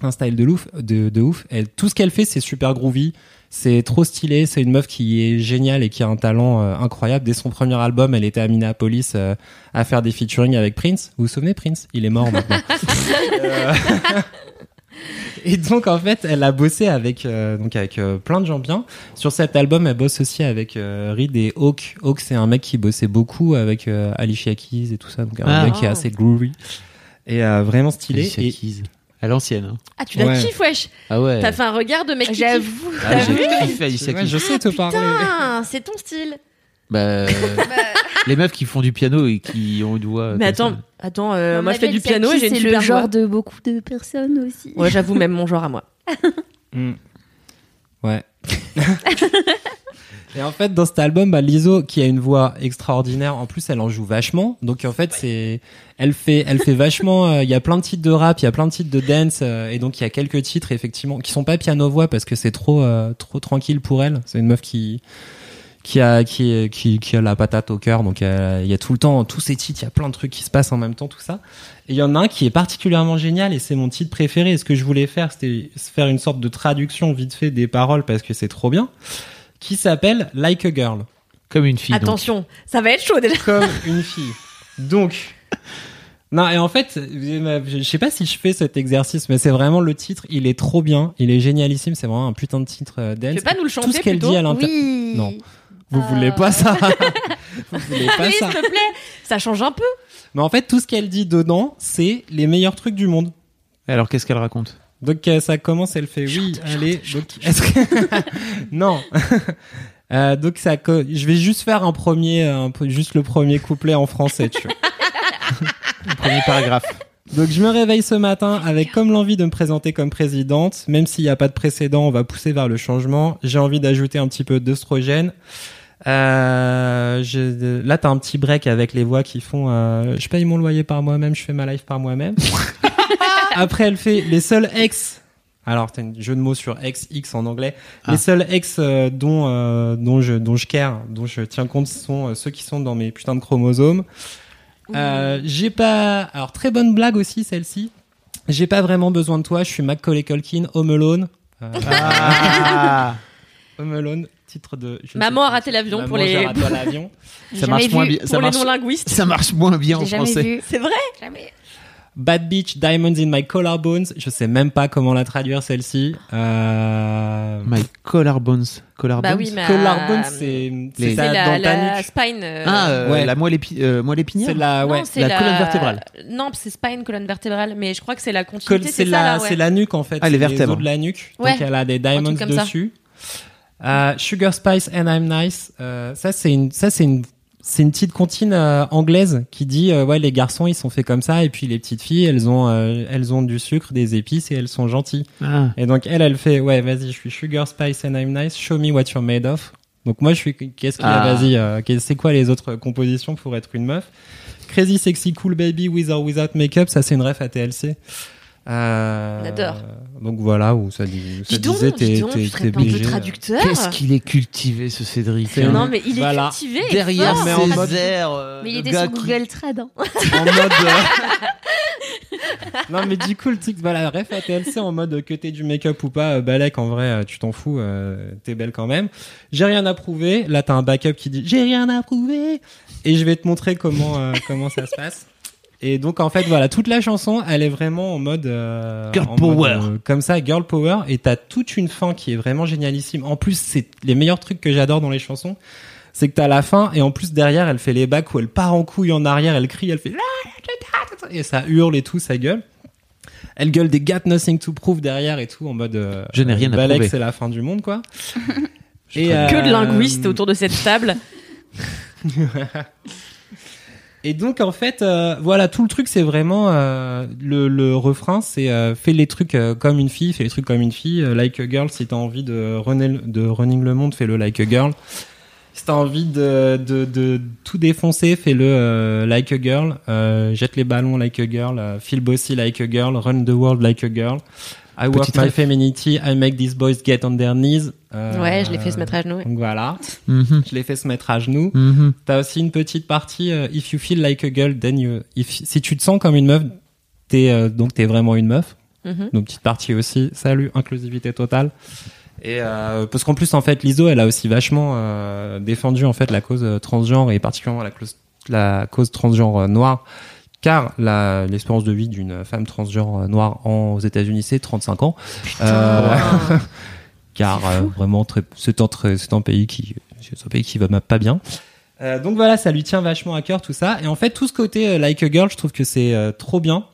un style de ouf, de, de ouf. Elle, tout ce qu'elle fait, c'est super groovy. C'est trop stylé. C'est une meuf qui est géniale et qui a un talent euh, incroyable. Dès son premier album, elle était à Minneapolis euh, à faire des featuring avec Prince. Vous vous souvenez Prince? Il est mort maintenant. (laughs) (laughs) (laughs) (laughs) Et donc en fait, elle a bossé avec euh, donc avec euh, plein de gens bien. Sur cet album, elle bosse aussi avec euh, Reed et Hawk. Hawk, c'est un mec qui bossait beaucoup avec euh, Alicia Keys et tout ça, donc un Ah. mec qui est assez groovy et euh, vraiment stylé. Alicia Et Keys. À l'ancienne. hein. Ah, tu la Ouais. kiffes, wesh. Ah ouais. T'as fait un regard de mec qui kiffe. J'avoue. Ah, j'ai vu kiffé Alicia Ouais, Keys. je sais te parler. Putain, c'est ton style. Bah, les meufs qui font du piano et qui ont une voix. Mais attends, ça. attends, euh, Non, moi je fais du piano et j'ai une C'est le genre voix. de beaucoup de personnes aussi. Ouais, j'avoue, même mon genre à moi. (laughs) Mm. Ouais. (laughs) Et en fait, dans cet album, bah, Lizzo, qui a une voix extraordinaire, en plus, elle en joue vachement. Donc, en fait, c'est, elle fait, elle fait vachement, euh, il y a plein de titres de rap, il y a plein de titres de dance, euh, et donc il y a quelques titres, effectivement, qui sont pas piano-voix parce que c'est trop, euh, trop tranquille pour elle. C'est une meuf qui, qui a, qui, qui, qui a la patate au cœur. Donc, euh, il y a tout le temps, tous ces titres, il y a plein de trucs qui se passent en même temps, tout ça. Et il y en a un qui est particulièrement génial et c'est mon titre préféré. Et ce que je voulais faire, c'était faire une sorte de traduction vite fait des paroles parce que c'est trop bien. Qui s'appelle Like a Girl. Comme une fille. donc. Attention, ça va être chaud déjà. Comme (laughs) une fille. Donc. Non, et en fait, je sais pas si je fais cet exercice, mais c'est vraiment le titre. Il est trop bien. Il est génialissime. C'est vraiment un putain de titre euh, Tu veux pas nous le chanter Tout ce qu'elle dit à l'intérieur. Oui. Non. Vous Euh, voulez pas ça (laughs) Vous voulez pas Oui, ça s'il te plaît. Ça change un peu. Mais en fait, tout ce qu'elle dit dedans, c'est les meilleurs trucs du monde. Alors qu'est-ce qu'elle raconte? Donc euh, ça commence, elle fait? Oui, allez. Donc est-ce que (laughs) non (laughs) Euh, Donc ça, co- je vais juste faire un premier, un juste le premier couplet en français. Tu vois. Le premier paragraphe. Donc je me réveille ce matin avec comme l'envie de me présenter comme présidente, même s'il n'y a pas de précédent, on va pousser vers le changement. J'ai envie d'ajouter un petit peu d'œstrogène. Euh, je- là, t'as un petit break avec les voix qui font euh, je paye mon loyer par moi-même, je fais ma life par moi-même. (laughs) Après, elle fait les seuls ex. Alors, t'as un jeu de mots sur ex, x en anglais. Ah. Les seuls ex euh, dont euh, dont je dont je care, dont je tiens compte sont euh, ceux qui sont dans mes putains de chromosomes. Euh, j'ai pas. Alors très bonne blague aussi celle-ci. J'ai pas vraiment besoin de toi. Je suis Macaulay Culkin, Home Alone. Euh, (laughs) Ah Home Alone, titre de. je ne Maman sais a raté l'avion Maman, pour les- j'ai raté l'avion. (laughs) Ça marche moins bien. Ça Pour les marche, non-linguistes. ça marche moins bien en J'ai jamais français. vu. C'est vrai? Jamais. Bad Beach, Diamonds in My Collarbones. Je sais même pas comment la traduire celle-ci. Euh... My collarbones. Collarbones. Bah oui, mais. Collarbones, euh, c'est les- c'est la, la spine. euh, Ah, euh, Ouais. la moelle, épi euh, moelle épinière. C'est la ouais. non, c'est la colonne vertébrale. Non, c'est spine, colonne vertébrale, mais je crois que c'est la continuité. C'est la, ouais. c'est la nuque en fait. Ah, les vertèbres. os de la nuque. Ouais. Donc elle a des diamonds ça. dessus. Euh, Sugar Spice and I'm Nice. Euh, ça c'est une, ça c'est une, c'est une petite comptine euh, anglaise qui dit euh, ouais les garçons ils sont faits comme ça et puis les petites filles elles ont, euh, elles ont du sucre, des épices et elles sont gentilles. Ah. Et donc elle elle fait ouais vas-y je suis Sugar Spice and I'm Nice. Show me what you're made of. Donc moi je suis qu'est-ce qu'il y a Ah. vas-y euh, c'est quoi les autres compositions pour être une meuf? Crazy Sexy Cool Baby with or without makeup ça c'est une ref à TLC. Euh, On adore. Donc voilà où ça, dit, ça Dis donc, disait dis t'es donc, t'es tu serais t'es pas un peu BG. traducteur Qu'est-ce qu'il est cultivé ce Cédric hein. Non, mais il est Voilà. cultivé. Derrière mais en mode- airs, euh, Mais il était sur qui- Google Trad. hein. en mode euh, (laughs) non mais du coup le truc voilà ref à TLC en mode que t'aies du make-up ou pas euh, Balek en vrai euh, tu t'en fous euh, t'es belle quand même j'ai rien à prouver là t'as un backup qui dit j'ai rien à prouver et je vais te montrer comment euh, comment ça se passe et donc en fait voilà toute la chanson elle est vraiment en mode euh, Girl en power. mode, euh, comme ça girl power et t'as toute une fin qui est vraiment génialissime en plus c'est les meilleurs trucs que j'adore dans les chansons c'est que t'as la fin et en plus derrière elle fait les bacs où elle part en couille en arrière elle crie elle fait et ça hurle et tout ça gueule elle gueule des got nothing to prove derrière et tout en mode euh, Je n'ai rien à Balek, prouver. c'est la fin du monde quoi (laughs) Et, Que de linguistes autour de cette table. (laughs) (laughs) Et donc en fait, euh, voilà, tout le truc c'est vraiment euh, le, le refrain, c'est euh, fais les trucs euh, comme une fille, fais les trucs comme une fille, euh, like a girl. Si t'as envie de runner, le- de running le monde, fais-le like a girl. Si t'as envie de, de, de tout défoncer, fais-le euh, like a girl. Jette les ballons like a girl. feel bossy like a girl. Run the world like a girl. I work Petite my femininity. I make these boys get on their knees. Euh, Ouais, je l'ai fait se mettre à genoux. Donc voilà, Mhm. je l'ai fait se mettre à genoux. Mhm. T'as aussi une petite partie euh, if you feel like a girl then you if si tu te sens comme une meuf t'es euh, donc t'es vraiment une meuf Mhm. nos petites parties aussi. Salut, inclusivité totale. Et euh, parce qu'en plus en fait l'ISO elle a aussi vachement euh, défendu en fait la cause transgenre et particulièrement la cause, la cause transgenre euh, noire car la- l'espérance de vie d'une femme transgenre euh, noire en, aux États-Unis c'est 35 ans. Euh, (laughs) car euh, vraiment très- c'est un, pays qui un pays qui va pas bien. Euh, donc voilà, ça lui tient vachement à cœur tout ça. Et en fait, tout ce côté euh, like a girl, je trouve que c'est euh, trop bien.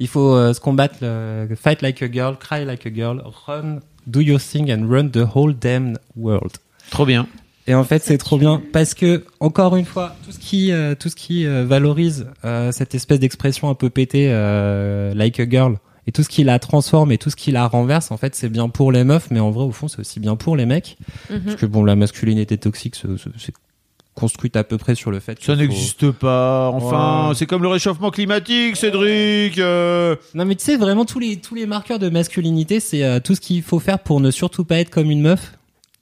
Il faut euh, se combattre, le- fight like a girl, cry like a girl, run, do your thing and run the whole damn world. Trop bien. Et en fait, c'est trop bien parce que encore une fois, tout ce qui euh, tout ce qui euh, valorise euh, cette espèce d'expression un peu pétée euh, like a girl et tout ce qui la transforme et tout ce qui la renverse, en fait, c'est bien pour les meufs, mais en vrai, au fond, c'est aussi bien pour les mecs. Mhm. Parce que bon, la masculinité toxique, c'est- construite à peu près sur le fait. Ça qu'il faut- n'existe pas. Enfin, Ouais. c'est comme le réchauffement climatique, Cédric. euh. Non, mais tu sais, vraiment tous les tous les marqueurs de masculinité, c'est euh, tout ce qu'il faut faire pour ne surtout pas être comme une meuf.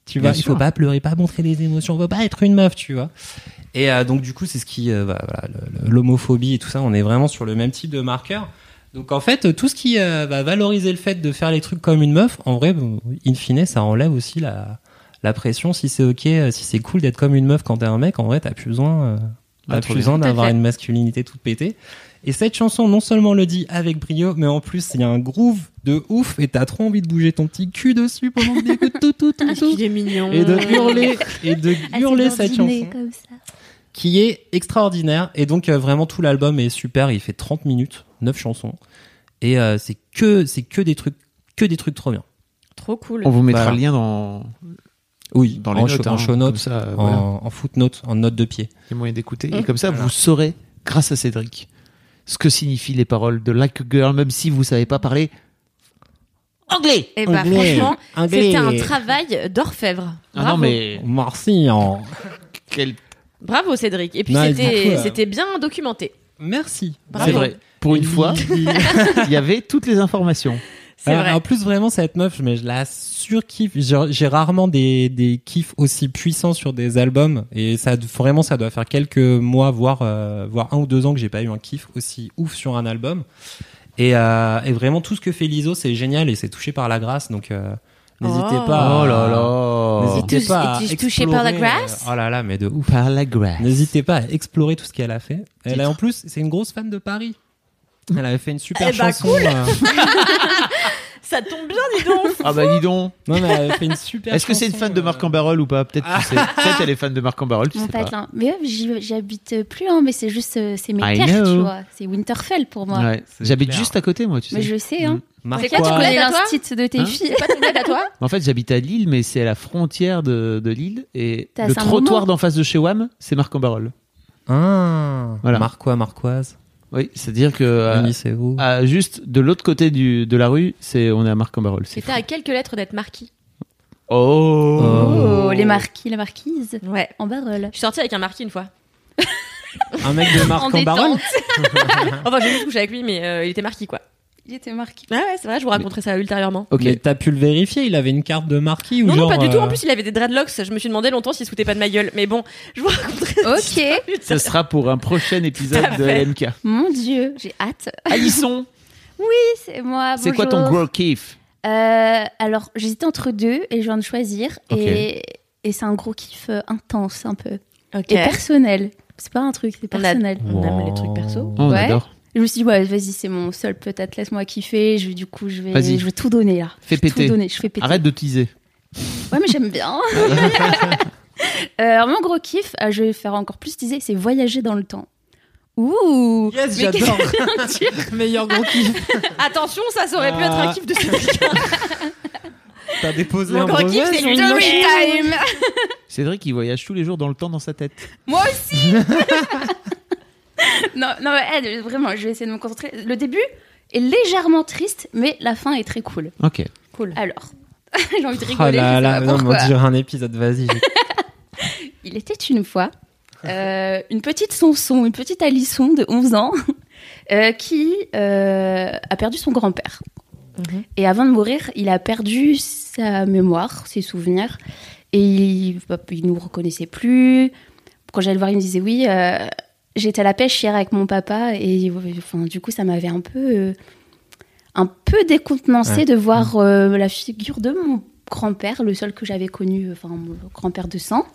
Tu vois, Bien il sûr. faut pas pleurer, pas montrer des émotions, faut pas être une meuf, tu vois. Et euh, donc du coup, c'est ce qui, euh, bah, voilà, l'homophobie et tout ça, on est vraiment sur le même type de marqueur. Donc en fait, tout ce qui euh, va valoriser le fait de faire les trucs comme une meuf, en vrai, in fine, ça enlève aussi la la pression. Si c'est ok, si c'est cool d'être comme une meuf quand t'es un mec, en vrai, t'as plus besoin, euh, Ah, t'as plus besoin d'avoir une masculinité toute pétée. Et cette chanson, non seulement le dit avec brio, mais en plus, il y a un groove de ouf et t'as trop envie de bouger ton petit cul dessus pendant que t'écoutes tout, tout, tout, tout. qu'il est mignon. Et de hurler, et de (laughs) hurler cette chanson comme ça. qui est extraordinaire. Et donc, euh, vraiment, tout l'album est super. Il fait 30 minutes, 9 chansons. Et euh, c'est que, c'est que des trucs, que des trucs trop bien. Trop cool. On vous mettra Voilà. le lien dans, Oui, dans les en, notes. show- hein. en show notes, ça, euh, en, voilà. en footnote, en note de pied. Il y a moyen d'écouter. Mmh. Et comme ça, Voilà. vous saurez, grâce à Cédric, ce que signifient les paroles de Like a Girl, même si vous savez pas parler anglais. Et bah Anglais. franchement, Anglais. c'était un travail d'orfèvre. Ah Bravo. non, mais Merci. en- quel... Bravo Cédric. Et puis c'était c'était bien documenté. Merci. Bravo. c'est vrai. Pour une fois, (laughs) il y avait toutes les informations. C'est vrai. En plus, vraiment, cette meuf, mais je la surkiffe. J'ai j'ai rarement des, des kiffs aussi puissants sur des albums. Et ça, vraiment, ça doit faire quelques mois, voire, euh, voire un ou deux ans que j'ai pas eu un kiff aussi ouf sur un album. Et, euh, et vraiment, tout ce que fait Lizzo, c'est génial et c'est touché par la grâce. Donc, euh, n'hésitez Oh. pas. à- Oh là là. N'hésitez pas à touché par la explorer, grâce Oh là là, mais de ouf. Par la grâce. N'hésitez pas à explorer tout ce qu'elle a fait. Elle est en plus, c'est une grosse fan de Paris. Elle avait fait une super Eh bah, chanson. (laughs) Ça tombe bien, dis donc. Ah bah dis donc. Non, mais elle avait fait une super. Est-ce que c'est une fan de Marc en Barrel ou pas? Peut-être tu sais. Peut-être elle est fan de Marc en Barrel, tu sais pas. patelin. Mais ouais, j'habite plus, hein, mais c'est juste, euh, c'est mes I terres, know. tu vois. C'est Winterfell pour moi. Ouais. J'habite clair. juste à côté, moi, tu sais. Mais je sais, hein. Marc C'est quoi, tu quoi connais l'instit de tes Hein filles. C'est pas ton aide à toi En fait, j'habite à Lille, mais c'est à la frontière de, de Lille. Et T'as le Saint-Moment. trottoir d'en face de chez WAM, c'est Marc en Barrel. Ah, Voilà. Marquois, Marquoise. Oui, c'est-à-dire que euh, à- juste de l'autre côté du, de la rue, c'est on est à Marc en Barrel. C'est C'était à quelques lettres d'être marquis. Oh. Oh, les marquis, la marquise. Ouais. En barrel. Je suis sortie avec un marquis une fois. Un mec de Marc (laughs) En en Barrel. (laughs) (laughs) Enfin, j'ai juste couché avec lui, mais euh, il était marquis, quoi. Il était marqué. Ouais, ouais, c'est vrai, je vous raconterai ça ultérieurement. Ok. Mais t'as pu le vérifier, il avait une carte de marquis ou Non, non, genre, pas du tout. euh, En plus, il avait des dreadlocks. Je me suis demandé longtemps s'il se foutait pas de ma gueule. Mais bon, je vous raconterai ça. Ok. Ce sera pour un prochain épisode de. LMK. Mon Dieu, j'ai hâte. Alisson, (laughs) C'est moi. c'est quoi ton gros kiff Euh, Alors, j'hésitais entre deux et je viens de choisir. Et, et c'est un gros kiff euh, intense, un peu. Ok. Et personnel. C'est pas un truc, c'est On a- personnel. On aime les trucs perso. Oh, On Ouais. adore. Je me suis dit, ouais, vas-y, c'est mon seul, peut-être, laisse-moi kiffer. Je vais, du coup, je vais, je vais tout donner là. Fais Je péter. Tout donner, je fais péter. Arrête de teaser. Ouais, mais j'aime bien. (laughs) Euh, alors, mon gros kiff, euh, je vais faire encore plus teaser, c'est voyager dans le temps. Ouh Yes, j'adore. (laughs) Meilleur gros kiff. (laughs) Attention, ça, ça aurait pu être un kiff de Cédric. T'as déposé Mon un gros kiff, c'est machine time. Cédric, il voyage tous les jours dans le temps dans sa tête. Moi aussi (laughs) Non, non, mais, vraiment, je vais essayer de me concentrer. Le début est légèrement triste, mais la fin est très cool. Ok. Cool. Alors, (laughs) j'ai envie de Oh rigoler. là je sais là, pas non, on dirait un épisode, vas-y. (laughs) Il était une fois euh, une petite Sanson, une petite Alisson de 11 ans euh, qui euh, a perdu son grand-père. Mhm. Et avant de mourir, il a perdu sa mémoire, ses souvenirs, et il, il nous reconnaissait plus. Quand j'allais le voir, il me disait oui, euh, j'étais à la pêche hier avec mon papa, et enfin, du coup, ça m'avait un peu, euh, un peu décontenancée Ouais. de voir euh, la figure de mon grand-père, le seul que j'avais connu, enfin mon grand-père de sang,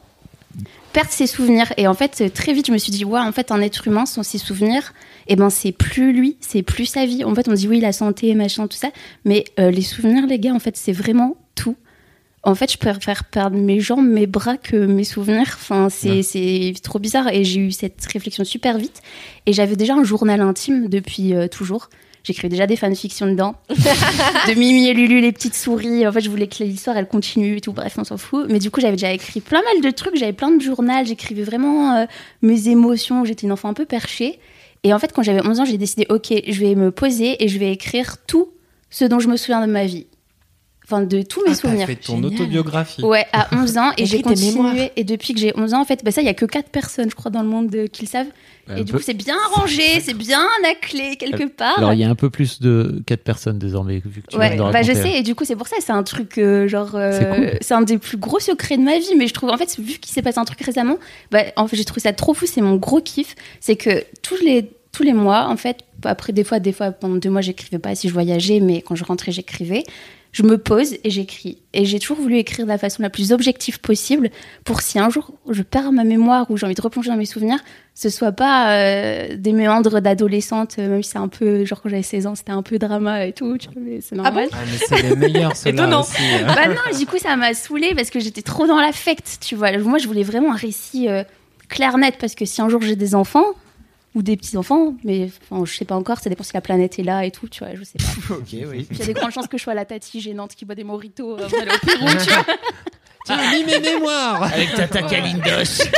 perdre ses souvenirs. Et en fait, très vite, je me suis dit, ouais, en fait, un être humain sans ses souvenirs, et ben c'est plus lui, c'est plus sa vie. En fait, on dit oui, la santé, machin, tout ça, mais euh, les souvenirs, les gars, en fait, c'est vraiment tout. En fait, je préfère perdre mes jambes, mes bras que mes souvenirs. Enfin, c'est Ouais. trop bizarre. Et j'ai eu cette réflexion super vite. Et j'avais déjà un journal intime depuis euh, toujours. J'écrivais déjà des fanfictions dedans. (laughs) de Mimi et Lulu, les petites souris. En fait, je voulais que l'histoire, elle continue et tout. Bref, on s'en fout. Mais du coup, j'avais déjà écrit plein mal de trucs. J'avais plein de journaux. J'écrivais vraiment euh, mes émotions. J'étais une enfant un peu perchée. Et en fait, quand j'avais 11 ans, j'ai décidé, OK, je vais me poser et je vais écrire tout ce dont je me souviens de ma vie. Enfin, de tous mes Ah, souvenirs. fait ton Génial. autobiographie. Ouais, à (laughs) 11 ans. Et j'ai continué. Et depuis que j'ai 11 ans, en fait, bah ça, il y a que 4 personnes, je crois, dans le monde euh, qui le savent. Un et du peu- coup, c'est bien rangé, (laughs) c'est bien à clé quelque part. Alors il y a un peu plus de 4 personnes désormais vu que tu Ouais, bah je sais, et du coup, c'est pour ça, c'est un truc, euh, genre, euh, C'est cool. c'est un des plus gros secrets de ma vie, mais je trouve, en fait, vu qu'il s'est passé un truc récemment, bah, en fait, j'ai trouvé ça trop fou, c'est mon gros kiff, c'est que tous les, tous les mois, en fait, après, des fois, des fois, pendant deux mois, j'écrivais pas si je voyageais, mais quand je rentrais, j'écrivais. Je me pose et j'écris. Et j'ai toujours voulu écrire de la façon la plus objective possible pour si un jour je perds ma mémoire ou j'ai envie de replonger dans mes souvenirs, ce soit pas euh, des méandres d'adolescente, euh, même si c'est un peu, genre quand j'avais 16 ans, c'était un peu drama et tout, tu vois, mais c'est normal. Ah, mais c'est les meilleurs, Étonnant. (laughs) aussi. hein. Bah non, du coup, ça m'a saoulée parce que j'étais trop dans l'affect, tu vois. Moi, je voulais vraiment un récit euh, clair, net, parce que si un jour j'ai des enfants ou des petits-enfants, mais enfin, je sais pas encore, ça dépend si la planète est là et tout, tu vois, je sais pas. (laughs) Ok, oui. Il y a des grandes chances que je sois la tati gênante qui boit des moritos euh, avant d'aller au Pérou, tu vois. Tiens, lis mes mémoires Avec Tata Kalindos. (laughs)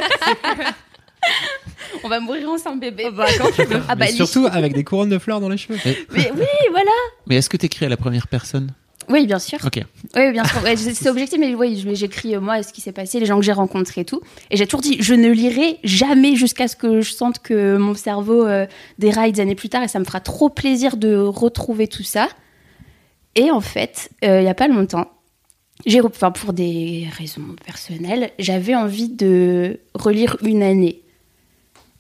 On va mourir ensemble, bébé. bah, quand tu veux. Ah bah, Mais surtout avec des couronnes de fleurs dans les cheveux. Mais oui, voilà. Mais est-ce que t'écris à la première personne? Oui, bien sûr. Ok. Oui, bien sûr. Ouais, c'est objectif, mais oui, j'écris euh, moi ce qui s'est passé, les gens que j'ai rencontrés et tout. Et j'ai toujours dit, je ne lirai jamais jusqu'à ce que je sente que mon cerveau euh, déraille des années plus tard et ça me fera trop plaisir de retrouver tout ça. Et en fait, euh, il y a pas longtemps, j'ai, enfin, pour des raisons personnelles, j'avais envie de relire une année.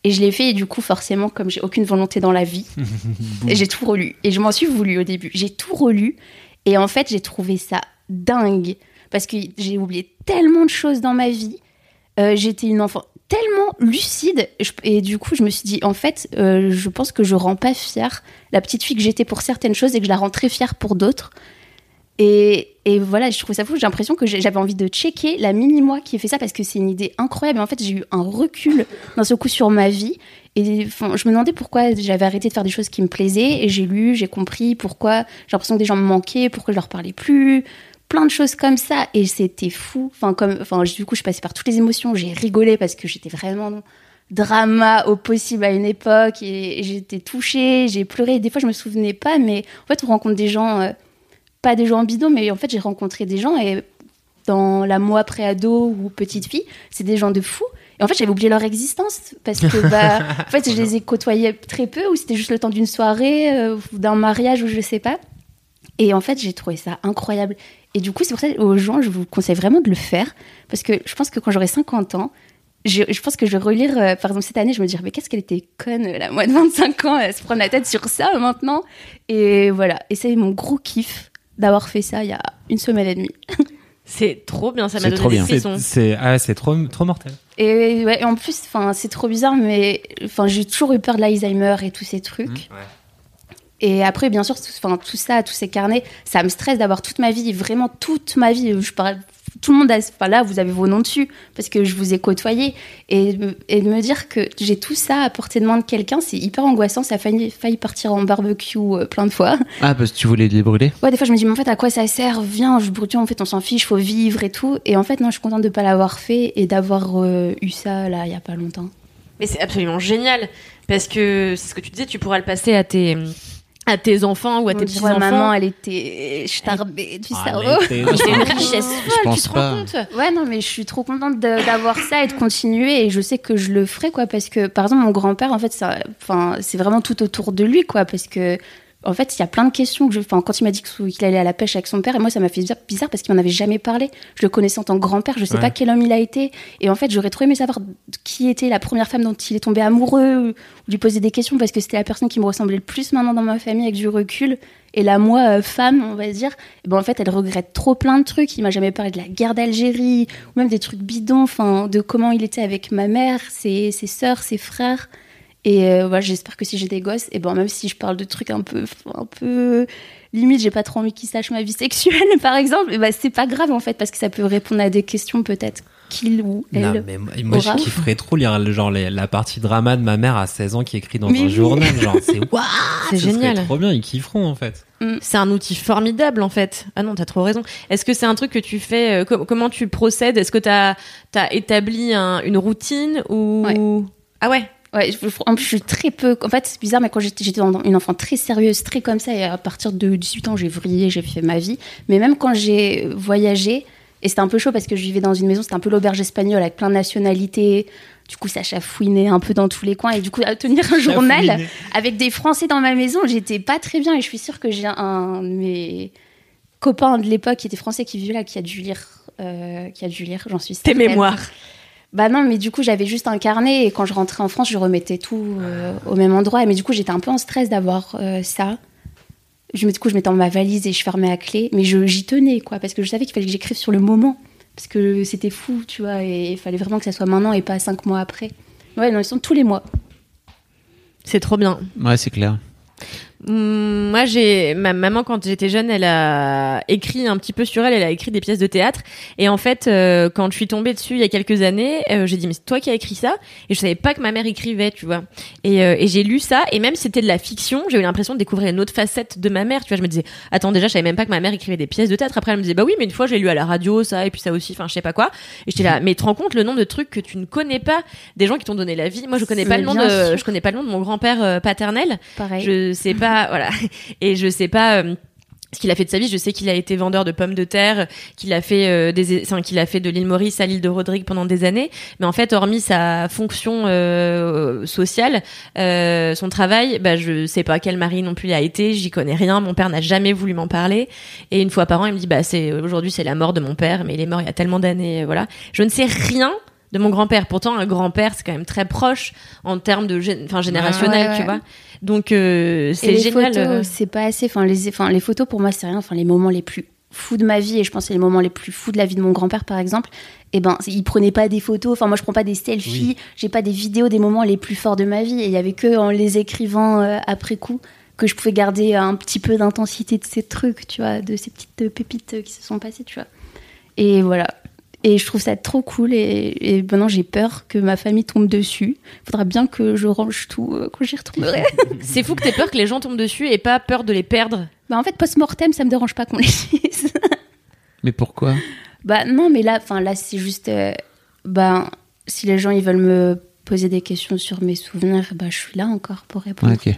Et je l'ai fait, et du coup, forcément, comme j'ai aucune volonté dans la vie, (laughs) j'ai tout relu. Et je m'en suis voulu au début. J'ai tout relu. Et en fait, j'ai trouvé ça dingue. Parce que j'ai oublié tellement de choses dans ma vie. Euh, J'étais une enfant tellement lucide. Et du coup, je me suis dit, en fait, euh, je pense que je rends pas fière la petite fille que j'étais pour certaines choses et que je la rends très fière pour d'autres. Et, et voilà, je trouve ça fou. J'ai l'impression que j'avais envie de checker la mini-moi qui a fait ça parce que c'est une idée incroyable. Et en fait, j'ai eu un recul d'un seul coup sur ma vie. Et je me demandais pourquoi j'avais arrêté de faire des choses qui me plaisaient. Et j'ai lu, j'ai compris pourquoi j'ai l'impression que des gens me manquaient, pourquoi je leur parlais plus. Plein de choses comme ça. Et c'était fou. Enfin, du coup, je passais par toutes les émotions. J'ai rigolé parce que j'étais vraiment drama au possible à une époque. Et, et j'étais touchée, j'ai pleuré. Des fois, je me souvenais pas. Mais en fait, on rencontre des gens. euh, pas des gens bidons, mais en fait, j'ai rencontré des gens et dans la moi pré-ado ou petite fille, c'est des gens de fous. Et en fait, j'avais oublié leur existence parce que, bah, (laughs) en fait, je les ai côtoyés très peu ou c'était juste le temps d'une soirée euh, ou d'un mariage ou je sais pas. Et en fait, j'ai trouvé ça incroyable. Et du coup, c'est pour ça aux gens, je vous conseille vraiment de le faire parce que je pense que quand j'aurai 50 ans, je, je pense que je vais relire, euh, par exemple, cette année, je me dirais, mais qu'est-ce qu'elle était conne, la moi de 25 ans, elle se prend la tête sur ça maintenant. Et voilà. Et c'est mon gros kiff d'avoir fait ça il y a une semaine et demie. (laughs) C'est trop bien, ça m'a donné trop des frissons. c'est- ah, c'est trop, trop mortel. Et, ouais, et en plus, enfin, c'est trop bizarre, mais enfin, j'ai toujours eu peur de l'Alzheimer et tous ces trucs. Et après, bien sûr, tout, enfin, tout ça, tous ces carnets, ça me stresse d'avoir toute ma vie, vraiment toute ma vie. Je parle, tout le monde, a, enfin là, vous avez vos noms dessus parce que je vous ai côtoyé. Et, de me- et de me dire que j'ai tout ça à portée de main de quelqu'un, c'est hyper angoissant. Ça a failli, failli partir en barbecue euh, plein de fois. Ah, parce que tu voulais les brûler? Ouais, des fois, je me dis, mais en fait, à quoi ça sert? Viens, je brûle, en fait, on s'en fiche, faut vivre et tout. Et en fait, non, je suis contente de pas l'avoir fait et d'avoir euh, eu ça, là, il y a pas longtemps. Mais c'est absolument génial parce que c'est ce que tu disais, tu pourras le passer à tes à tes enfants ou à tes petits enfants. maman, elle était starbée du Ah, cerveau. elle était- C'est une richesse Je folle, pense tu te pas. rends compte? Ouais, non, mais je suis trop contente d'avoir ça et de continuer. Et je sais que je le ferai, quoi. Parce que, par exemple, mon grand-père, en fait, ça- enfin, c'est vraiment tout autour de lui, quoi. Parce que En fait, il y a plein de questions que je. Enfin, quand il m'a dit qu'il allait à la pêche avec son père, et moi, ça m'a fait bizarre- bizarre parce qu'il m'en avait jamais parlé. Je le connaissais en tant que grand-père, je sais Ouais. pas quel homme il a été. Et en fait, j'aurais trop aimé savoir qui était la première femme dont il est tombé amoureux, ou lui poser des questions parce que c'était la personne qui me ressemblait le plus maintenant dans ma famille avec du recul. Et la moi, euh, femme, on va dire, et ben en fait, elle regrette trop plein de trucs. Il m'a jamais parlé de la guerre d'Algérie, ou même des trucs bidons, enfin, de comment il était avec ma mère, ses, ses sœurs, ses frères. Et euh, voilà, j'espère que si j'ai des gosses, et ben même si je parle de trucs un peu, un peu limite, j'ai pas trop envie qu'ils sachent ma vie sexuelle, (laughs) par exemple, et ben c'est pas grave en fait, parce que ça peut répondre à des questions peut-être qu'il ou elle. Non, mais moi, moi, je kifferais trop lire le- genre les- la partie drama de ma mère à 16 ans qui écrit dans Mais un oui. journal. Genre, (laughs) c'est waouh, C'est génial. trop bien, ils kifferont en fait. C'est un outil formidable en fait. Ah non, t'as trop raison. Est-ce que c'est un truc que tu fais euh, com- Comment tu procèdes? Est-ce que t'as as établi un- une routine ou Ouais. Ah ouais. Ouais, je- en plus, je suis très peu. En fait, c'est bizarre, mais quand j'étais une enfant très sérieuse, très comme ça, et à partir de 18 ans, j'ai vrillé, j'ai fait ma vie. Mais même quand j'ai voyagé, et c'était un peu chaud parce que je vivais dans une maison, c'était un peu l'auberge espagnole avec plein de nationalités. Du coup, ça chafouinait un peu dans tous les coins. Et du coup, à tenir un journal avec des Français dans ma maison, j'étais pas très bien. Et je suis sûre que j'ai un de mes copains de l'époque qui était français qui vivait là, qui a dû lire, euh, qui a dû lire, j'en suis Tes mémoires. Bah non, mais du coup, j'avais juste un carnet et quand je rentrais en France, je remettais tout euh, au même endroit. Mais du coup, j'étais un peu en stress d'avoir euh, ça. Je, me- du coup, je mettais dans ma valise et je fermais à clé. Mais je- j'y tenais, quoi, parce que je savais qu'il fallait que j'écrive sur le moment. Parce que c'était fou, tu vois, et il fallait vraiment que ça soit maintenant et pas cinq mois après. Ouais, non, ils sont tous les mois. C'est trop bien. Ouais, c'est clair. Hum, Moi, j'ai ma maman quand j'étais jeune, elle a écrit un petit peu sur elle. Elle a écrit des pièces de théâtre. Et en fait, euh, quand je suis tombée dessus il y a quelques années, euh, j'ai dit mais c'est toi qui as écrit ça? Et je savais pas que ma mère écrivait, tu vois. Et, euh, et j'ai lu ça. Et même si c'était de la fiction, j'ai eu l'impression de découvrir une autre facette de ma mère. Tu vois, je me disais attends déjà, je savais même pas que ma mère écrivait des pièces de théâtre. Après, elle me disait bah oui, mais une fois j'ai lu à la radio ça et puis ça aussi. Enfin, je sais pas quoi. Et j'étais là, mais tu te rends compte le nombre de trucs que tu ne connais pas, des gens qui t'ont donné la vie? Moi, je connais pas Mais le nom de, sûr. je connais pas le nom de mon grand-père euh, paternel. Pareil. Je sais pas, voilà. (laughs) Et je sais pas euh, ce qu'il a fait de sa vie. Je sais qu'il a été vendeur de pommes de terre, qu'il a fait euh, des, enfin, qu'il a fait de l'île Maurice à l'île de Rodrigue pendant des années. Mais en fait, hormis sa fonction euh, sociale, euh, son travail, bah, je sais pas quel mari non plus il a été. J'y connais rien. Mon père n'a jamais voulu m'en parler. Et une fois par an, il me dit, bah, c'est aujourd'hui c'est la mort de mon père, mais il est mort il y a tellement d'années, euh, voilà. Je ne sais rien de mon grand-père. Pourtant, un grand-père, c'est quand même très proche en termes de, enfin, générationnel, Ouais, ouais. tu vois. Donc, euh, c'est les génial. photos, euh. c'est pas assez. Enfin les, enfin, les photos, pour moi, c'est rien. Enfin, les moments les plus fous de ma vie, et je pense que c'est les moments les plus fous de la vie de mon grand-père, par exemple. Et ben, il prenait pas des photos. Enfin, moi, je prends pas des selfies. J'ai pas des vidéos des moments les plus forts de ma vie. Et il y avait que en les écrivant euh, après coup que je pouvais garder un petit peu d'intensité de ces trucs, tu vois, de ces petites pépites qui se sont passées, tu vois. Et voilà. Et je trouve ça trop cool. Et, et maintenant, j'ai peur que ma famille tombe dessus. Faudra bien que je range tout euh, quand j'y retournerai. (laughs) C'est fou que t'aies peur que les gens tombent dessus et pas peur de les perdre. Bah en fait, post-mortem, ça me dérange pas qu'on les dise. (laughs) Mais pourquoi? Bah non, mais là, enfin là, c'est juste, euh, bah si les gens ils veulent me poser des questions sur mes souvenirs, bah je suis là encore pour répondre. Ok.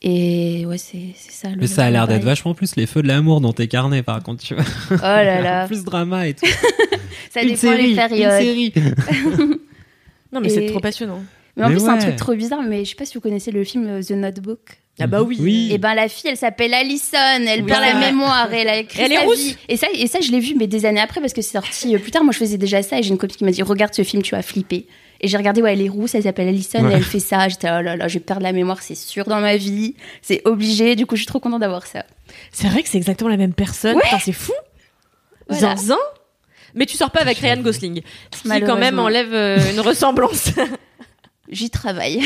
Et ouais, c'est c'est ça. le- Mais ça a l'air d'être vachement plus les feux de l'amour dans tes carnets, par contre, tu vois. Oh là (laughs) là, plus drama et tout. (laughs) ça une dépend série, les périodes. Une série. (laughs) Non, mais Et- c'est trop passionnant. Mais en Mais plus, c'est un truc trop bizarre. Mais je sais pas si vous connaissez le film euh, The Notebook. Ah bah oui. Oui. Et ben la fille, elle s'appelle Alison, elle Oui, perd la mémoire, et elle a écrit elle est sa vie. Et ça, et ça, je l'ai vu, mais des années après, parce que c'est sorti euh, plus tard. Moi, je faisais déjà ça, et j'ai une copine qui m'a dit regarde ce film, tu vas flipper. Et j'ai regardé, ouais, elle est rousse, elle s'appelle Alison, Ouais. et elle fait ça. J'étais oh là là, je vais perdre la mémoire, c'est sûr dans ma vie, c'est obligé. Du coup, je suis trop contente d'avoir ça. C'est vrai que c'est exactement la même personne. Ouais. C'est fou. Voilà. Zinzin. Mais tu sors pas avec Ryan Gosling. Ce qui quand même enlève euh, une ressemblance. (laughs) J'y travaille.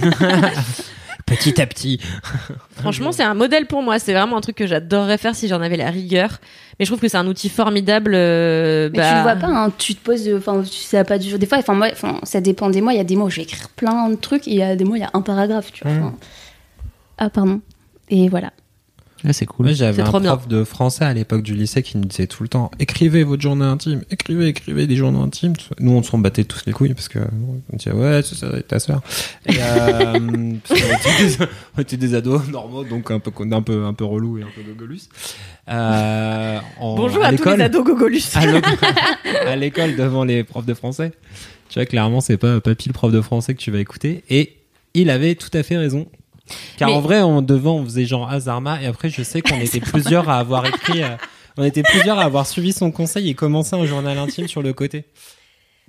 (laughs) Petit à petit. (laughs) Franchement, c'est un modèle pour moi. C'est vraiment un truc que j'adorerais faire si j'en avais la rigueur. Mais je trouve que c'est un outil formidable. euh, Mais bah, tu le vois pas, hein, tu te poses, enfin, tu- pas du Des fois, enfin, moi, ça dépend des mois. Il y a des mois où je vais écrire plein de trucs, et il y a des mois, il y a un paragraphe, tu vois. Mm. enfin. Ah, pardon. Et voilà. Ouais, c'est cool. J'avais un bien. prof de français à l'époque du lycée qui nous disait tout le temps écrivez votre journée intime, écrivez, écrivez des journées intimes. Nous, on s'en battait tous les couilles parce que on disait ouais, c'est ça, ta sœur. Et euh, (laughs) parce qu'on était, des, on était des ados normaux, donc un peu, un peu, un peu relou et un peu gogolus. Euh, en- Bonjour à, tous l'école- les ados gogolus. à l'école- (laughs) à l'école devant les profs de français. Tu vois, clairement, c'est pas Papy le prof de français que tu vas écouter. Et il avait tout à fait raison. Car Mais- en vrai, on, devant, on faisait genre Azarma, et après, je sais qu'on (laughs) était plusieurs à avoir écrit, euh, on était plusieurs à avoir suivi son conseil et commencé un journal intime sur le côté.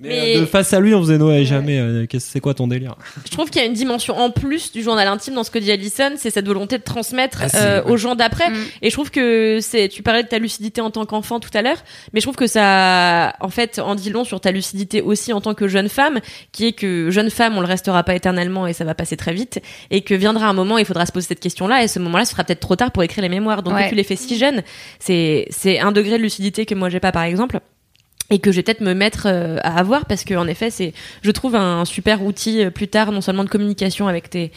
Mais, Mais- euh, de face à lui, on faisait Noé, jamais, euh, c'est quoi ton délire Je trouve qu'il y a une dimension en plus du journal intime dans ce que dit Alison, c'est cette volonté de transmettre Ah, euh, ouais. aux gens d'après. Mm. Et je trouve que c'est, tu parlais de ta lucidité en tant qu'enfant tout à l'heure, mais je trouve que ça, en fait, en dit long sur ta lucidité aussi en tant que jeune femme, qui est que jeune femme, on le restera pas éternellement et ça va passer très vite, et que viendra un moment, il faudra se poser cette question-là, et ce moment-là, ce sera peut-être trop tard pour écrire les mémoires. Donc, Ouais. que tu les fais si jeune, c'est, c'est un degré de lucidité que moi j'ai pas, par exemple. Et que je vais peut-être me mettre euh, à avoir parce que en effet c'est je trouve un super outil euh, plus tard non seulement de communication avec tes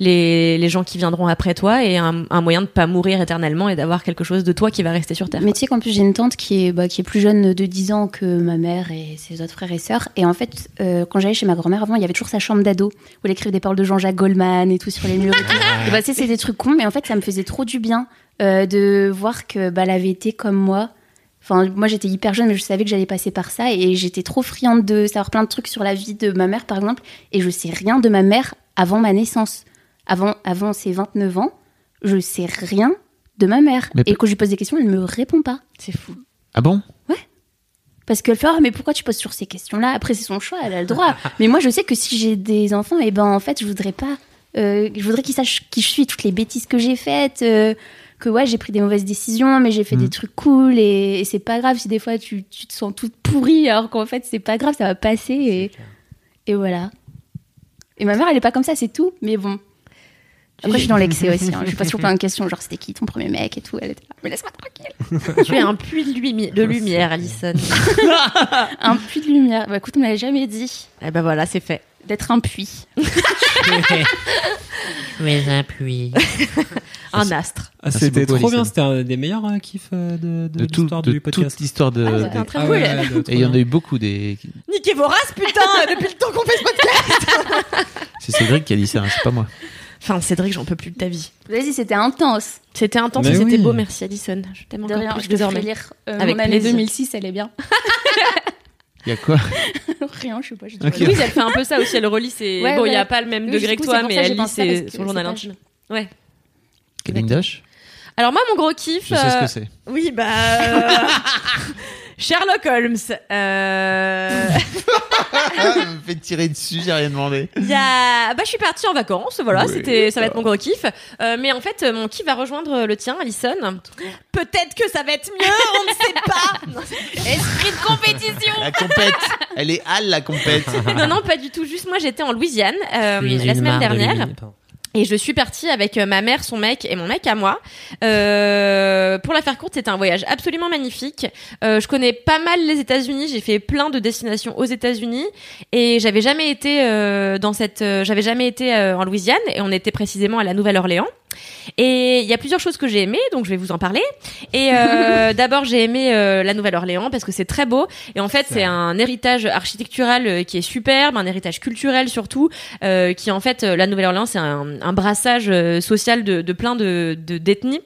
les, les gens qui viendront après toi et un, un moyen de pas mourir éternellement et d'avoir quelque chose de toi qui va rester sur terre. Mais tu sais qu'en plus, j'ai une tante qui est, bah, qui est plus jeune de 10 ans que ma mère et ses autres frères et sœurs. Et en fait, euh, quand j'allais chez ma grand-mère avant, il y avait toujours sa chambre d'ado où elle écrivait des paroles de Jean-Jacques Goldman et tout sur les murs et tout. et bah, tu sais, c'est des trucs cons, mais en fait, ça me faisait trop du bien euh, de voir que bah, elle avait été comme moi. Enfin, moi, j'étais hyper jeune, mais je savais que j'allais passer par ça. Et j'étais trop friande de savoir plein de trucs sur la vie de ma mère, par exemple. Et je sais rien de ma mère avant ma naissance. Avant, avant ses 29 ans, je sais rien de ma mère. Mais et quand je lui pose des questions, elle me répond pas. C'est fou. Ah bon? Parce qu'elle fait, Ah, mais pourquoi tu poses sur ces questions-là? Après, c'est son choix, elle a le droit. (laughs) mais moi, je sais que si j'ai des enfants, et ben, en fait, je voudrais pas. euh, je voudrais qu'ils sachent qui je suis, toutes les bêtises que j'ai faites. euh, que ouais, j'ai pris des mauvaises décisions, mais j'ai fait Mm. des trucs cool. Et, et c'est pas grave si des fois tu, tu te sens toute pourrie, alors qu'en fait, c'est pas grave, ça va passer. Et, et voilà. Et ma mère, elle est pas comme ça, c'est tout. Mais bon. Après, je suis dans l'excès aussi. Hein. Je pose toujours plein de questions, genre c'était qui ton premier mec et tout. Elle était là, mais laisse-moi tranquille. (laughs) Tu es un puits de, lumi- de lumière, Alison. (laughs) Un puits de lumière. Bah écoute, on me l'a jamais dit et ben voilà, c'est fait. D'être un puits. (laughs) Mais un puits. (laughs) Un astre. Ah, C'était trop bien, c'était un des meilleurs euh, kiffs euh, de, de, De, tout, l'histoire de du podcast. toute l'histoire de. Ah, des- c'était un très Ah cool. ouais, ouais, de- trop Et il y en a eu beaucoup des. Niquez vos races, putain, (laughs) depuis le temps qu'on fait ce podcast. C'est Cédric qui a dit ça, hein, c'est pas moi. Enfin, Cédric, j'en peux plus de ta vie. Vas-y, c'était intense. C'était intense Mais et c'était beau, merci Alison. Je t'aime De encore rien, plus je désormais. lire euh, Avec mon année plaisir. 2006, elle est bien. Il y a quoi? (laughs) Rien, je sais pas. je dis Ok. rien. Louise, elle fait un peu ça aussi, elle relit ses... Ouais, bon, il y a ouais. pas le même Oui, degré que toi, mais elle lit ses- son que journal intime. Ouais. Kevin Dash Alors moi, mon gros kiff... Je sais ce euh, que c'est. Oui, bah... (laughs) euh, Sherlock Holmes. Euh... Ah, me fait tirer dessus, j'ai rien demandé. Il y a... Bah, je suis partie en vacances, voilà, Oui, c'était, ça va être mon gros kiff. Euh, mais en fait, mon kiff va rejoindre le tien, Alison. Peut-être que ça va être mieux, on ne sait pas. (laughs) Esprit de compétition. La compète Elle est Al, la compète Non, non, pas du tout. Juste moi, j'étais en Louisiane euh, la semaine de dernière. Et je suis partie avec euh, ma mère, son mec et mon mec à moi. Euh, pour la faire courte, c'était un voyage absolument magnifique. Euh, je connais pas mal les États-Unis. J'ai fait plein de destinations aux États-Unis et j'avais jamais été euh, dans cette, j'avais jamais été en Louisiane et on était précisément à la Nouvelle-Orléans. Et il y a plusieurs choses que j'ai aimées, donc je vais vous en parler. Et euh, (laughs) d'abord, j'ai aimé euh, la Nouvelle-Orléans parce que c'est très beau. Et en fait, c'est un héritage architectural euh, qui est superbe, un héritage culturel surtout, euh, qui en fait, euh, la Nouvelle-Orléans, c'est un, un brassage euh, social de, de plein de de- d'ethnies.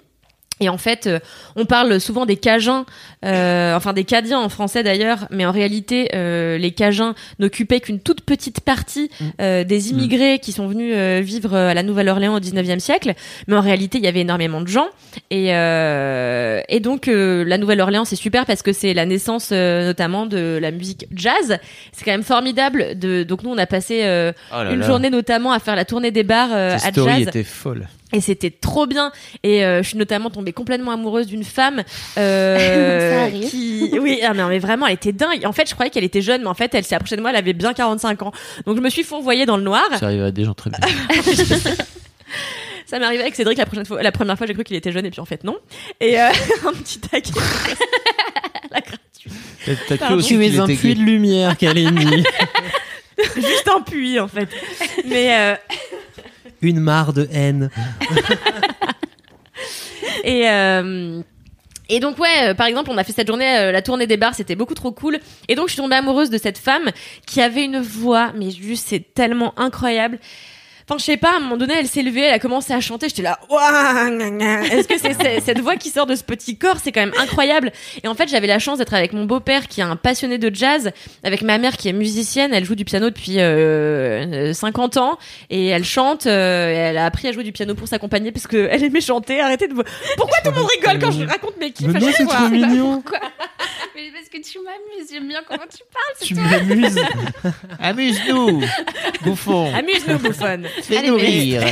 Et en fait, euh, on parle souvent des Cajuns, euh, enfin des Cadiens en français d'ailleurs, mais en réalité, euh, les Cajuns n'occupaient qu'une toute petite partie euh, des immigrés qui sont venus euh, vivre à la Nouvelle-Orléans au 19e siècle. Mais en réalité, il y avait énormément de gens. Et, euh, et donc, euh, la Nouvelle-Orléans, c'est super parce que c'est la naissance euh, notamment de la musique jazz. C'est quand même formidable. De, donc nous, on a passé euh, Oh là une là. journée notamment à faire la tournée des bars euh, Cette à story jazz. était folle. Et c'était trop bien. Et euh, je suis notamment tombée complètement amoureuse d'une femme euh, (laughs) Ça arrive. qui, oui, ah non, mais vraiment, elle était dingue. En fait, je croyais qu'elle était jeune, mais en fait, elle s'est approchée de moi, elle avait bien 45 ans. Donc je me suis fourvoyée dans le noir. Ça arrive à des gens très bien. (laughs) Ça m'est arrivé avec Cédric la prochaine fois. La première fois, j'ai cru qu'il était jeune, et puis en fait non. Et euh, (laughs) un petit taquet. la gratuite. T'as- cru aussi Tu es qu'il un était puits de lumière, Kaleni. Juste un puits, en fait. Mais euh, Une mare de haine. (laughs) Et euh, et donc ouais, euh, par exemple, on a fait cette journée, euh, la tournée des bars, c'était beaucoup trop cool. Et donc je suis tombée amoureuse de cette femme qui avait une voix, mais juste c'est tellement incroyable. Enfin, je sais pas, à un moment donné, elle s'est levée, elle a commencé à chanter, j'étais là, est-ce que c'est (laughs) cette voix qui sort de ce petit corps, c'est quand même incroyable. Et en fait, j'avais la chance d'être avec mon beau-père qui est un passionné de jazz, avec ma mère qui est musicienne, elle joue du piano depuis euh, euh, 50 ans, et elle chante, euh, et elle a appris à jouer du piano pour s'accompagner parce qu'elle aimait chanter, arrêtez de... Pourquoi tout le monde rigole quand je raconte mes kiffs à chaque fois (laughs) mignon. Mais parce que tu m'amuses, j'aime bien comment tu parles. Tu m'amuses. (laughs) Amuse-nous, bouffon. Amuse-nous, bouffonne (laughs) Fais-nous rire.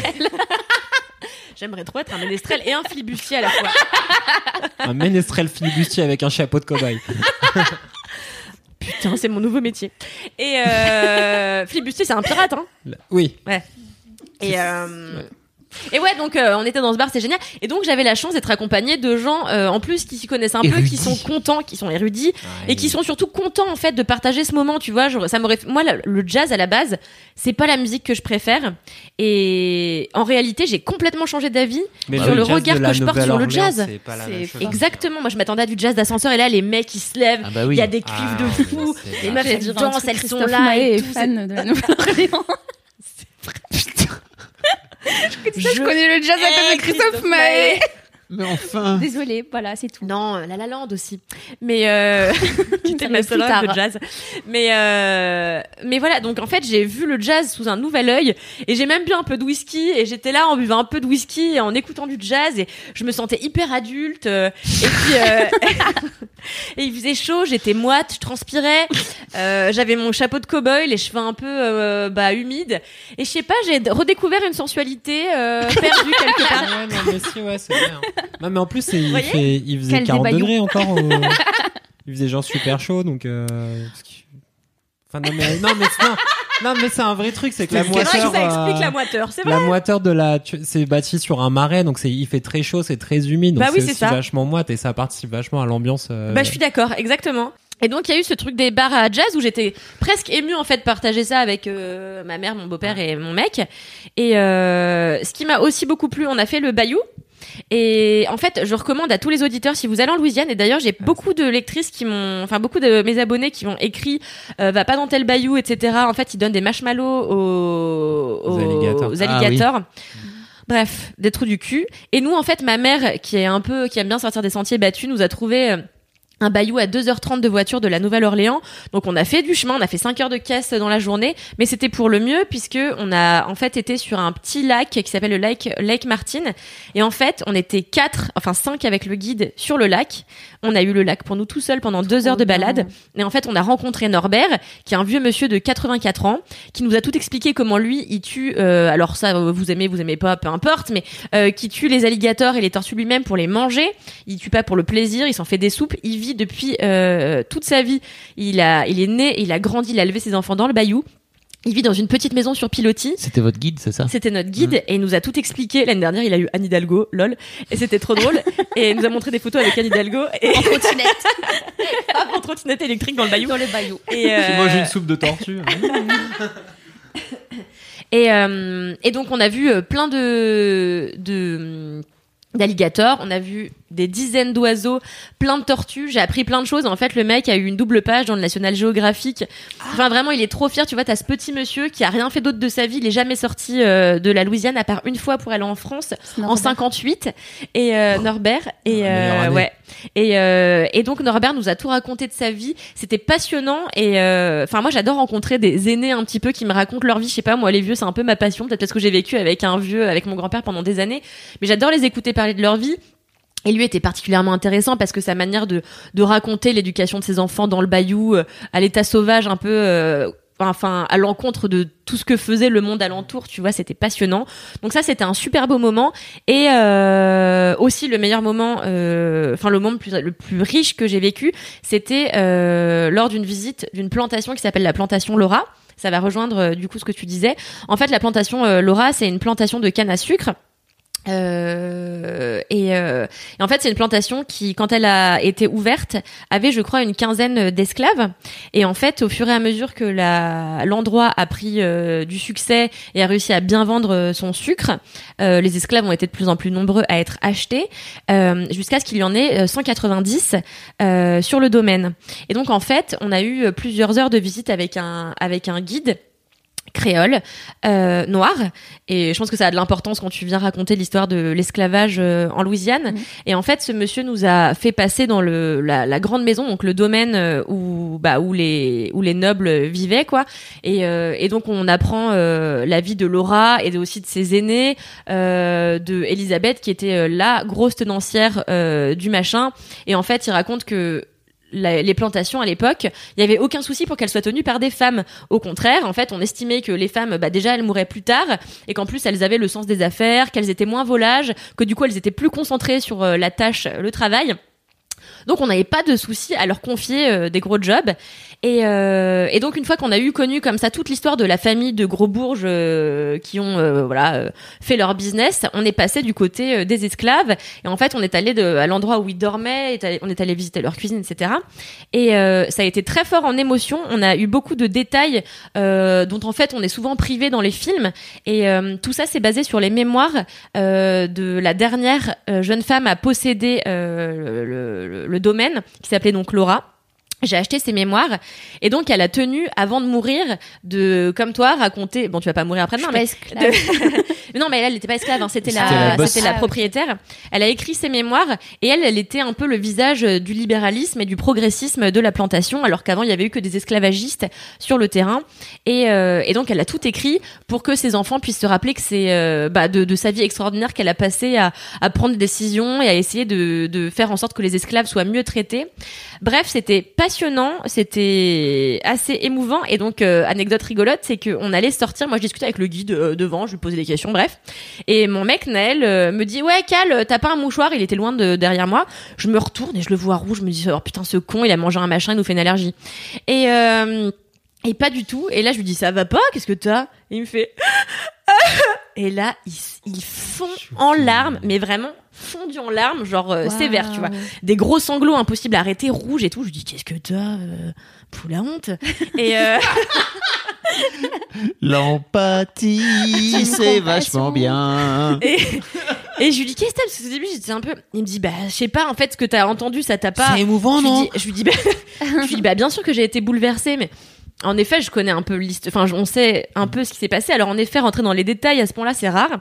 (laughs) J'aimerais trop être un ménestrel et un flibustier à la fois. Un ménestrel flibustier avec un chapeau de cobaye. Putain, c'est mon nouveau métier. Et euh, flibustier, c'est un pirate, hein? Oui. Et euh, et ouais, donc euh, on était dans ce bar, c'est génial. Et donc j'avais la chance d'être accompagnée de gens euh, en plus qui s'y connaissent un peu, qui sont contents, qui sont érudits et qui sont surtout contents en fait de partager ce moment. Tu vois, genre, ça m'aurait. Moi, le, le jazz à la base, c'est pas la musique que je préfère. Et en réalité, j'ai complètement changé d'avis Mais sur le regard que je porte sur le jazz. c'est pas la C'est même chose. Exactement. Moi, je m'attendais à du jazz d'ascenseur et là, les mecs ils se lèvent. Ah bah oui. Il y a des cuivres Ah, de fou. Les meufs elles dansent, elles sont là et fan de la Nouvelle-Orléans. (laughs) (laughs) (laughs) je connais le jazz à cause de Christophe Maé. Mais enfin. Désolée, voilà, c'est tout. Non, La La Land aussi. Mais euh... (laughs) (laughs) qui était ma arrive seule plus rêve de jazz. Mais euh... mais voilà, donc en fait j'ai vu le jazz sous un nouvel œil et j'ai même bu un peu de whisky et j'étais là en buvant un peu de whisky et en écoutant du jazz et je me sentais hyper adulte euh, et puis euh... (laughs) et il faisait chaud, j'étais moite, je transpirais, euh, j'avais mon chapeau de cow-boy, les cheveux un peu euh, bah humides et je sais pas, j'ai redécouvert une sensualité euh, perdue quelque part. Ouais, non, mais si, ouais, c'est bien. Non, mais en plus, il, voyez fait, il faisait Quel 40 débaillon. degrés encore. au- (laughs) Il faisait genre super chaud, donc. euh, Enfin, non, mais, non, mais, c'est- non, non, mais c'est un vrai truc, c'est que la C'est vrai que moiteur. ça explique euh, la moiteur, c'est vrai. La moiteur de la, c'est bâti sur un marais, donc c'est, il fait très chaud, c'est très humide, donc Bah oui, c'est vachement moite et ça participe vachement à l'ambiance. euh, Bah, je suis d'accord, exactement. Et donc, il y a eu ce truc des bars à jazz où j'étais presque émue, en fait, de partager ça avec euh, ma mère, mon beau-père et mon mec. Et euh, ce qui m'a aussi beaucoup plu, on a fait le Bayou. Et en fait, je recommande à tous les auditeurs, si vous allez en Louisiane, et d'ailleurs, j'ai beaucoup de lectrices qui m'ont, enfin, beaucoup de mes abonnés qui m'ont écrit, euh, va pas dans tel bayou, etc. En fait, ils donnent des marshmallows aux, Aux alligators. aux Ah oui. alligators. Bref, des trous du cul. Et nous, en fait, ma mère, qui est un peu, qui aime bien sortir des sentiers battus, nous a trouvé euh, un bayou à 2h30 de voiture de la Nouvelle-Orléans. Donc on a fait du chemin, on a fait 5 heures de caisse dans la journée, mais c'était pour le mieux puisque on a en fait été sur un petit lac qui s'appelle le lac Lake Martin et en fait, on était quatre, enfin cinq avec le guide sur le lac. On a eu le lac pour nous tout seuls pendant deux heures de balade et en fait, on a rencontré Norbert qui est un vieux monsieur de 84 ans qui nous a tout expliqué comment lui il tue euh, alors ça euh, vous aimez vous aimez pas peu importe mais euh, qui tue les alligators et les tortues lui-même pour les manger il tue pas pour le plaisir, il s'en fait des soupes, il vit depuis euh, toute sa vie. Il a, il est né, il a grandi, il a élevé ses enfants dans le bayou. Il vit dans une petite maison sur pilotis. C'était votre guide, c'est ça? C'était notre guide et il nous a tout expliqué. L'année dernière, il a eu Anne Hidalgo, lol, et c'était trop drôle. (laughs) et il nous a montré des photos avec Anne Hidalgo et En trottinette. (laughs) en trottinette électrique dans le bayou. Dans le bayou. Et, euh, J'ai mangé une soupe de tortue. (laughs) Et, euh, et donc on a vu euh, plein de de d'alligators, on a vu des dizaines d'oiseaux, plein de tortues, j'ai appris plein de choses. En fait, le mec a eu une double page dans le National Geographic. Enfin, vraiment, il est trop fier. Tu vois, t'as ce petit monsieur qui a rien fait d'autre de sa vie. Il est jamais sorti euh, de la Louisiane à part une fois pour aller en France en Norbert. 58 et euh, Norbert. Et Ah, euh, ouais. Et euh, et donc Norbert nous a tout raconté de sa vie. C'était passionnant. Et euh, enfin moi j'adore rencontrer des aînés un petit peu qui me racontent leur vie. Je sais pas moi les vieux c'est un peu ma passion. Peut-être parce que j'ai vécu avec un vieux avec mon grand-père pendant des années. Mais j'adore les écouter parler de leur vie et lui était particulièrement intéressant parce que sa manière de, raconter l'éducation de ses enfants dans le bayou, euh, à l'état sauvage, un peu, euh, enfin, à l'encontre de tout ce que faisait le monde alentour, tu vois, c'était passionnant. Donc ça, c'était un super beau moment. Et euh, aussi le meilleur moment, enfin le moment le plus, riche que j'ai vécu, c'était lors d'une visite d'une plantation qui s'appelle la plantation Laura. Ça va rejoindre du coup ce que tu disais. En fait, la plantation Laura, c'est une plantation de canne à sucre. Et, euh, en fait, c'est une plantation qui, quand elle a été ouverte, avait, je crois, une quinzaine d'esclaves. Et en fait, au fur et à mesure que l'endroit a pris euh, du succès et a réussi à bien vendre euh, son sucre, euh, les esclaves ont été de plus en plus nombreux à être achetés, euh, jusqu'à ce qu'il y en ait euh, 190 euh, sur le domaine. Et donc, en fait, on a eu plusieurs heures de visite avec un avec un guide créole, euh, noir. Et je pense que ça a de l'importance quand tu viens raconter l'histoire de l'esclavage euh, en Louisiane. Et en fait, ce monsieur nous a fait passer dans le, la, la grande maison, donc le domaine euh, où, bah, où, les, où les nobles vivaient, quoi. Et, euh, et donc, on apprend euh, la vie de Laura et aussi de ses aînés, euh, de Elisabeth, qui était la grosse tenancière euh, du machin. Et en fait, il raconte que les plantations à l'époque, il y avait aucun souci pour qu'elles soient tenues par des femmes. Au contraire, en fait, on estimait que les femmes, bah, déjà, elles mouraient plus tard et qu'en plus, elles avaient le sens des affaires, qu'elles étaient moins volages, que du coup, elles étaient plus concentrées sur euh, la tâche, le travail. Donc on n'avait pas de souci à leur confier euh, des gros jobs. Et, euh, et donc une fois qu'on a eu connu comme ça toute l'histoire de la famille de gros bourges euh, qui ont euh, voilà euh, fait leur business, on est passé du côté euh, des esclaves. Et en fait on est allé à l'endroit où ils dormaient, on est allé visiter leur cuisine, etc. Et euh, ça a été très fort en émotion. On a eu beaucoup de détails dont en fait on est souvent privé dans les films. Et tout ça c'est basé sur les mémoires de la dernière jeune femme à posséder le, le- le domaine, qui s'appelait donc Laura. J'ai acheté ses mémoires et donc elle a tenu avant de mourir de comme toi raconter bon tu vas pas mourir après demain pas mais esclave. de- Mais (laughs) non mais elle elle n'était pas esclave hein, c'était la la boss. c'était la ok. propriétaire elle a écrit ses mémoires et elle elle était un peu le visage du libéralisme et du progressisme de la plantation alors qu'avant il y avait eu que des esclavagistes sur le terrain et, euh, et donc elle a tout écrit pour que ses enfants puissent se rappeler que c'est euh, bah, de, de sa vie extraordinaire qu'elle a passé à, à prendre des décisions et à essayer de, de faire en sorte que les esclaves soient mieux traités. Bref, c'était c'était assez émouvant et donc euh, anecdote rigolote, c'est qu'on allait sortir. Moi, je discutais avec le guide euh, devant, je lui posais des questions, bref. Et mon mec Naël euh, me dit ouais Cal, t'as pas un mouchoir? Il était loin de derrière moi. Je me retourne et je le vois rouge. Je me dis oh putain ce con, il a mangé un machin, il nous fait une allergie. Et et pas du tout. Et là, je lui dis, ça va pas Qu'est-ce que t'as? Et il me fait... (laughs) Et là, il, s- il fond en larmes, mais vraiment fondu en larmes, genre euh, sévère, tu vois. Des gros sanglots impossibles à arrêter, rouges et tout. Je lui dis, qu'est-ce que t'as euh, Pour la honte. Et euh, (laughs) L'empathie, (laughs) c'est vachement bien. et, et je lui dis, qu'est-ce que t'as? Parce qu'au début, j'étais un peu... Il me dit, bah, je sais pas, en fait, ce que t'as entendu, ça t'a pas... émouvant, je lui dis, je lui dis, bah, je lui dis, bah, bien sûr que j'ai été bouleversée, mais en effet, je connais un peu l'histoire. Enfin, on sait un peu ce qui s'est passé. Alors, en effet, rentrer dans les détails à ce point-là, c'est rare.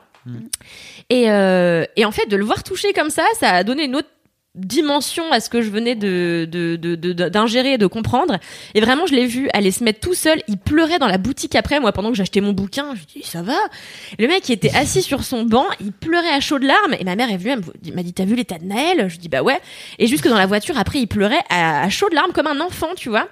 Et, euh, et en fait, de le voir toucher comme ça, ça a donné une autre dimension à ce que je venais de de- de- de- de- d'ingérer et de comprendre. Et vraiment je l'ai vu aller se mettre tout seul. Il pleurait dans la boutique après moi pendant que j'achetais mon bouquin. Je lui dis ça va? Le mec il était (laughs) assis sur son banc il pleurait à chaudes larmes. Et ma mère est venue elle m'a dit t'as vu l'état de Naël? Je dis bah ouais. Et jusque dans la voiture après il pleurait à, à chaudes larmes comme un enfant tu vois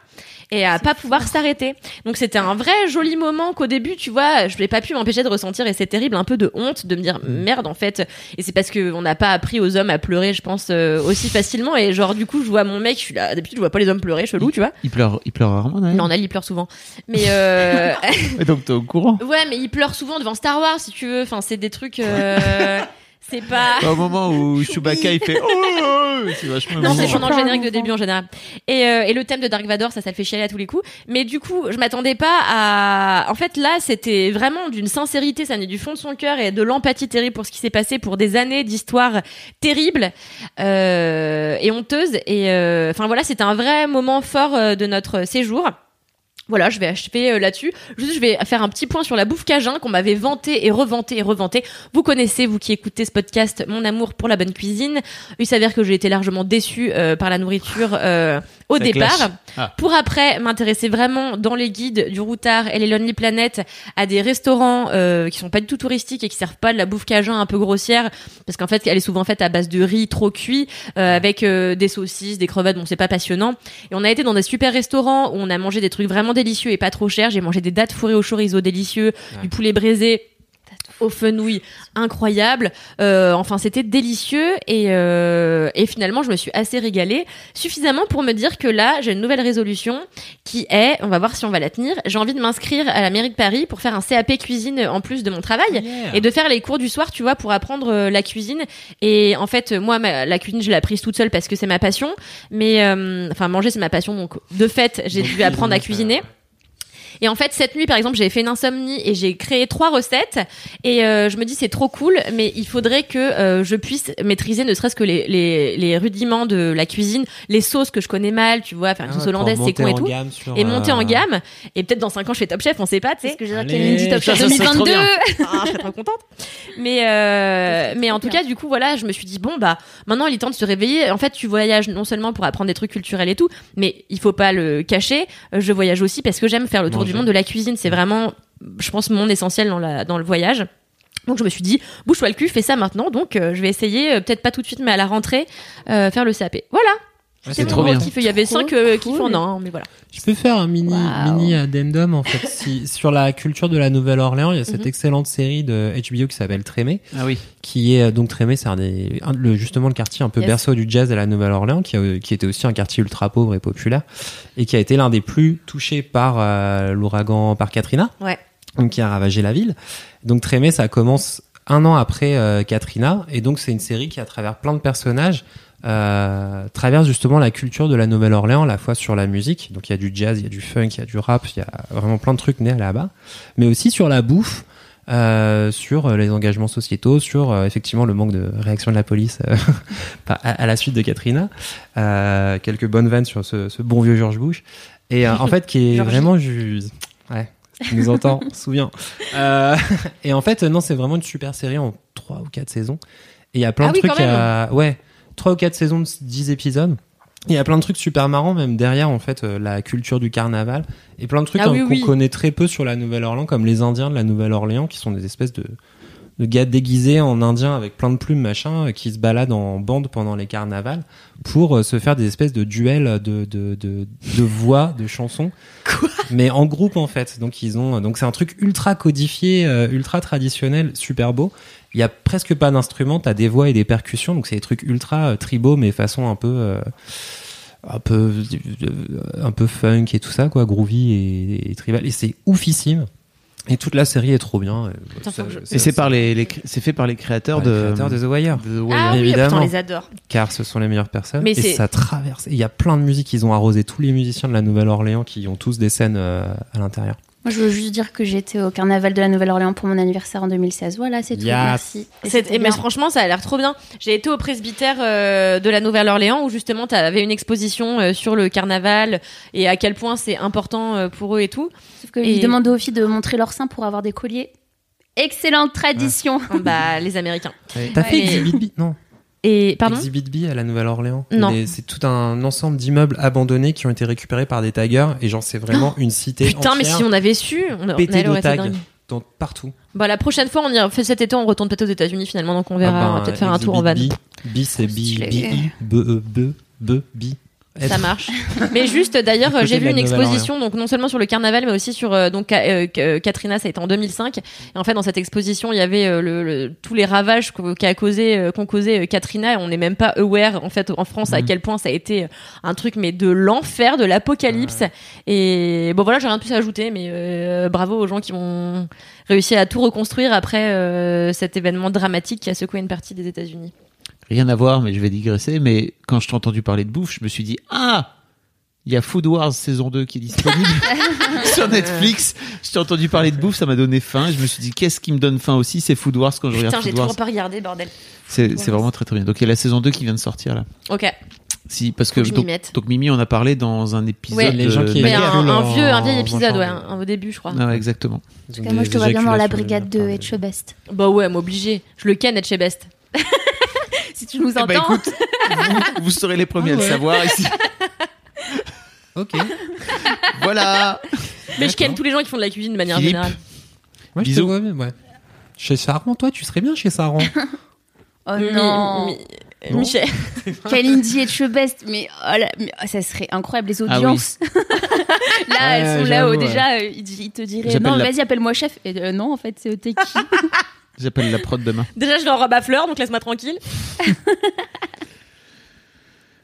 et à pas pouvoir s'arrêter. Donc c'était un vrai joli moment qu'au début, tu vois, je n'ai pas pu m'empêcher de ressentir et c'est terrible, un peu de honte de me dire merde en fait. Et c'est parce que on n'a pas appris aux hommes à pleurer, je pense, euh, aussi facilement. Et genre du coup, je vois mon mec, je suis là, d'habitude je vois pas les hommes pleurer, chelou, tu vois. Il pleure, il pleure rarement, Non, Nal il pleure souvent. Mais euh, (laughs) donc t'es au courant. ouais, mais il pleure souvent devant Star Wars si tu veux. Enfin, c'est des trucs. euh, (laughs) c'est pas. Au moment où (laughs) Chewbacca il fait oh, c'est vachement Non, c'est pendant le générique de début en général. Et, euh, et le thème de Dark Vador, ça, ça le fait chialer à tous les coups. Mais du coup, je m'attendais pas à. En fait, là, c'était vraiment d'une sincérité, ça venait du fond de son cœur et de l'empathie terrible pour ce qui s'est passé pour des années d'histoire terrible euh, et honteuse. Et euh, enfin voilà, c'était un vrai moment fort euh, de notre séjour. Voilà, je vais achever euh, là-dessus. Juste, je vais faire un petit point sur la bouffe cajun qu'on m'avait vanté et revanté et revanté. Vous connaissez, vous qui écoutez ce podcast, mon amour pour la bonne cuisine. Il s'avère que j'ai été largement déçue euh, par la nourriture euh, au Ça départ. Ah. Pour après m'intéresser vraiment dans les guides du Routard et les Lonely Planet à des restaurants euh, qui sont pas du tout touristiques et qui servent pas de la bouffe cajun un peu grossière parce qu'en fait elle est souvent faite à base de riz trop cuit euh, avec euh, des saucisses, des crevettes, bon c'est pas passionnant. Et on a été dans des super restaurants où on a mangé des trucs vraiment délicieux et pas trop chers. J'ai mangé des dattes fourrées au chorizo délicieux, du poulet braisé au fenouil incroyable. Euh, enfin, c'était délicieux et, euh, et finalement, je me suis assez régalée suffisamment pour me dire que là, j'ai une nouvelle résolution qui est, on va voir si on va la tenir. J'ai envie de m'inscrire à la mairie de Paris pour faire un CAP cuisine en plus de mon travail et de faire les cours du soir, tu vois, pour apprendre euh, la cuisine. Et en fait, moi, ma- la cuisine, je l'ai apprise toute seule parce que c'est ma passion. Mais euh, enfin, manger, c'est ma passion, donc de fait, j'ai dû apprendre à cuisiner. Et en fait, cette nuit, par exemple, j'ai fait une insomnie et j'ai créé trois recettes. Et euh, je me dis, c'est trop cool, mais il faudrait que euh, je puisse maîtriser ne serait-ce que les, les, les rudiments de la cuisine, les sauces que je connais mal, tu vois, faire une Ah, sauce pour hollandaise, c'est quoi et tout. sur, Et monter en euh, gamme. Et peut-être dans 5 ans, je fais Top Chef, on sait pas, tu sais. ce que j'ai Kalindi Top Chef ça serait trop 2022 bien. (laughs) Ah, je serais trop contente. Mais euh, mais en tout cas, du coup, voilà, je me suis dit bon bah maintenant il est temps de se réveiller. En fait, tu voyages non seulement pour apprendre des trucs culturels et tout, mais il faut pas le cacher. Je voyage aussi parce que j'aime faire le tour Du monde de la cuisine. C'est vraiment, je pense, mon essentiel dans la dans le voyage. Donc je me suis dit, bouge-toi le cul, fais ça maintenant. Donc euh, je vais essayer, euh, peut-être pas tout de suite, mais à la rentrée, euh, faire le CAP. Voilà. C'est trop bien. Il y avait Trop cinq euh, kiffs cool. en un, mais voilà. Je peux faire un mini mini addendum en fait si, sur la culture de la Nouvelle-Orléans. Il y a cette Mhm. excellente série de HBO qui s'appelle Trémé, Ah oui. qui est euh, donc Trémé, c'est un des un- le, justement le quartier un peu Yes. berceau du jazz à la Nouvelle-Orléans, qui, a- qui était aussi un quartier ultra pauvre et populaire, et qui a été l'un des plus touchés par euh, l'ouragan par Katrina, Ouais. donc qui a ravagé la ville. Donc Trémé, ça commence un an après euh, Katrina, et donc c'est une série qui, à travers plein de personnages, euh, traverse justement la culture de la Nouvelle-Orléans, à la fois sur la musique, donc il y a du jazz, il y a du funk, il y a du rap, il y a vraiment plein de trucs nés là-bas, mais aussi sur la bouffe, euh, sur euh, les engagements sociétaux, sur euh, effectivement le manque de réaction de la police euh, (laughs) à, à la suite de Katrina, euh, quelques bonnes vannes sur ce, ce bon vieux George Bush, et euh, en fait qui est (laughs) vraiment ju- ouais qui nous entend, on se souvient. Euh, (laughs) et en fait, non, c'est vraiment une super série en trois ou quatre saisons. Et il y a plein Ah de oui, trucs à, ouais, trois ou quatre saisons de 10 épisodes. Il y a plein de trucs super marrants, même derrière, en fait, euh, la culture du carnaval. Et plein de trucs Ah hein, oui, qu'on connaît très peu sur la Nouvelle-Orléans, comme les Indiens de la Nouvelle-Orléans, qui sont des espèces de, de gars déguisés en Indiens avec plein de plumes, machin, euh, qui se baladent en bande pendant les carnavals pour euh, se faire des espèces de duels de, de, de, de voix, de chansons. Mais en groupe, en fait. Donc, ils ont, donc c'est un truc ultra codifié, ultra traditionnel, super beau. Il y a presque pas d'instruments, t'as des voix et des percussions, donc c'est des trucs ultra euh, tribaux, mais façon un peu, euh, un peu, euh, un peu funk et tout ça, quoi, groovy et, et tribal. Et c'est oufissime. Et toute la série est trop bien. Et, ça- je- c'est par les, c'est fait par les créateurs par les de, créateurs de The Wire. de The Wire. Ah oui, évidemment. putain, on les adore. car ce sont les meilleures personnes. Mais et c'est- ça traverse. Il y a plein de musiques. Ils ont arrosé tous les musiciens de la Nouvelle-Orléans qui ont tous des scènes euh, à l'intérieur. Moi, je veux juste dire que j'étais au carnaval de la Nouvelle-Orléans pour mon anniversaire en 2016. Voilà, c'est tout. Yes. Merci. Et mais bien. franchement, ça a l'air trop bien. J'ai été au presbytère euh, de la Nouvelle-Orléans où justement tu avais une exposition euh, sur le carnaval et à quel point c'est important euh, pour eux et tout. Sauf que Et- ils demandaient aux filles de montrer leur sein pour avoir des colliers. Excellente tradition. bah les Américains. T'as fait mais- Exhibit Non? Et pardon. Exhibit B à la Nouvelle-Orléans. Non. C'est tout un ensemble d'immeubles abandonnés qui ont été récupérés par des taggers. Et genre, c'est vraiment (gasps) une cité Putain, mais si on avait su, on, on allait tags dingue. dans, partout. Bah la prochaine fois, on y fait cet été, on retourne peut-être aux États-Unis finalement, donc on verra. Ah on va peut-être faire un tour en van. B. B, c'est B, Stylé. B, I, B, E, B, B, B. Ça marche. Mais juste d'ailleurs, j'ai vu une exposition, donc non seulement sur le carnaval, mais aussi sur euh, donc euh, Ka- Katrina, ça a été en 2005. Et en fait, dans cette exposition, il y avait euh, le, le- tous les ravages qu'a causé, euh, qu'ont causé euh, Katrina. Et on n'est même pas aware en fait en France à Mhm. quel point ça a été euh, un truc mais de l'enfer, de l'apocalypse. Et bon voilà, j'ai rien de plus à ajouter, mais euh, bravo aux gens qui ont réussi à tout reconstruire après euh, cet événement dramatique qui a secoué une partie des États-Unis. Rien à voir, mais je vais digresser. Mais quand je t'ai entendu parler de bouffe, je me suis dit ah, il y a Food Wars saison 2 qui est disponible (laughs) sur Netflix. Je t'ai entendu parler de bouffe, ça m'a donné faim. Je me suis dit qu'est-ce qui me donne faim aussi, c'est Food Wars quand je Putain, regarde j'ai Food Wars. toujours pas regardé, bordel. C'est c'est vraiment très très bien. Donc il y a la saison 2 qui vient de sortir là. Ok. Si parce que Faut que je m'y donc, mette. donc Mimi on a parlé dans un épisode. Ouais. Les gens qui Mais un, Macabre un en- vieux, un vieil en épisode, ouais, des- un- au début, je crois. Ah ouais, exactement. Ils ont En tout cas, moi, des je te vois bien dans la éjaculations brigade de de- Etchebest. Bah ouais, m'obliger. Je le ken, chez Best. (laughs) Si tu nous Eh entends. ben, écoute, vous, vous serez les premiers à le savoir ici. Ok. voilà. Mais je ken D'accord. tous les gens qui font de la cuisine de manière Philippe. générale. Moi, je te vois ouais. Chez Saran, toi, tu serais bien chez Saran. (laughs) Oh non. Mi- Non. Michel. (laughs) Kalindi et Etchebest. Mais, oh là, mais, oh, ça serait incroyable, les Ah oui. audiences. (laughs) là, Ouais, elles sont là, j'avoue, déjà, euh, ils, ils te diraient non, la- vas-y, appelle-moi chef. Et, euh, non, en fait, c'est t'es qui J'appelle la prod demain. Déjà, je vais en robe à fleurs, donc laisse-moi tranquille. (laughs)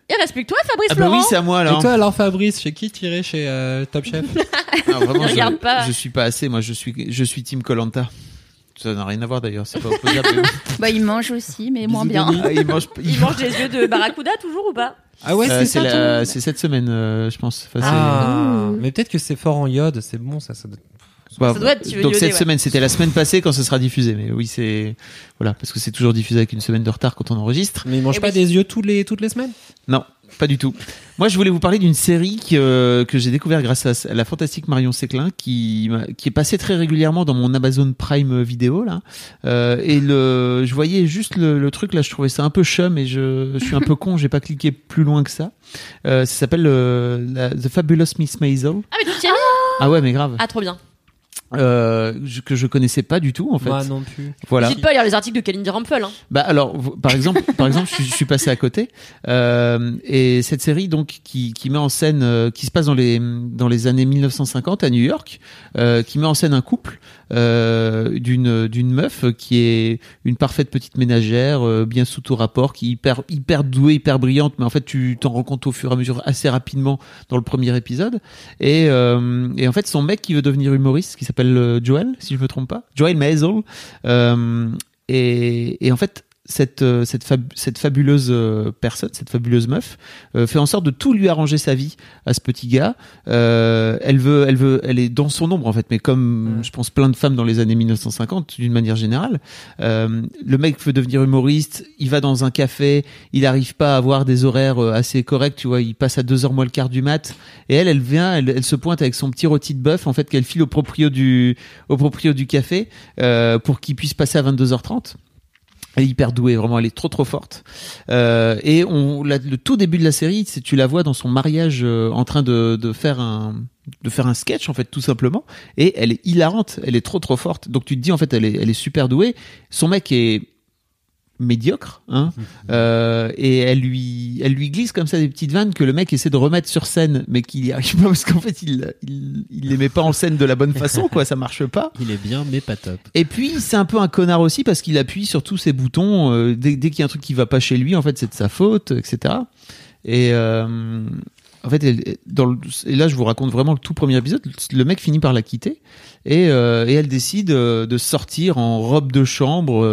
Il reste plus que toi, Fabrice Ah bah oui, c'est à moi Et alors. toi, alors, Fabrice, chez qui tirer chez euh, Top Chef (laughs) Ah, vraiment, je, regarde pas. je suis pas assez. Moi, je suis, je suis Team Colanta. ça n'a rien à voir d'ailleurs, c'est pas opposable. mais- (laughs) Bah, il mange aussi, mais moins bien. Ah, il mange, il Il mange des yeux de barracuda toujours ou pas? Ah ouais, Euh, c'est ton- cette semaine, euh, je pense. Enfin, Ah, mais peut-être que c'est fort en iode, c'est bon ça. ça doit- Bah, Ça doit être, tu veux donc cette ouais. semaine, c'était la semaine passée quand ce sera diffusé. Mais oui, c'est voilà, parce que c'est toujours diffusé avec une semaine de retard quand on enregistre. Mais il mange Eh pas oui. des yeux tous les, toutes les semaines? Non, pas du tout. Moi, je voulais vous parler d'une série que, euh, que j'ai découvert grâce à la fantastique Marion Séclin, qui, qui est passée très régulièrement dans mon Amazon Prime vidéo là. Euh, et le, je voyais juste le, le truc là, je trouvais ça un peu chum et je, je suis un peu con, j'ai pas cliqué plus loin que ça. Euh, ça s'appelle euh, The Fabulous Miss Maisel. Ah, mais tu mis Ah ouais, mais grave. Ah, trop bien. Euh, je- que je connaissais pas du tout en fait. Moi non plus. Voilà. N'hésite pas à lire les articles de Kalindi Rampel. Hein. Bah alors, par exemple, par exemple, je, suis- je suis passé à côté euh, et cette série donc qui, qui met en scène, euh, qui se passe dans les dans les années 1950 à New York, euh, qui met en scène un couple euh, d'une d'une meuf qui est une parfaite petite ménagère, euh, bien sous tout rapport, qui est hyper hyper douée, hyper brillante, mais en fait tu t'en rends compte au fur et à mesure assez rapidement dans le premier épisode. Et euh, et en fait son mec qui veut devenir humoriste, qui s'appelle euh, Joel, si je me trompe pas, Joel Maisel. Euh, et, et en fait, cette, euh, cette, fab- cette fabuleuse euh, personne, cette fabuleuse meuf, euh, fait en sorte de tout lui arranger sa vie à ce petit gars. Euh, elle veut, elle veut, elle est dans son ombre en fait, mais comme je pense plein de femmes dans les années 1950 d'une manière générale. Euh, le mec veut devenir humoriste, il va dans un café, il n'arrive pas à avoir des horaires euh, assez corrects, tu vois, il passe à deux heures moins le quart du mat, et elle, elle vient, elle, elle se pointe avec son petit rôti de bœuf en fait qu'elle file au proprio du, au proprio du café euh, pour qu'il puisse passer à 22h30. Elle est hyper douée, vraiment, elle est trop trop forte. Euh, et on, la- le tout début de la série, tu la vois dans son mariage euh, en train de, de faire un de faire un sketch en fait tout simplement. Et elle est hilarante elle est trop trop forte. Donc tu te dis en fait elle est elle est super douée. Son mec est médiocre hein. Euh, et elle lui elle lui glisse comme ça des petites vannes que le mec essaie de remettre sur scène mais qu'il y arrive pas (laughs) parce qu'en fait il, il il les met pas en scène de la bonne façon quoi ça marche pas. Il est bien, mais pas top. et puis c'est un peu un connard aussi parce qu'il appuie sur tous ses boutons euh, dès, dès qu'il y a un truc qui va pas chez lui en fait c'est de sa faute etc et euh, en fait elle- dans le- et là je vous raconte vraiment le tout premier épisode. Le mec finit par la quitter et, euh, et elle décide euh, de sortir en robe de chambre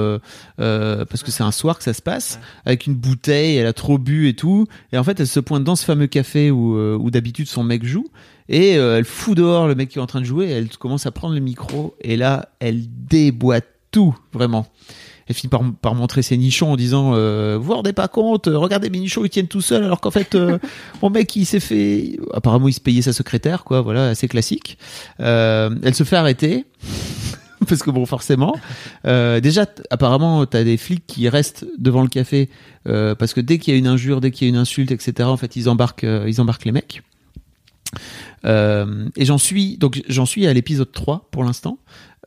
euh, parce que c'est un soir que ça se passe avec une bouteille elle a trop bu et tout. Et en fait elle se pointe dans ce fameux café où, où d'habitude son mec joue. Et elle fout dehors le mec qui est en train de jouer, elle commence à prendre le micro, et là, elle déboîte tout, vraiment. Elle finit par, par montrer ses nichons en disant euh, Vous vous rendez pas compte, euh, regardez mes nichons, ils tiennent tout seuls, alors qu'en fait, euh, (laughs) mon mec, il s'est fait. Apparemment, il se payait sa secrétaire, quoi, voilà, assez classique. Euh, elle se fait arrêter. (laughs) Parce que bon, forcément, euh, déjà, apparemment, t'as des flics qui restent devant le café euh, parce que dès qu'il y a une injure, dès qu'il y a une insulte, etc., en fait, ils embarquent, euh, ils embarquent les mecs. Et j'en suis donc j'en suis à l'épisode 3 pour l'instant.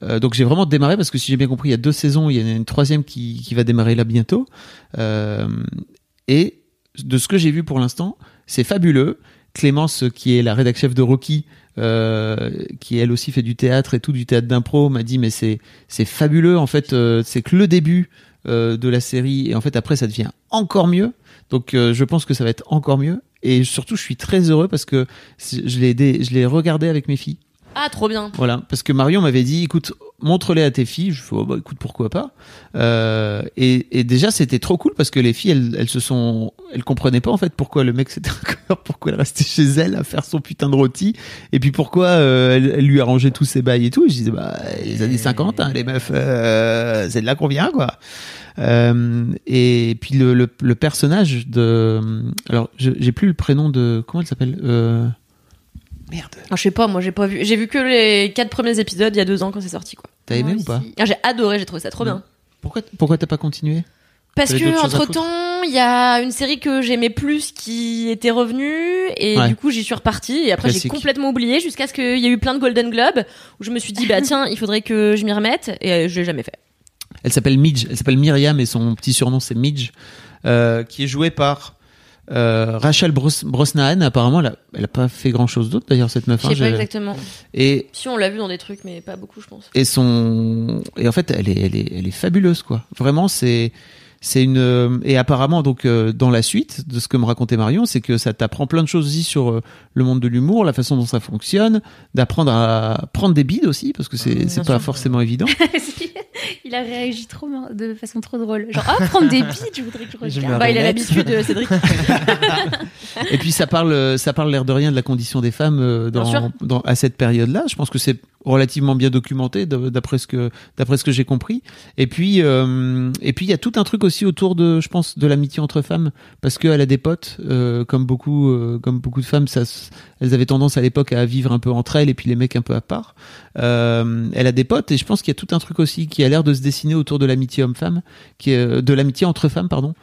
Euh, donc j'ai vraiment démarré parce que si j'ai bien compris, il y a deux saisons, il y en a une troisième qui, qui va démarrer là bientôt. Euh, et de ce que j'ai vu pour l'instant, c'est fabuleux. Clémence, qui est la rédac chef de Rocky, euh, qui elle aussi fait du théâtre et tout, du théâtre d'impro, m'a dit mais c'est c'est fabuleux. En fait, euh, c'est que le début euh, de la série et en fait après ça devient encore mieux. Donc je pense que ça va être encore mieux. Et surtout, je suis très heureux parce que je l'ai je l'ai regardé avec mes filles. Ah, trop bien. Voilà, parce que Marion m'avait dit, écoute, montre-les à tes filles. Je fais, oh, bah, écoute, pourquoi pas. Euh, et, déjà, c'était trop cool parce que les filles, elles, elles se sont, elles comprenaient pas en fait pourquoi le mec (laughs) c'était un connard, pourquoi elle restait chez elle à faire son putain de rôti, et puis pourquoi euh, elle, lui arrangeait tous ses bails et tout. Et je disais, bah, les années 50, hein, les meufs, euh, c'est de là qu'on vient, quoi. Et puis le, le, le personnage de, alors j'ai plus le prénom de, comment elle s'appelle. Merde. Ah, je sais pas, moi j'ai pas vu. J'ai vu que les quatre premiers épisodes il y a deux ans quand c'est sorti quoi. T'as aimé ou pas. Ah, j'ai adoré, j'ai trouvé ça trop bien. Pourquoi, pourquoi t'as pas continué Parce T'avais que d'autres choses à entre temps, il y a une série que j'aimais plus qui était revenue et Ouais. du coup j'y suis repartie et après j'ai Classique. complètement oublié jusqu'à ce qu'il y ait eu plein de Golden Globes où je me suis dit bah tiens il faudrait que je m'y remette et euh, je l'ai jamais fait. Elle s'appelle Midge, elle s'appelle Myriam et son petit surnom c'est Midge, euh, qui est jouée par euh, Rachel Bros- Brosnahan. Apparemment, elle a, elle a pas fait grand chose d'autre d'ailleurs cette meuf. Je hein, sais pas exactement. Et Si on l'a vu dans des trucs mais pas beaucoup je pense. et son et en fait elle est elle est elle est fabuleuse quoi. Vraiment c'est c'est une euh, et apparemment donc euh, dans la suite de ce que me racontait Marion, c'est que ça t'apprend plein de choses aussi sur euh, le monde de l'humour, la façon dont ça fonctionne, d'apprendre à prendre des bides aussi parce que c'est c'est pas forcément évident. (laughs) il a réagi trop de façon trop drôle. Genre, ah, prendre des bides, je voudrais que je regarde. Bah, il a l'habitude, Cédric. (laughs) Et puis ça parle, ça parle l'air de rien de la condition des femmes euh, dans, dans, à cette période-là. Je pense que c'est relativement bien documenté d'après ce que d'après ce que j'ai compris. Et puis euh, et puis il y a tout un truc aussi autour de, je pense, de l'amitié entre femmes parce qu'elle a des potes, euh, comme beaucoup euh, comme beaucoup de femmes, ça, elles avaient tendance à l'époque à vivre un peu entre elles et puis les mecs un peu à part. Elle a des potes et je pense qu'il y a tout un truc aussi qui a l'air de se dessiner autour de l'amitié homme-femme, qui de l'amitié entre femmes, pardon,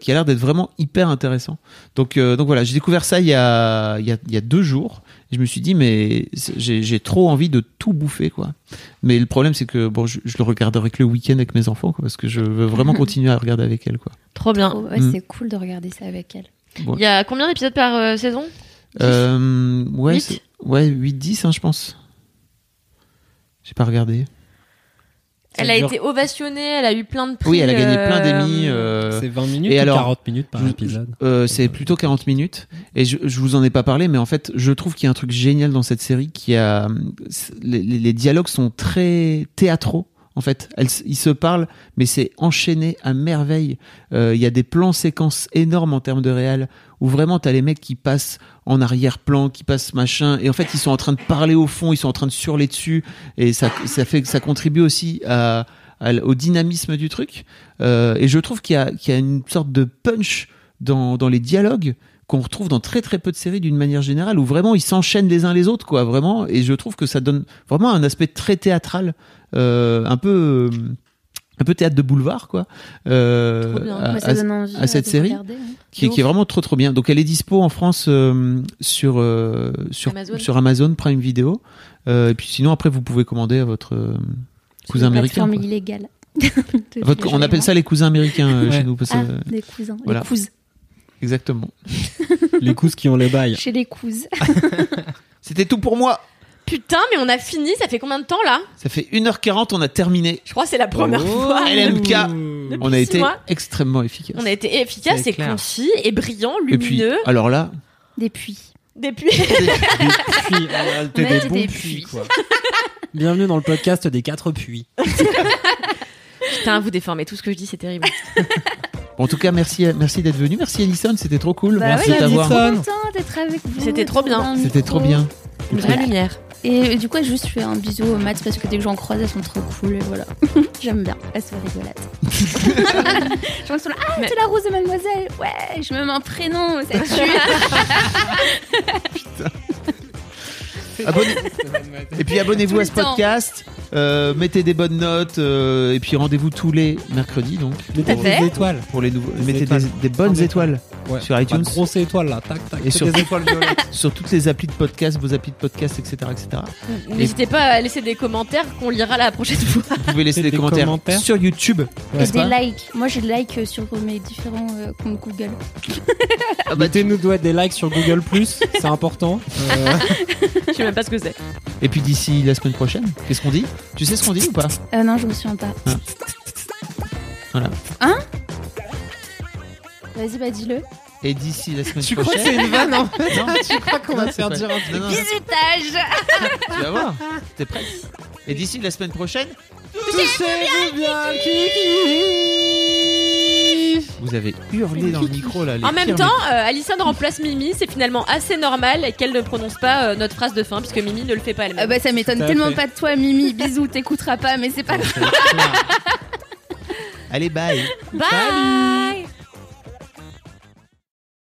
qui a l'air d'être vraiment hyper intéressant. Donc, donc voilà, j'ai découvert ça il y a, il y a deux jours. Je me suis dit, mais j'ai trop envie de tout bouffer, quoi. Mais le problème, c'est que bon, je, je le regarderai que le week-end avec mes enfants, quoi, parce que je veux vraiment (laughs) continuer à regarder avec elles, quoi. Trop bien. Oh, ouais, Mm. C'est cool de regarder ça avec elle. Il y a combien d'épisodes par euh, saison? Euh, ouais, Huit? c'est- ouais, 8-10, hein, je pense. J'ai pas regardé. Elle a été ovationnée, elle a eu plein de prix. Oui, elle a gagné plein euh, d'Emmy. euh, C'est 20 minutes et ou alors, 40 minutes par je- épisode Euh, c'est plutôt 40 minutes et je, je vous en ai pas parlé mais en fait je trouve qu'il y a un truc génial dans cette série qui a les- les dialogues sont très théâtraux en fait Elles, ils se parlent mais c'est enchaîné à merveille. Euh, il y a des plans séquences énormes en termes de réel où vraiment t'as les mecs qui passent en arrière-plan qui passent machin et en fait ils sont en train de parler au fond ils sont en train de surler dessus et ça ça fait ça contribue aussi à, au dynamisme du truc. Euh, et je trouve qu'il y y a une sorte de punch dans, dans les dialogues qu'on retrouve dans très très peu de séries d'une manière générale où vraiment ils s'enchaînent les uns les autres quoi vraiment et je trouve que ça donne vraiment un aspect très théâtral euh, un peu euh, un peu théâtre de boulevard quoi euh, Trop bien. à- Moi, ça à- donne envie à cette série regarder, hein. qui, qui est vraiment trop trop bien donc elle est dispo en France euh, sur euh, sur Amazon. sur Amazon Prime Video Euh, et puis sinon après vous pouvez commander à votre euh, cousin américain illégale. (laughs) Votre- on appelle ça les cousins américains Ouais. chez nous parce Ah, les cousins, voilà. les cousins. Exactement (laughs) Les cousses qui ont les bails. Chez les cousins. (laughs) c'était tout pour moi Putain, mais on a fini, ça fait combien de temps là? Ça fait 1h40, on a terminé. Je crois que c'est la première Oh. fois. LMK. Depuis On a été mois. extrêmement efficace. On a été efficace et clair. concis et brillant, Et puis, lumineux. alors là, Des puits. Des puits. On a été On a des (laughs) bons des puits, puits. quoi. Bienvenue dans le podcast des quatre puits. Putain, vous déformez tout ce que je dis, c'est terrible. Bon, en tout cas, merci, merci d'être venu. Merci Alison, c'était trop cool. Bah merci ouais. Content d'être avec vous. C'était trop bien. C'était trop bien. Une vraie lumière. Et du coup, juste je fais un bisou aux maths parce que dès que j'en croise, elles sont trop cool et voilà. (laughs) J'aime bien. Elles sont rigolotes. (laughs) Je que sont là, ah, Mais- c'est la rose de mademoiselle. Ouais, je me mets un prénom, ça (laughs) tue. Abonnez- (laughs) Et puis abonnez-vous à ce podcast. euh, mettez des bonnes notes. euh, et puis rendez-vous tous les mercredis donc. Mettez pour, fait. des étoiles. pour les nouveaux. Mettez étoiles. des, des bonnes Des étoiles Ouais. sur iTunes. étoiles là, tac tac. Et Et sur- sur des étoiles violettes. (laughs) sur toutes les applis de podcast, vos applis de podcast, etc., etc. N'hésitez pas à laisser des commentaires qu'on lira la prochaine fois. Vous pouvez laisser des, Des commentaires, commentaires. sur YouTube. Et n'est-ce des likes. Moi, j'ai like sur mes différents euh, comptes Google. Mettez-nous doigt des likes sur Google c'est important. (laughs) Euh, Je même pas ce que c'est. Et puis d'ici la semaine prochaine, qu'est-ce qu'on dit? Tu sais ce qu'on dit ou pas? Euh, non, je me souviens pas. Ah. Voilà. Hein? Vas-y, bah dis-le. Et d'ici la semaine tu crois que prochaine. c'est une vanne en fait? Non, Tu crois qu'on va se faire dire un truc Non, Bisutage tu vas voir. T'es prête? Et d'ici la semaine prochaine, Touchez-vous bien, Kiki vous avez hurlé dans le micro là. les En même temps, euh, Alison remplace Mimi, c'est finalement assez normal qu'elle ne prononce pas euh, notre phrase de fin, puisque Mimi ne le fait pas Ah elle-même. bah ça m'étonne à tellement fait. pas de toi, Mimi. Bisous, t'écouteras pas, mais c'est pas grave. Allez, bye. Bye